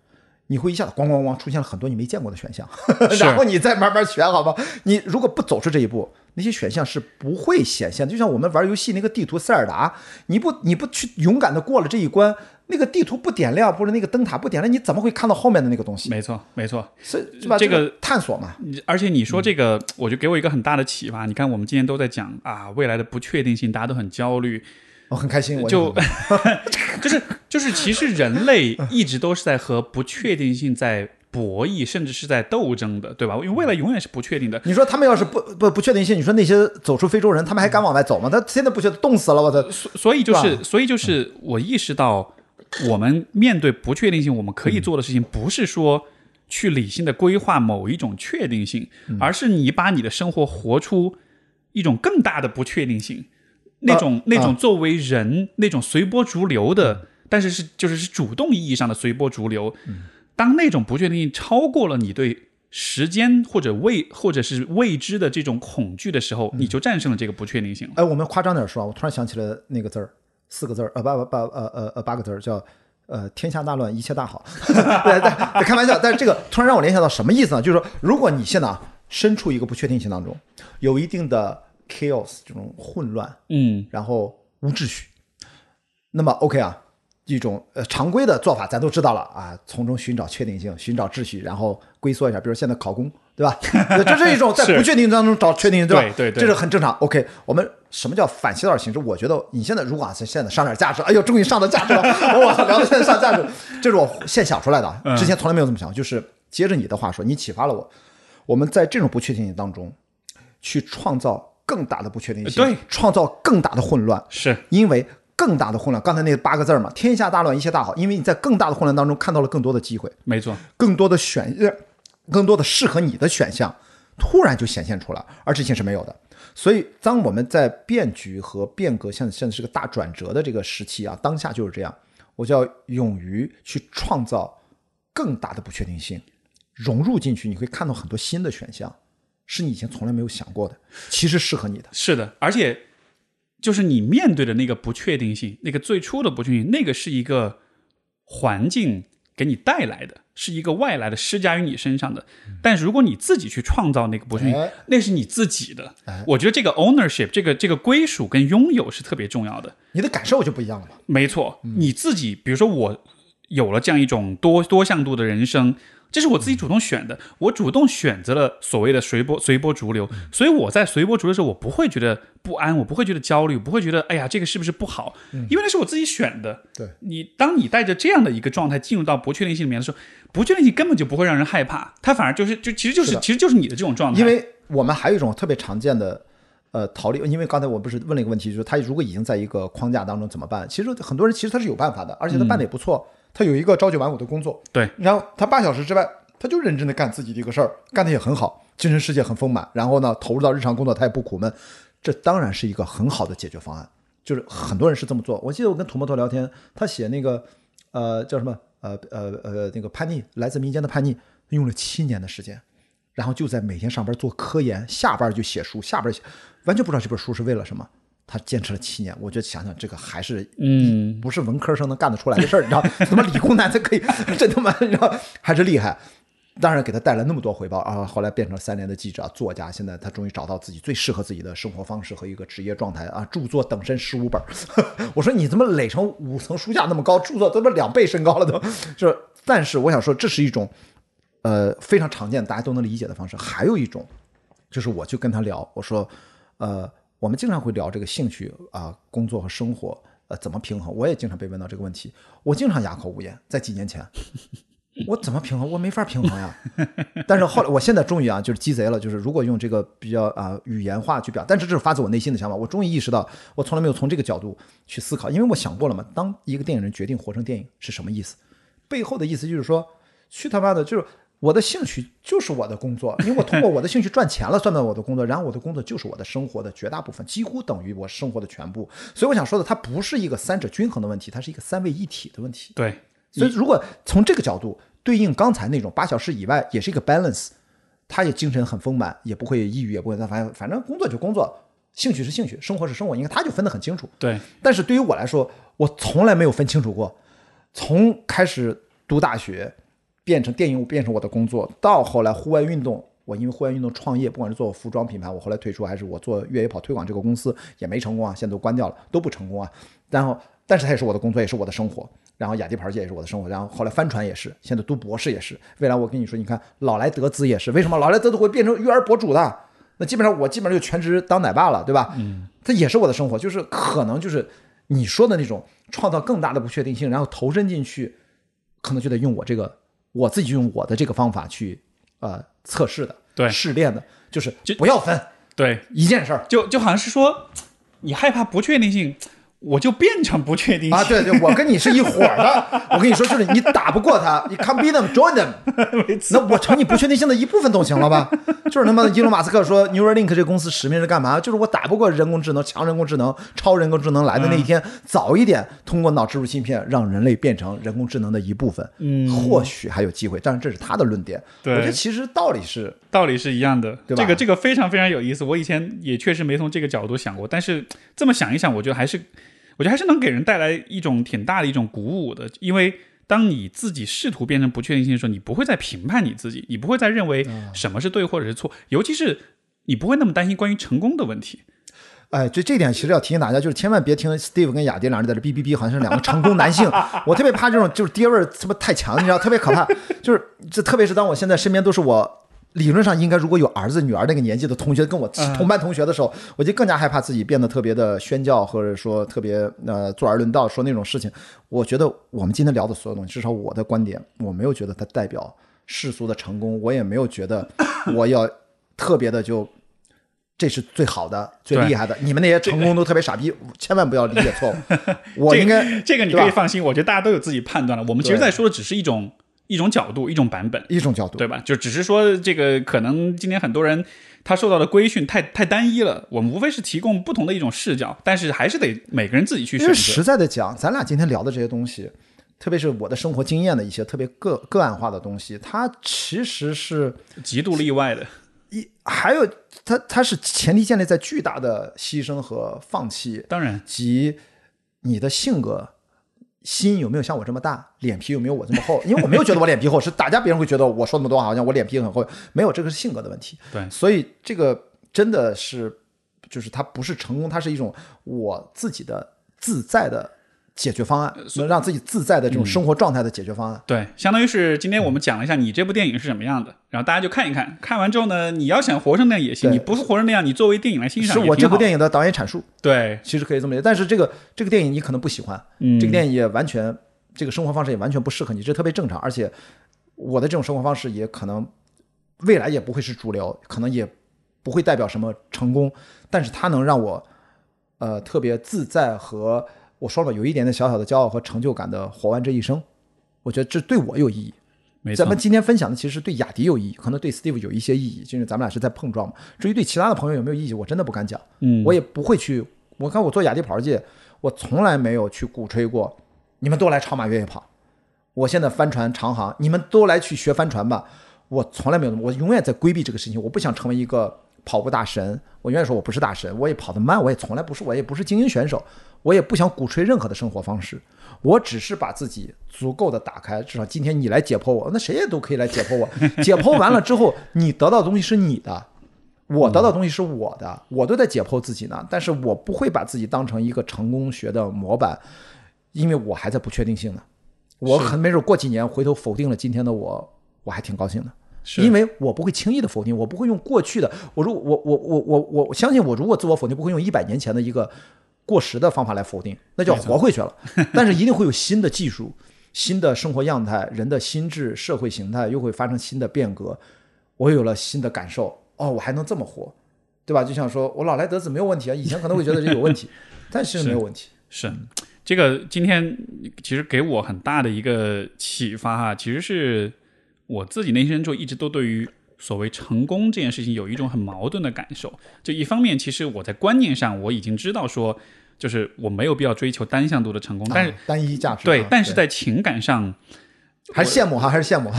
你会一下子咣咣咣出现了很多你没见过的选项，是 然后你再慢慢选，好吧？你如果不走出这一步，那些选项是不会显现的。就像我们玩游戏那个地图塞尔达，你不你不去勇敢的过了这一关，那个地图不点亮，或者那个灯塔不点亮，你怎么会看到后面的那个东西？没错，没错。是是吧？这个个探索嘛，你而且你说这个，我就给我一个很大的启发。你看，我们今天都在讲啊，未来的不确定性，大家都很焦虑。我很开心，我就就是就是，其实人类一直都是在和不确定性在博弈，甚至是在斗争的，对吧？因为未来永远是不确定的。你说他们要是不不不确定性，你说那些走出非洲人，他们还敢往外走吗？他现在不觉得冻死了，我操！所所以就是，所以就是我意识到，我们面对不确定性，我们可以做的事情不是说去理性的规划某一种确定性，而是你把你的生活活出一种更大的不确定性，那种、那种作为人那种随波逐流的，但是是就是是主动意义上的随波逐流。当那种不确定性超过了你对时间或者未或者是未知的这种恐惧的时候，你就战胜了这个不确定性了。哎，我们夸张点说啊，我突然想起了那个字儿，四个字儿，呃，八八八呃呃呃八个字儿，叫呃天下大乱，一切大好。对对，开玩笑，但是这个突然让我联想到什么意思呢？就是说，如果你现在啊身处一个不确定性当中，有一定的 chaos 这种混乱，嗯，然后无秩序，那么 OK 啊，一种呃常规的做法咱都知道了啊，从中寻找确定性，寻找秩序，然后龟缩一下，比如现在考公，对吧？这是一种在不确定当中找确定性，对吧？对对对这是很正常。OK，我们什么叫反其道而行之？我觉得你现在如果啊现在上点价值，哎呦，终于上到价值了，我操，聊到现在上价值，这是我现想出来的，嗯之前从来没有这么想。就是接着你的话说，你启发了我，我们在这种不确定性当中去创造更大的不确定性，对，创造更大的混乱，是因为更大的混乱，刚才那八个字嘛，天下大乱，一切大好。因为你在更大的混乱当中看到了更多的机会，没错。更多的选，呃更多的适合你的选项，突然就显现出来，而之前是没有的。所以，当我们在变局和变革，现在现在是个大转折的这个时期啊，当下就是这样，我就要勇于去创造更大的不确定性，融入进去，你会看到很多新的选项，是你以前从来没有想过的，其实适合你的。是的，而且就是你面对的那个不确定性，那个最初的不确定性，那个是一个环境给你带来的，是一个外来的施加于你身上的。但是如果你自己去创造那个不确定，哎那是你自己的。我觉得这个 ownership，这个这个归属跟拥有是特别重要的。你的感受就不一样了嘛。没错，你自己，比如说我有了这样一种多多向度的人生，这是我自己主动选的，我主动选择了所谓的随波随波逐流，所以我在随波逐流的时候，我不会觉得不安，我不会觉得焦虑，不会觉得哎呀这个是不是不好，因为那是我自己选的。对你，当你带着这样的一个状态进入到不确定性里面的时候，不确定性根本就不会让人害怕，它反而就是就其实就是其实就是你的这种状态，因为我们还有一种特别常见的呃逃离，因为刚才我不是问了一个问题，就是他如果已经在一个框架当中怎么办？其实很多人其实他是有办法的，而且他办的也不错。他有一个朝九晚五的工作，对，然后他八小时之外，他就认真的干自己的一个事儿，干的也很好，精神世界很丰满。然后呢，投入到日常工作，他也不苦闷，这当然是一个很好的解决方案。就是很多人是这么做。我记得我跟土摩托聊天，他写那个呃叫什么呃呃呃那个叛逆，来自民间的叛逆，用了七年的时间。然后就在每天上班做科研，下班就写书，下班写完全不知道这本书是为了什么。他坚持了七年，我觉得想想这个还是嗯，不是文科生能干得出来的事儿，你知道？怎么理工男才可以？真他妈，你知道还是厉害。当然给他带来那么多回报啊！后来变成了三联的记者、作家，现在他终于找到自己最适合自己的生活方式和一个职业状态啊！著作等身十五本，我说你怎么垒成五层书架那么高？著作都么两倍身高了都？就是，但是我想说，这是一种呃非常常见、大家都能理解的方式。还有一种，就是我去跟他聊，我说，呃，我们经常会聊这个兴趣啊、工作和生活，呃，怎么平衡？我也经常被问到这个问题，我经常哑口无言。在几年前，我怎么平衡？我没法平衡呀。但是后来，我现在终于啊，就是鸡贼了，就是如果用这个比较啊、语言化去表，但是这是发自我内心的想法。我终于意识到，我从来没有从这个角度去思考，因为我想过了嘛，当一个电影人决定活成电影是什么意思？背后的意思就是说，去他妈的，就是我的兴趣就是我的工作，因为我通过我的兴趣赚钱了，算到我的工作，然后我的工作就是我的生活的绝大部分，几乎等于我生活的全部。所以我想说的，它不是一个三者均衡的问题，它是一个三位一体的问题。对，所以如果从这个角度对应刚才那种八小时以外，也是一个 balance，他也精神很丰满，也不会抑郁，也不会反正反正工作就工作，兴趣是兴趣，生活是生活，应该他就分得很清楚。对，但是对于我来说，我从来没有分清楚过。从开始读大学，变成电影变成我的工作，到后来户外运动，我因为户外运动创业，不管是做服装品牌，我后来退出，还是我做越野跑推广这个公司也没成功啊，现在都关掉了，都不成功啊。然后，但是它也是我的工作，也是我的生活。然后雅迪牌界也是我的生活，然后后来帆船也是，现在读博士也是。未来我跟你说，你看老来得子也是，为什么老来得子会变成育儿博主的？那基本上我基本上就全职当奶爸了，对吧？嗯，它也是我的生活，就是可能就是你说的那种创造更大的不确定性，然后投身进去，可能就得用我这个我自己用我的这个方法去呃测试的，对试炼的，就是就不要分对，一件事儿就就好像是说，你害怕不确定性，我就变成不确定性啊，对对，我跟你是一伙儿的。我跟你说，就是你打不过他，你 come beat them, join them。那我成你不确定性的一部分总行了吧？就是他妈的，伊隆马斯克说 Neuralink 这个公司使命是干嘛？就是我打不过人工智能、强人工智能、超人工智能来的那一天，早一点通过脑植入芯片让人类变成人工智能的一部分，嗯或许还有机会。但是这是他的论点，对我觉得其实道理是道理是一样的，对吧这个这个非常非常有意思。我以前也确实没从这个角度想过，但是这么想一想，我觉得还是，我觉得还是能给人带来一种挺大的一种鼓舞的。因为当你自己试图变成不确定性的时候，你不会再评判你自己，你不会再认为什么是对或者是错，尤其是你不会那么担心关于成功的问题。哎，就这点其实要提醒大家，就是千万别听 Steve 跟雅迪两人在这哔哔哔，好像是两个成功男性。我特别怕这种就是爹味儿他妈太强，你知道，特别可怕。就是这，特别是当我现在身边都是我理论上应该如果有儿子女儿那个年纪的同学跟我嗯同班同学的时候，我就更加害怕自己变得特别的宣教，或者说特别呃坐而论道说那种事情。我觉得我们今天聊的所有东西，至少我的观点，我没有觉得它代表世俗的成功，我也没有觉得 我要特别的就。这是最好的、最厉害的。你们那些成功都特别傻逼，千万不要理解错误。我应该这个你可以放心，我觉得大家都有自己判断了。我们其实在说的只是一种一种角度、一种版本。一种角度，对吧？就只是说这个可能今天很多人他受到的规训太太单一了，我们无非是提供不同的一种视角，但是还是得每个人自己去选择。实在的讲，咱俩今天聊的这些东西，特别是我的生活经验的一些特别个个案化的东西，它其实是极度例外的，一还有它它是前提建立在巨大的牺牲和放弃，当然及你的性格。心有没有像我这么大？脸皮有没有我这么厚？因为我没有觉得我脸皮厚，是大家别人会觉得我说那么多好像我脸皮很厚，没有，这个是性格的问题。对所以这个真的是，就是它不是成功，它是一种我自己的自在的解决方案，能让自己自在的这种生活状态的解决方案。对，相当于是今天我们讲了一下你这部电影是什么样的，然后大家就看一看，看完之后呢，你要想活成那样也行，你不是活成那样，你作为电影来欣赏是我这部电影的导演阐述，对，其实可以这么理解。但是这个这个电影你可能不喜欢，嗯这个电影也完全这个生活方式也完全不适合你，这特别正常。而且我的这种生活方式也可能未来也不会是主流，可能也不会代表什么成功，但是它能让我呃特别自在和我说了吧，有一点点小小的骄傲和成就感的活完这一生。我觉得这对我有意义。咱们，今天分享的其实对雅迪有意义，可能对 Steve 有一些意义，就是咱们俩是在碰撞嘛。至于对其他的朋友有没有意义，我真的不敢讲。嗯，我也不会去。我看我做雅迪跑界，我从来没有去鼓吹过，你们都来超马越野跑。我现在帆船长航，你们都来去学帆船吧。我从来没有，我永远在规避这个事情。我不想成为一个跑步大神，我永远说我不是大神，我也跑得慢，我也从来不是，我也不是精英选手，我也不想鼓吹任何的生活方式。我只是把自己足够的打开，至少今天你来解剖我，那谁也都可以来解剖我。解剖完了之后，你得到的东西是你的，我得到的东西是我的，我都在解剖自己呢。但是我不会把自己当成一个成功学的模板，因为我还在不确定性呢。我是很没准过几年回头否定了今天的我，我还挺高兴的。因为我不会轻易的否定，我不会用过去的，我如我我我我我我相信我如果自我否定，不会用一百年前的一个过时的方法来否定，那就要活回去了。但是一定会有新的技术、新的生活样态、人的心智、社会形态又会发生新的变革，我有了新的感受，哦，我还能这么活，对吧？就像说我老来得子没有问题啊，以前可能会觉得这有问题，但其实没有问题。是这个今天其实给我很大的一个启发哈，其实是我自己内心深处一直都对于所谓成功这件事情有一种很矛盾的感受。就一方面，其实我在观念上我已经知道说，就是我没有必要追求单向度的成功，但是啊单一价值啊，对但是在情感上还是羡慕哈，还是羡慕。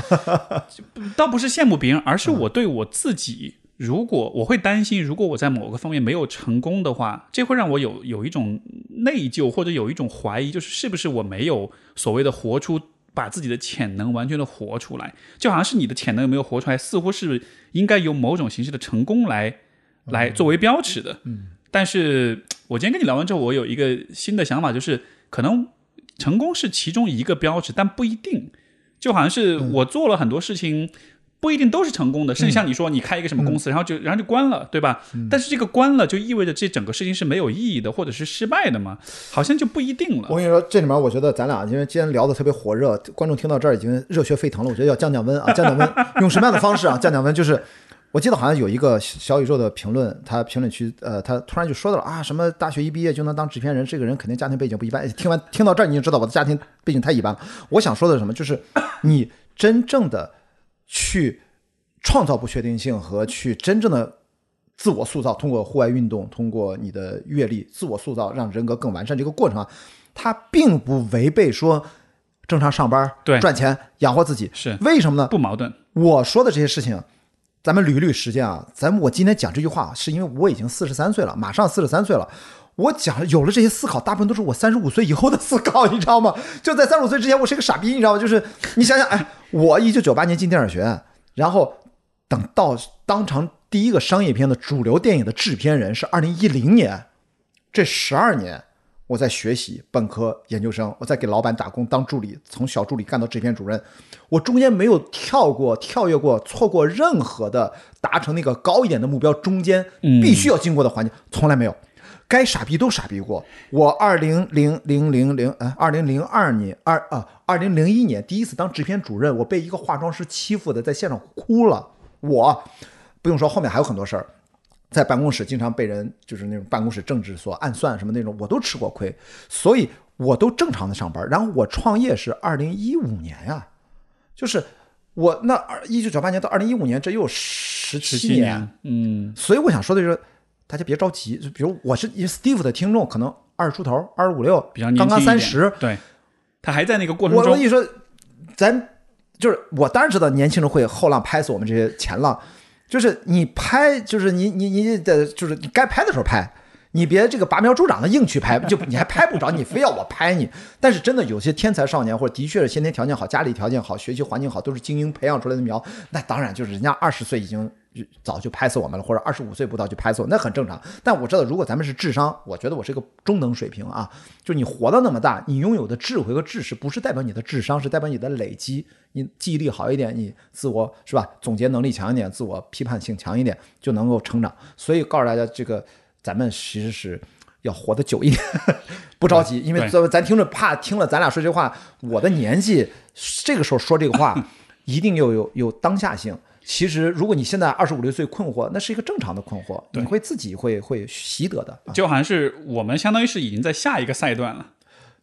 倒不是羡慕别人，而是我对我自己，如果我会担心，如果我在某个方面没有成功的话，这会让我有有一种内疚，或者有一种怀疑，就是是不是我没有所谓的活出把自己的潜能完全的活出来，就好像是你的潜能有没有活出来，似乎是应该由某种形式的成功来来作为标尺的。嗯，但是我今天跟你聊完之后，我有一个新的想法，就是可能成功是其中一个标尺，但不一定。就好像是我做了很多事情，不一定都是成功的。甚至像你说，你开一个什么公司，然后就然后就关了，对吧？但是这个关了，就意味着这整个事情是没有意义的，或者是失败的嘛？好像就不一定了。我跟你说，这里面我觉得咱俩因为今天聊的特别火热，观众听到这儿已经热血沸腾了。我觉得要降降温啊，降降温，用什么样的方式啊？降降温就是，我记得好像有一个小宇宙的评论，他评论区呃，他突然就说到了啊，什么大学一毕业就能当制片人，这个人肯定家庭背景不一般。听 完听到这儿，你就知道我的家庭背景太一般了。我想说的是什么？就是你真正的去创造不确定性和去真正的自我塑造，通过户外运动，通过你的阅历，自我塑造，让人格更完善这个过程啊，它并不违背说正常上班、对赚钱养活自己。是为什么呢？不矛盾，我说的这些事情，咱们捋一捋时间啊。咱们我今天讲这句话，是因为我已经四十三岁了，马上四十三岁了。我讲有了这些思考，大部分都是我三十五岁以后的思考，你知道吗？就在三十五岁之前，我是一个傻逼，你知道吗？就是你想想，哎，我一九九八年进电影学院，然后等到当场第一个商业片的主流电影的制片人是二零一零年，这十二年我在学习本科、研究生，我在给老板打工当助理，从小助理干到制片主任，我中间没有跳过、跳跃过、错过任何的达成那个高一点的目标中间必须要经过的环节，从来没有。该傻逼都傻逼过。我二零零零零零，哎，二零零二年二啊，二零零一年第一次当制片主任，我被一个化妆师欺负的，在现场哭了。我不用说，后面还有很多事儿。在办公室经常被人就是那种办公室政治所暗算什么那种，我都吃过亏，所以我都正常的上班。然后我创业是二零一五年呀，就是我那二一九九八年到二零一五年，这又十七年，嗯，所以我想说的就是，大家别着急。就比如我是 Steve 的听众，可能二十出头，二十五六，比较年刚刚三十。对，他还在那个过程中我我跟你，说，咱就是我当然知道年轻人会后浪拍死我们这些前浪，就是你拍，就是你你你的就是你该拍的时候拍。你别这个拔苗助长的硬去拍，就你还拍不着，你非要我拍你。但是真的有些天才少年，或者的确是先天条件好、家里条件好、学习环境好，都是精英培养出来的苗，那当然就是人家二十岁已经早就拍死我们了，或者二十五岁不到就拍死我，那很正常。但我知道，如果咱们是智商，我觉得我是一个中等水平啊，就你活到那么大，你拥有的智慧和知识，不是代表你的智商，是代表你的累积。你记忆力好一点，你自我是吧？总结能力强一点，自我批判性强一点，就能够成长。所以告诉大家，这个咱们其实是。要活得久一点，不着急，因为对咱咱听着怕听了咱俩说这话，我的年纪这个时候说这个话，一定要有有当下性。其实，如果你现在二十五六岁困惑，那是一个正常的困惑，你会自己会会习得的。啊就好像是我们相当于是已经在下一个赛段了。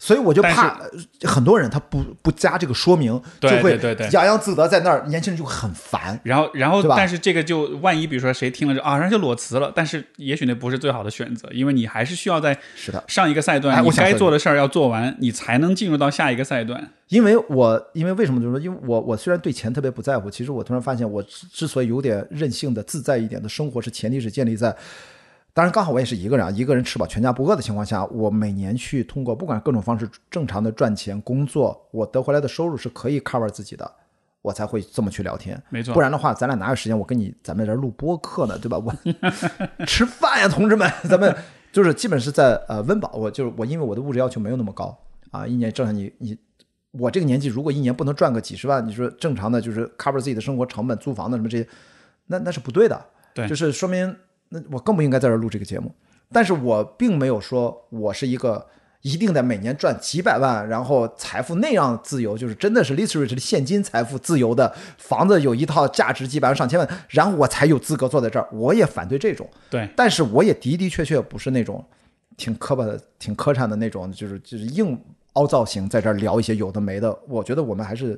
所以我就怕呃很多人他不不加这个说明，对就会对对对洋洋自得在那儿，年轻人就很烦。然后，然后但是这个就万一，比如说谁听了这啊，然后就裸辞了，但是也许那不是最好的选择，因为你还是需要在是的，上一个赛段，你该做的事儿要做完，你才能进入到下一个赛段。因为我因为为什么就是说，因为我我虽然对钱特别不在乎，其实我突然发现，我之之所以有点任性的自在一点的生活，是前提是建立在，当然刚好我也是一个人啊，一个人吃饱全家不饿的情况下，我每年去通过不管各种方式正常的赚钱工作，我得回来的收入是可以 cover 自己的。我才会这么去聊天，没错不然的话，咱俩哪有时间？我跟你咱们在这儿录播客呢，对吧？我 吃饭呀，同志们，咱们就是基本是在呃温饱，我就是我，因为我的物质要求没有那么高啊，一年正常你你我这个年纪，如果一年不能赚个几十万，你说正常的就是 cover 自己的生活成本、租房的什么这些，那那是不对的。对就是说明那我更不应该在这儿录这个节目。但是我并没有说我是一个一定得每年赚几百万，然后财富那样自由，就是真的是 literally 现金财富自由的房子有一套价值几百万上千万，然后我才有资格坐在这儿。我也反对这种。对，但是我也的的确确不是那种挺磕巴的、挺磕碜的那种，就是就是硬凹造型在这儿聊一些有的没的。我觉得我们还是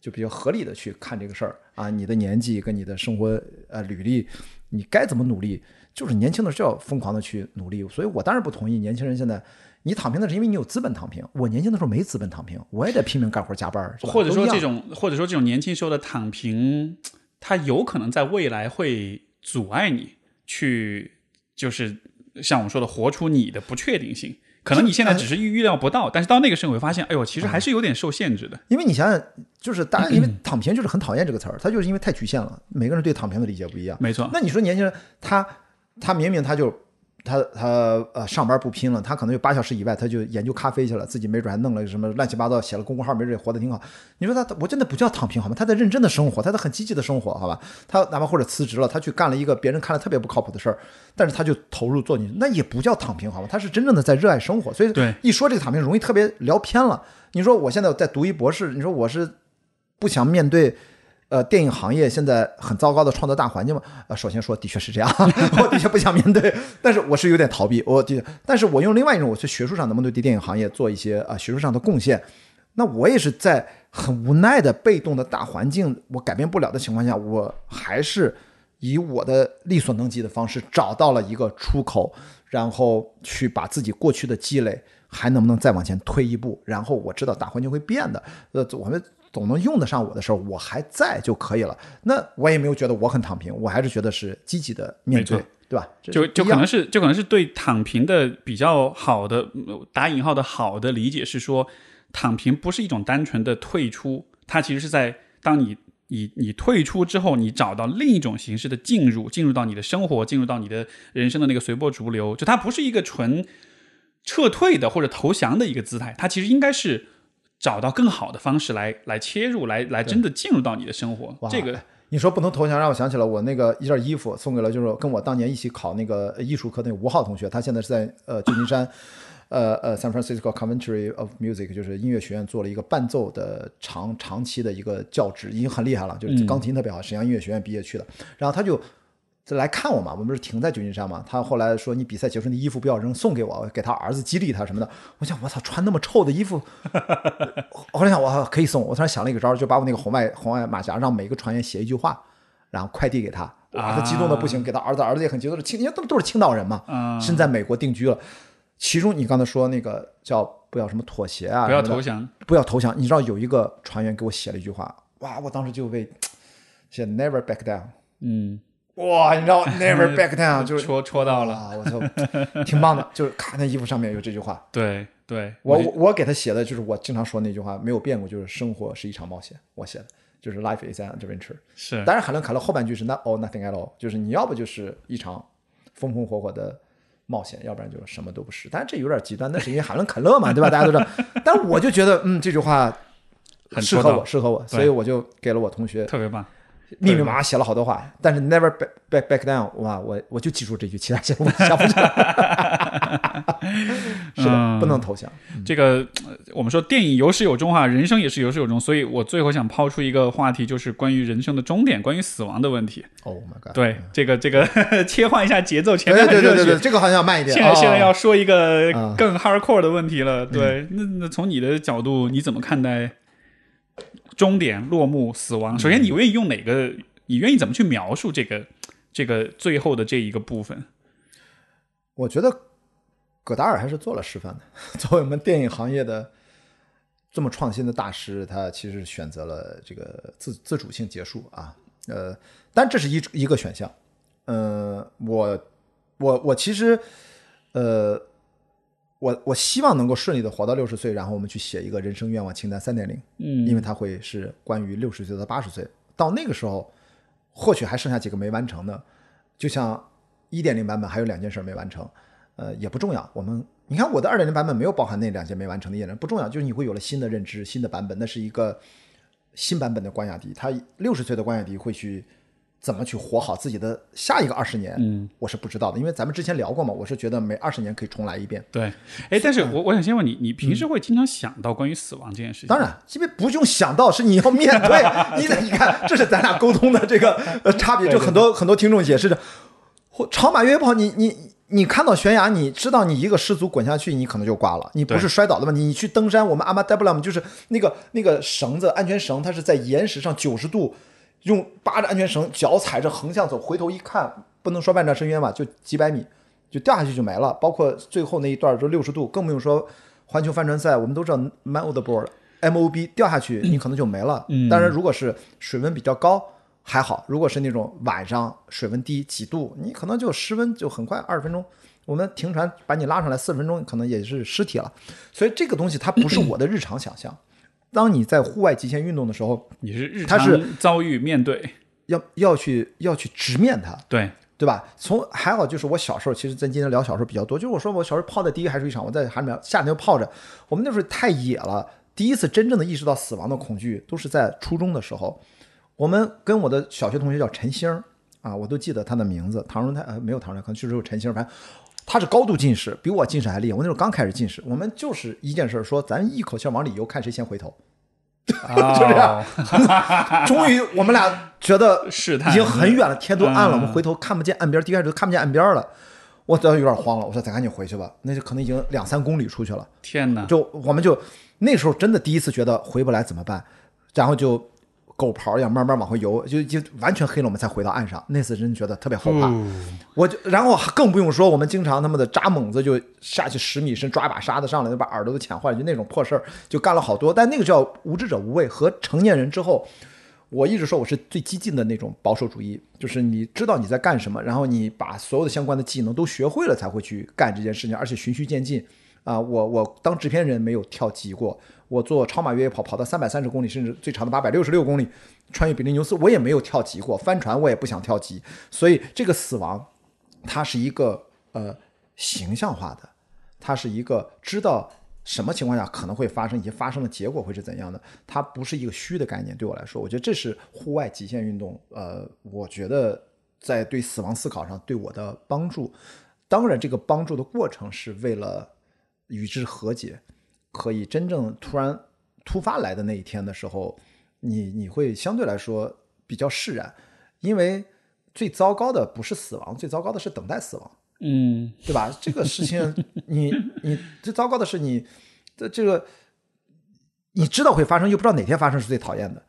就比较合理的去看这个事儿啊，你的年纪跟你的生活呃履历，你该怎么努力，就是年轻的时候要疯狂的去努力。所以我当然不同意年轻人现在你躺平的是因为你有资本躺平，我年轻的时候没资本躺平，我也得拼命干活加班儿，或者说这种，或者说这种年轻时候的躺平，它有可能在未来会阻碍你去，就是像我们说的，活出你的不确定性。可能你现在只是预预料不到，但是到那个时候，你会发现，哎呦，其实还是有点受限制的。因为你想想，就是大家因为躺平就是很讨厌这个词儿，他就是因为太局限了，每个人对躺平的理解不一样。没错，那你说年轻人他他明明他就他他呃上班不拼了，他可能就八小时以外他就研究咖啡去了，自己没准还弄了什么乱七八糟，写了公众号，没准也活得挺好。你说他我真的不叫躺平好吗？他在认真的生活，他在很积极的生活，好吧？他哪怕或者辞职了，他去干了一个别人看了特别不靠谱的事儿，但是他就投入做进去，那也不叫躺平好吗？他是真正的在热爱生活。所以对一说这个躺平，容易特别聊偏了。你说我现在在读一博士，你说我是不想面对。呃，电影行业现在很糟糕的创作大环境嘛？呃，首先说的确是这样，我的确不想面对，但是我是有点逃避。我的确，但是我用另外一种，我去学术上能不能对电影行业做一些啊、呃学术上的贡献？那我也是在很无奈的被动的大环境我改变不了的情况下，我还是以我的力所能及的方式找到了一个出口，然后去把自己过去的积累还能不能再往前推一步？然后我知道大环境会变的，呃，我们总能用得上我的时候，我还在就可以了。那我也没有觉得我很躺平，我还是觉得是积极的面对，对吧？就就可能是就可能是对躺平的比较好的呃打引号的好的理解是说，躺平不是一种单纯的退出，它其实是在当你你你退出之后，你找到另一种形式的进入，进入到你的生活，进入到你的人生的那个随波逐流，就它不是一个纯撤退的或者投降的一个姿态，它其实应该是找到更好的方式来来切入，来来真的进入到你的生活。这个你说不能投降，让我想起了我那个一件衣服送给了，就是跟我当年一起考那个艺术课那个吴浩同学，他现在是在呃旧金山，呃呃 San Francisco Conservatory of Music，就是音乐学院做了一个伴奏的长长期的一个教职，已经很厉害了，就是钢琴特别好，沈阳音乐学院毕业去的。然后他就来看我嘛，我们不是停在旧金山嘛，他后来说你比赛结束那衣服不要扔，送给我，给他儿子激励他什么的。我想我操，穿那么臭的衣服，我后来想我可以送，我突然想了一个招，就把我那个红外红外马甲让每个船员写一句话，然后快递给他，哇，他激动的不行，给他儿子，儿子也很激动，是青，因为都都是青岛人嘛，嗯身在美国定居了。其中你刚才说那个叫不要什么妥协啊，不要投降，不要投降。你知道有一个船员给我写了一句话，哇，我当时就被 写 never back down，嗯，哇，你知道 never back down 就是戳戳到了，啊，我操，挺棒的，就是咔，那衣服上面有这句话。对对，我我我给他写的就是我经常说那句话，没有变过，就是生活是一场冒险。我写的就是 life is an adventure。是当然，海伦凯勒后半句是 not all nothing at all，就是你要不就是一场风风火火的冒险，要不然就什么都不是。当然这有点极端，那是因为海伦凯勒嘛，对吧？大家都知道。但我就觉得，嗯，这句话很适合我，适合我，所以我就给了我同学特别棒。密密麻麻写了好多话，但是 never back back back down，哇，我我就记住这句，其他写我想不 起来。是的，嗯不能投降。这个呃我们说电影有始有终哈，人生也是有始有终，所以我最后想抛出一个话题，就是关于人生的终点，关于死亡的问题。Oh my god！对，这个这个 切换一下节奏，前面对很热血对对对对，，这个好像要慢一点。现在哦现在要说一个啊更 hardcore 的问题了。对，那那从你的角度，你怎么看待终点、落幕、死亡？首先，你愿意用哪个？你愿意怎么去描述这个这个最后的这一个部分？我觉得葛达尔还是做了示范的。作为我们电影行业的这么创新的大师，他其实选择了这个自自主性结束啊。呃，但这是一一个选项。呃，我我我其实呃，我我希望能够顺利的活到六十岁，然后我们去写一个人生愿望清单三点零。嗯因为它会是关于六十岁到八十岁，到那个时候，或许还剩下几个没完成的，就像一点零版本还有两件事没完成，呃，也不重要。我们你看我的二点零版本没有包含那两件没完成的页人，不重要，就是你会有了新的认知、新的版本，那是一个新版本的关雅迪，他六十岁的关雅迪会去。怎么去活好自己的下一个二十年？嗯，我是不知道的，因为咱们之前聊过嘛。我是觉得每二十年可以重来一遍。对，哎，但是我我想先问你，你平时会经常想到关于死亡这件事情？当，然，因为不用想到，是你要面对。你 得你看，这是咱俩沟通的这个 呃差别。就很多很多听众解释的，或长马约跑，你你你看到悬崖，你知道你一个失足滚下去，你可能就挂了。你不是摔倒的问题，你去登山，我们阿玛戴布拉姆就是那个那个绳子，安全绳，它是在岩石上九十度，用扒着安全绳，脚踩着横向走，回头一看，不能说万丈深渊吧，就几百米就掉下去就没了。包括最后那一段就六十度，更不用说环球帆船赛，我们都知道 man overboard MOB 掉下去，你可能就没了。当然，如果是水温比较高。还好，如果是那种晚上水温低几度，你可能就失温就很快，二十分钟，我们停船把你拉上来，四十分钟可能也是尸体了。所以这个东西它不是我的日常想象。当你在户外极限运动的时候，你是日它是遭遇面对，要要去要去直面它，对对吧？从还好就是我小时候，其实咱今天聊小时候比较多，就是我说我小时候泡在第一海水浴场，我在海里面夏天就泡着，我们那时候太野了，第一次真正的意识到死亡的恐惧，都是在初中的时候。我们跟我的小学同学叫陈星啊，我都记得他的名字。唐荣泰呃没有唐荣泰，可能就是有陈星反正他是高度近视，比我近视还厉害。我那时候刚开始近视，我们就是一件事，说咱一口气往里游，看谁先回头，就这样。终于我们俩觉得试探已经很远了，天都暗了，我们回头看不见岸边，第一开始看不见岸边了，我都有点慌了。我说咱赶紧回去吧，那就可能已经两三公里出去了。天哪！就我们就那时候真的第一次觉得回不来怎么办，然后就。狗刨一样慢慢往回游，就就完全黑了，我们才回到岸上。那次真觉得特别后怕，我就然后更不用说，我们经常他妈的扎猛子就下去十米深抓一把沙子上来，就把耳朵都抢坏了，就那种破事儿就干了好多。但那个叫无知者无畏。和成年人之后，我一直说我是最激进的那种保守主义，就是你知道你在干什么，然后你把所有的相关的技能都学会了才会去干这件事情，而且循序渐进。啊，我我当制片人没有跳级过。我做超马越野跑，跑到三百三十公里，甚至最长的八百六十六公里，穿越比利牛斯，我也没有跳级过。帆船我也不想跳级，所以这个死亡，它是一个呃形象化的，它是一个知道什么情况下可能会发生，以及发生的结果会是怎样的，它不是一个虚的概念。对我来说，我觉得这是户外极限运动，呃，我觉得在对死亡思考上对我的帮助。当然，这个帮助的过程是为了与之和解。可以真正突然突发来的那一天的时候，你你会相对来说比较释然，因为最糟糕的不是死亡，最糟糕的是等待死亡，嗯，对吧？这个事情，你你最糟糕的是你的这个，你知道会发生，又不知道哪天发生是最讨厌的。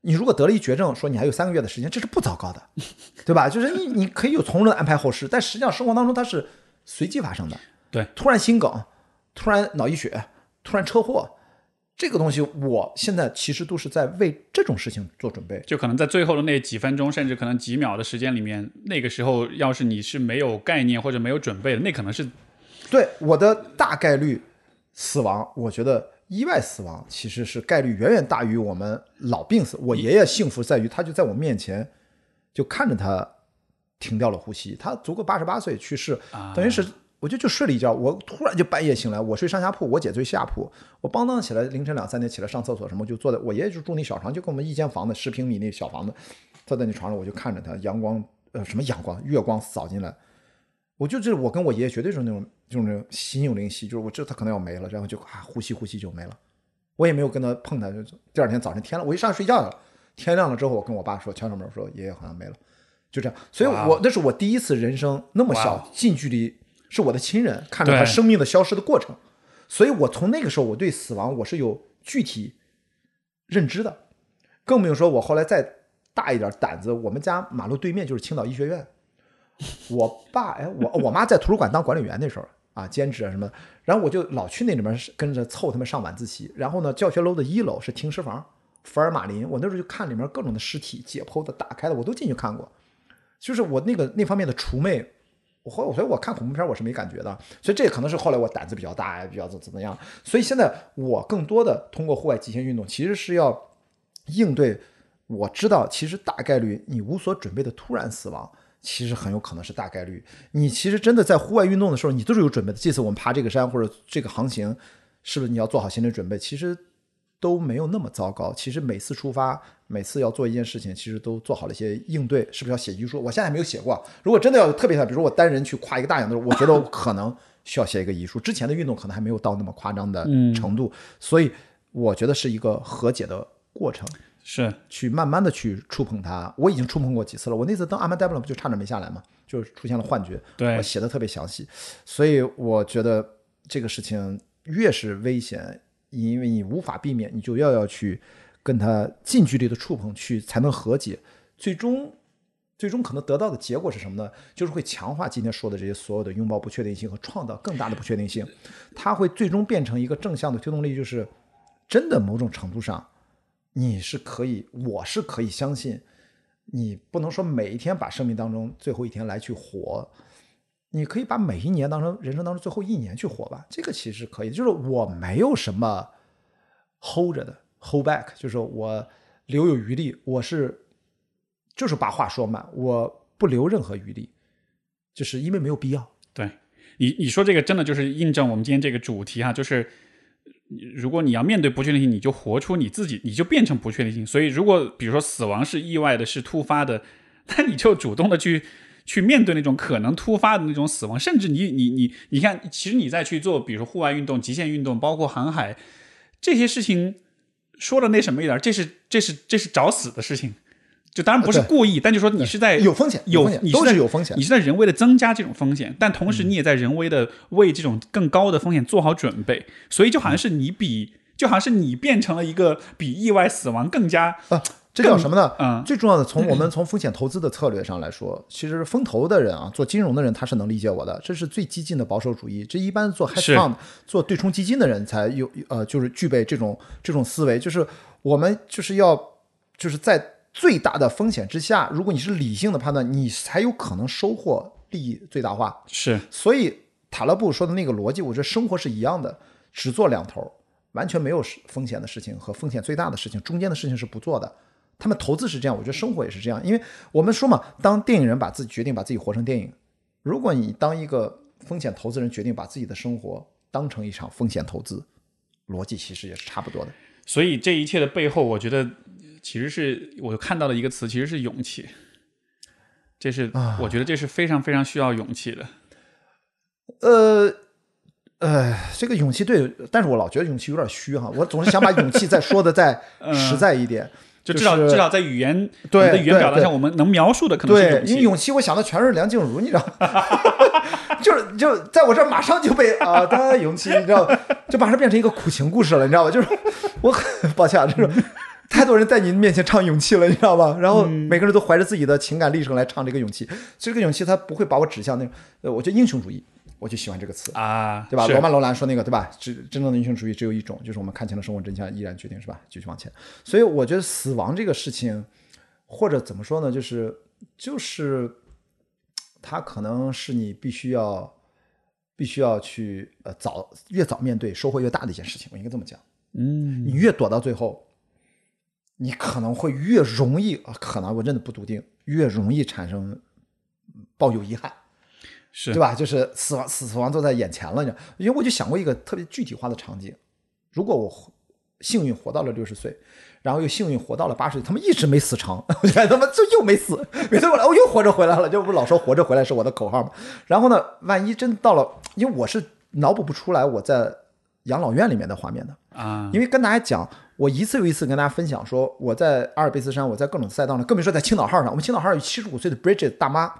你如果得了一绝症，说你还有三个月的时间，这是不糟糕的，对吧？就是你你可以有从容的安排后事，但实际上生活当中它是随机发生的，对，突然心梗，突然脑溢血。突然车祸，这个东西，我现在其实都是在为这种事情做准备。就可能在最后的那几分钟，甚至可能几秒的时间里面，那个时候要是你是没有概念或者没有准备的，那可能是对我的大概率死亡。我觉得意外死亡其实是概率远远大于我们老病死。我爷爷幸福在于他就在我面前，就看着他停掉了呼吸，他足够八十八岁去世，等于是。我就就睡了一觉，我突然就半夜醒来，我睡上下铺，我姐睡下铺，我邦当起来，凌晨两三点起来上厕所什么，就坐在我爷爷就住那小床，就跟我们一间房子十平米那小房子，坐在那床上，我就看着他，阳光呃什么阳光，月光扫进来，我就这我跟我爷爷绝对是那种就是那种心有灵犀，就是我知道他可能要没了，然后就啊呼吸呼吸就没了，我也没有跟他碰他，就第二天早晨天了，我一上睡觉了，天亮了之后，我跟我爸说敲敲门说爷爷好像没了，就这样，所以我那是我第一次人生那么小近距离。是我的亲人看着他生命的消失的过程，所以我从那个时候我对死亡我是有具体认知的，更不用说我后来再大一点胆子，我们家马路对面就是青岛医学院，我爸哎我我妈在图书馆当管理员那时候啊兼职啊什么，然后我就老去那里面跟着凑他们上晚自习，然后呢教学楼的一楼是停尸房，福尔马林，我那时候就看里面各种的尸体解剖的打开的我都进去看过，就是我那个那方面的除魅。我后，所以我看恐怖片我是没感觉的，所以这可能是后来我胆子比较大，比较怎怎么样。所以现在我更多的通过户外极限运动，其实是要应对。我知道，其实大概率你无所准备的突然死亡，其实很有可能是大概率。你其实真的在户外运动的时候，你都是有准备的。这次我们爬这个山或者这个航行，是不是你要做好心理准备？其实。都没有那么糟糕。其实每次出发，每次要做一件事情，其实都做好了一些应对。是不是要写遗书？我现在还没有写过。如果真的要特别像，比如说我单人去跨一个大洋的时候，我觉得我可能需要写一个遗书。之前的运动可能还没有到那么夸张的程度，所以我觉得是一个和解的过程，是去慢慢的去触碰它。我已经触碰过几次了。我那次登阿曼戴布勒不就差点没下来吗？就是出现了幻觉，对我写的特别详细，所以我觉得这个事情越是危险，因为你无法避免，你就要要去跟他近距离的触碰，去才能和解，最终。最终可能得到的结果是什么呢？就是会强化今天说的这些所有的拥抱不确定性和创造更大的不确定性，它会最终变成一个正向的推动力，就是真的某种程度上，你是可以，我是可以相信，你不能说每一天把生命当中最后一天来去活，你可以把每一年当成人生当中最后一年去活吧，这个其实可以，就是我没有什么 hold 着的 hold back，就是我留有余力，我是就是把话说满，我不留任何余力，就是因为没有必要。对你你说这个真的就是印证我们今天这个主题哈，就是如果你要面对不确定性，你就活出你自己，你就变成不确定性。所以如果比如说死亡是意外的，是突发的，那你就主动的去去面对那种可能突发的那种死亡，甚至你你你你看，其实你再去做，比如说户外运动、极限运动，包括航海这些事情，说的那什么一点，这是这是这是找死的事情。就当然不是故意，但就说你是在有风险有你是在有风险你是在人为的增加这种风险，但同时你也在人为的为这种更高的风险做好准备，所以就好像是你比，就好像是你变成了一个比意外死亡更加啊，这叫什么呢？嗯最重要的，从我们从风险投资的策略上来说，其实风投的人啊，做金融的人他是能理解我的，这是最激进的保守主义。这一般做 hedge fund、做对冲基金的人才有呃，就是具备这种这种思维，就是我们就是要就是在最大的风险之下，如果你是理性的判断，你才有可能收获利益最大化。是所以塔勒布说的那个逻辑，我觉得生活是一样的，只做两头，完全没有风险的事情和风险最大的事情，中间的事情是不做的。他们投资是这样，我觉得生活也是这样，因为我们说嘛，当电影人把自己决定把自己活成电影，如果你当一个风险投资人决定把自己的生活当成一场风险投资，逻辑其实也是差不多的。所以这一切的背后，我觉得其实是我看到了一个词，其实是勇气。这是、啊我觉得这是非常非常需要勇气的。呃，呃，这个勇气对，但是我老觉得勇气有点虚哈，我总是想把勇气再说的再 实在一点。就至少、是至少在语言对的语言表达上，我们能描述的可能是对，勇气。因为勇气，我想的全是梁静茹，你知道吗？就是就在我这儿马上就被啊的勇气，你知道，就马上变成一个苦情故事了，你知道吧？就是我很抱歉啊，这种太多人在你面前唱勇气了，你知道吧？然后每个人都怀着自己的情感历程来唱这个勇气，这个勇气它不会把我指向那种，呃，我觉得英雄主义，我就喜欢这个词。啊，对吧？罗曼·罗兰说那个，对吧？只真正的英雄主义只有一种，就是我们看清了生活真相，依然决定，是吧？继续往前。所以我觉得死亡这个事情，或者怎么说呢，就是就是它可能是你必须要必须要去呃早越早面对，收获越大的一件事情。我应该这么讲，嗯，你越躲到最后，你可能会越容易，啊可能我真的不笃定，越容易产生嗯抱有遗憾。是对吧？就是死亡，死死亡都在眼前了，你知道？因为我就想过一个特别具体化的场景，如果我幸运活到了六十岁，然后又幸运活到了八十岁，他们一直没死成，我觉得他们就又没死，每次过来我又活着回来了，就不是老说活着回来是我的口号吗？然后呢，万一真到了，因为我是脑补不出来我在养老院里面的画面的，啊，因为跟大家讲，我一次又一次跟大家分享说，我在阿尔卑斯山，我在各种赛道上，更别说在青岛号上。我们青岛号有七十五岁的 Bridget 大妈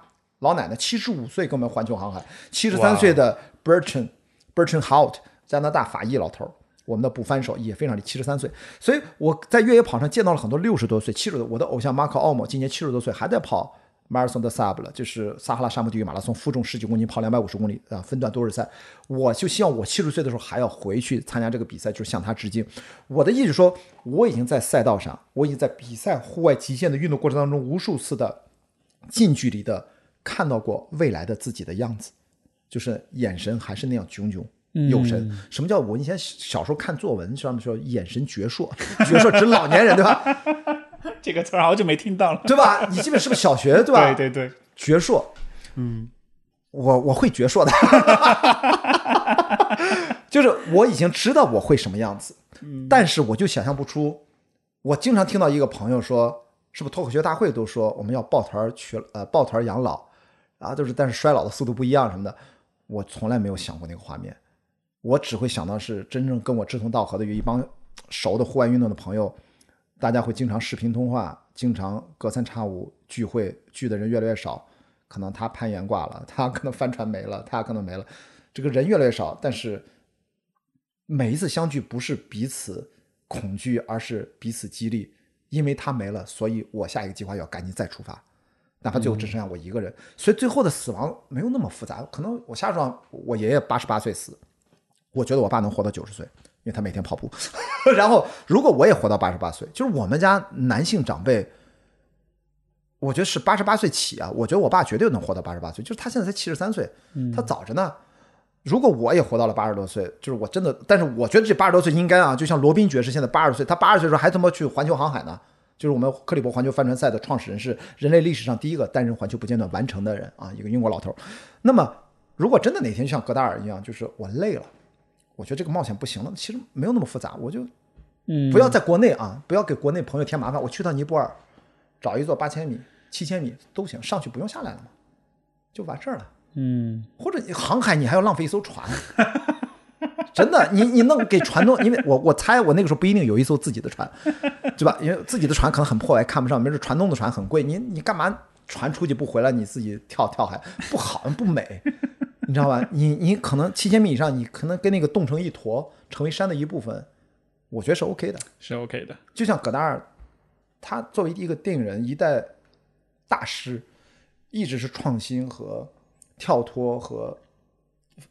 老奶奶，七十五岁跟我们环球航海；七十三岁的 Bertrand Bertrand Hout 加拿大法裔老头儿，我们的捕帆手也非常厉，七十三岁。所以我在越野跑上见到了很多六十多岁、七十多，我的偶像马可奥莫今年七十多岁还在跑。马拉松的 Sub 了，就是撒哈拉沙漠地狱马拉松，负重十几公斤，跑两百五十公里啊，分段多日赛。我就希望我七十岁的时候还要回去参加这个比赛，就是向他致敬。我的意思说，我已经在赛道上，我已经在比赛户外极限的运动过程当中，无数次的近距离的看到过未来的自己的样子，就是眼神还是那样炯炯有神。什么叫我以前小时候看作文上面说眼神矍铄，矍铄指老年人，对吧？这个词儿好久没听到了。对吧？你基本是不是小学，对吧？对对对，矍铄，嗯，我我会矍铄的，就是我已经知道我会什么样子，但是我就想象不出。我经常听到一个朋友说，是不是脱口秀大会都说我们要抱团儿去呃抱团儿养老，啊，就是但是衰老的速度不一样什么的，我从来没有想过那个画面，我只会想到是真正跟我志同道合的有一帮熟的户外运动的朋友，大家会经常视频通话，经常隔三差五聚会，聚的人越来越少，可能他攀岩挂了，他可能帆船没了，他可能没了，这个人越来越少，但是每一次相聚不是彼此恐惧，而是彼此激励，因为他没了，所以我下一个计划要赶紧再出发，哪怕最后只剩下我一个人，所以最后的死亡没有那么复杂，可能我瞎说，我爷爷八十八岁死，我觉得我爸能活到九十岁，因为他每天跑步，然后如果我也活到八十八岁，就是我们家男性长辈。我觉得是八十八岁起啊！我觉得我爸绝对能活到八十八岁，就是他现在才七十三岁，他早着呢。如果我也活到了八十多岁，就是我真的，但是我觉得这八十多岁应该啊，就像罗宾爵士现在八十岁，他八十岁的时候还他妈去环球航海呢，就是我们克利伯环球帆船赛的创始人，是人类历史上第一个单人环球不间断完成的人啊，一个英国老头。那么，如果真的哪天像戈达尔一样，就是我累了，我觉得这个冒险不行了，其实没有那么复杂，我就不要在国内啊，不要给国内朋友添麻烦，我去趟尼泊尔，找一座八千米。七千米都行，上去不用下来了嘛，就完事儿了。嗯，或者航海，你还要浪费一艘船，真的，你你弄给船东，因为我我猜我那个时候不一定有一艘自己的船，对吧？因为自己的船可能很破，还看不上，没准船东的船很贵，你你干嘛船出去不回来，你自己跳跳海不好不美，你知道吧？你你可能七千米以上，你可能跟那个冻成一坨，成为山的一部分，我觉得是 OK 的，是 OK 的。就像葛达尔，他作为一个电影人，一代。大师一直是创新和跳脱和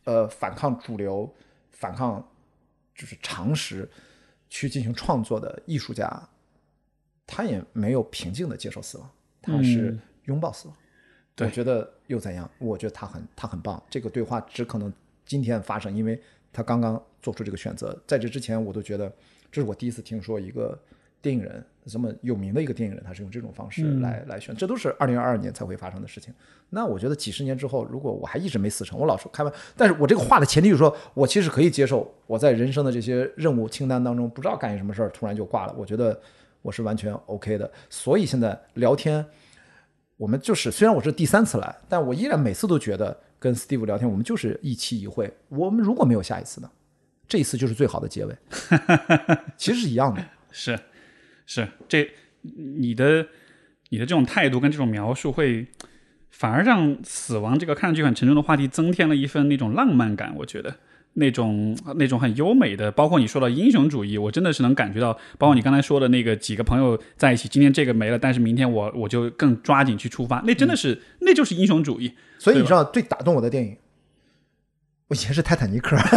呃反抗主流、反抗就是常识去进行创作的艺术家，他也没有平静的接受死亡，他是拥抱死亡。我觉得又怎样？我觉得他很他很棒。这个对话只可能今天发生，因为他刚刚做出这个选择。在这之前，我都觉得这是我第一次听说一个。电影人这么有名的一个电影人，他是用这种方式来来选，这都是二零二二年才会发生的事情。那我觉得几十年之后，如果我还一直没死成，我老说开玩笑，但是我这个话的前提就是说我其实可以接受，我在人生的这些任务清单当中，不知道干些什么事儿，突然就挂了，我觉得我是完全 OK 的。所以现在聊天，我们就是虽然我是第三次来，但我依然每次都觉得跟 Steve 聊天，我们就是一期一会。我们如果没有下一次呢？这一次就是最好的结尾，其实是一样的，是。是这，你的你的这种态度跟这种描述，会反而让死亡这个看上去很沉重的话题增添了一份那种浪漫感。我觉得那种那种很优美的，包括你说到英雄主义，我真的是能感觉到。包括你刚才说的那个几个朋友在一起，今天这个没了，但是明天我我就更抓紧去出发，那真的是那就是英雄主义。所以你知道最打动我的电影，我以前是泰坦尼克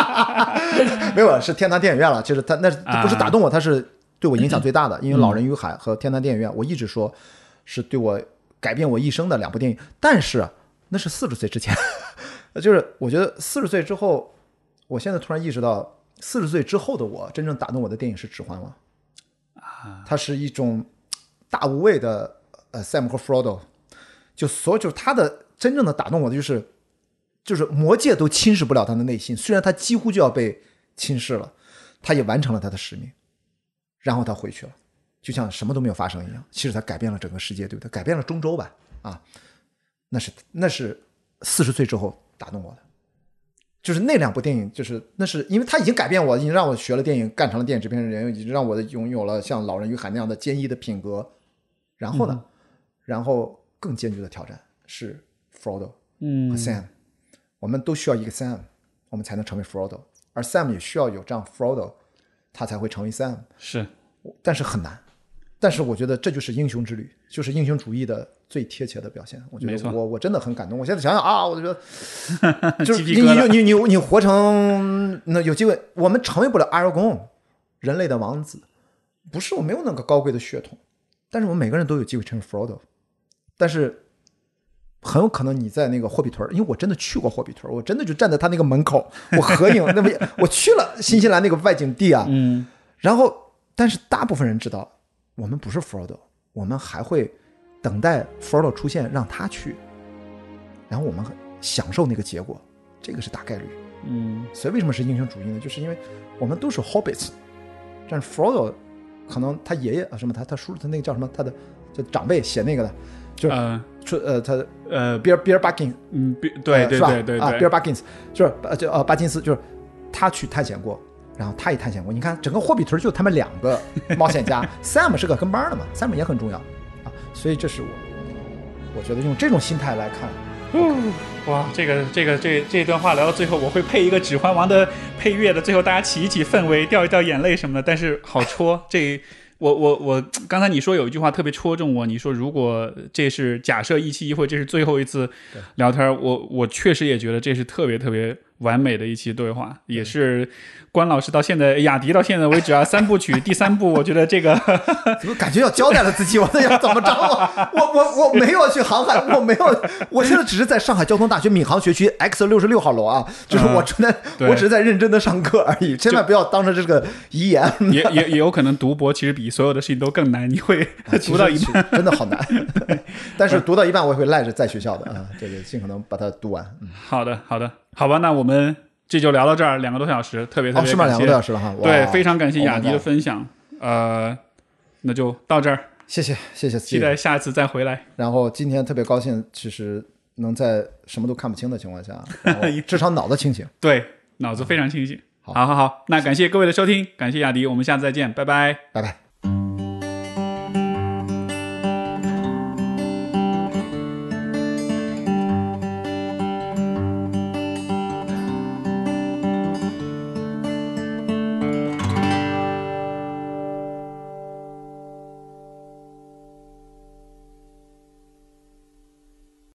没有是天堂电影院了，其实他那不是打动我，他是。对我影响最大的，因为《老人与海》和《天堂电影院》，我一直说是对我改变我一生的两部电影。但是那是四十岁之前，就是我觉得四十岁之后，我现在突然意识到，四十岁之后的我真正打动我的电影是《指环王》啊，它是一种大无畏的呃，Sam 和 Frodo，就所有就是他的真正的打动我的就是就是魔界都侵蚀不了他的内心，虽然他几乎就要被侵蚀了，他也完成了他的使命。然后他回去了，就像什么都没有发生一样。其实他改变了整个世界，对不对？改变了中州吧？啊，那是那是四十岁之后打动我的，就是那两部电影，就是那是因为他已经改变我，已经让我学了电影，干成了电影制片人，已经让我的拥有了像《老人与海》那样的坚毅的品格。然后呢，然后更艰巨的挑战是 Frodo 和 Sam，我们都需要一个 Sam，我们才能成为 Frodo，而 Sam 也需要有这样 Frodo。他才会成为 Sam，是，但是很难，但是我觉得这就是英雄之旅，就是英雄主义的最贴切的表现。我觉得我我真的很感动。我现在想想啊，我就觉得，就是你你你你你活成那有机会，我们成为不了阿尔贡，人类的王子，不是我没有那个高贵的血统，但是我们每个人都有机会成为 Frodo，但是。很有可能你在那个霍比屯因为我真的去过霍比屯我真的就站在他那个门口，我合影。那么我去了新西兰那个外景地啊，嗯，然后但是大部分人知道我们不是 Frodo，我们还会等待 Frodo 出现，让他去，然后我们享受那个结果，这个是大概率。嗯，所以为什么是英雄主义呢？就是因为我们都是 Hobbits，但是 Frodo 可能他爷爷啊什么他他叔他那个叫什么他的就长辈写那个的。就是出呃，他呃，比尔比尔巴金，嗯，对对对对啊，比尔巴金斯就是呃，就呃，巴金斯就是他去探险过，然后他也探险过。你看整个霍比屯就他们两个冒险家，Sam 是个跟班的嘛，Sam 也很重要啊，所以这是我。我觉得用这种心态来看，嗯哇，这个这个这这段话聊到最后，我会配一个《指环王》的配乐的，最后大家起一起氛围，掉一掉眼泪什么的。但是好戳，这我我我刚才你说有一句话特别戳中我，你说如果这是假设一期一会，这是最后一次聊天，我我确实也觉得这是特别特别完美的一期对话，也是关老师到现在雅迪到现在为止啊 三部曲第三部，我觉得这个 怎么感觉要交代了自己？我在想怎么着？啊 我我我没有去航海，我没有，我现在只是在上海交通大学闵行学区 X 六十六号楼啊，就是我正在，对我只是在认真的上课而已，千万不要当成这个遗言。也也也有可能读博其实比所有的事情都更难，你会读到一半。半，真的好难。但是读到一半，我也会赖着在学校的啊，这个尽可能把它读完。嗯好的，好的，好吧，那我们这就聊到这儿，两个多小时，特别特哦，是吗？两个多小时了哈。对，非常感谢 Oh 雅迪的分享，呃，那就到这儿，谢谢谢谢，期待下次再回来。然后今天特别高兴，其实能在什么都看不清的情况下，至少脑子清醒。对，脑子非常清醒。好好好好，那感谢各位的收听，感谢雅迪，我们下次再见，拜拜。拜拜。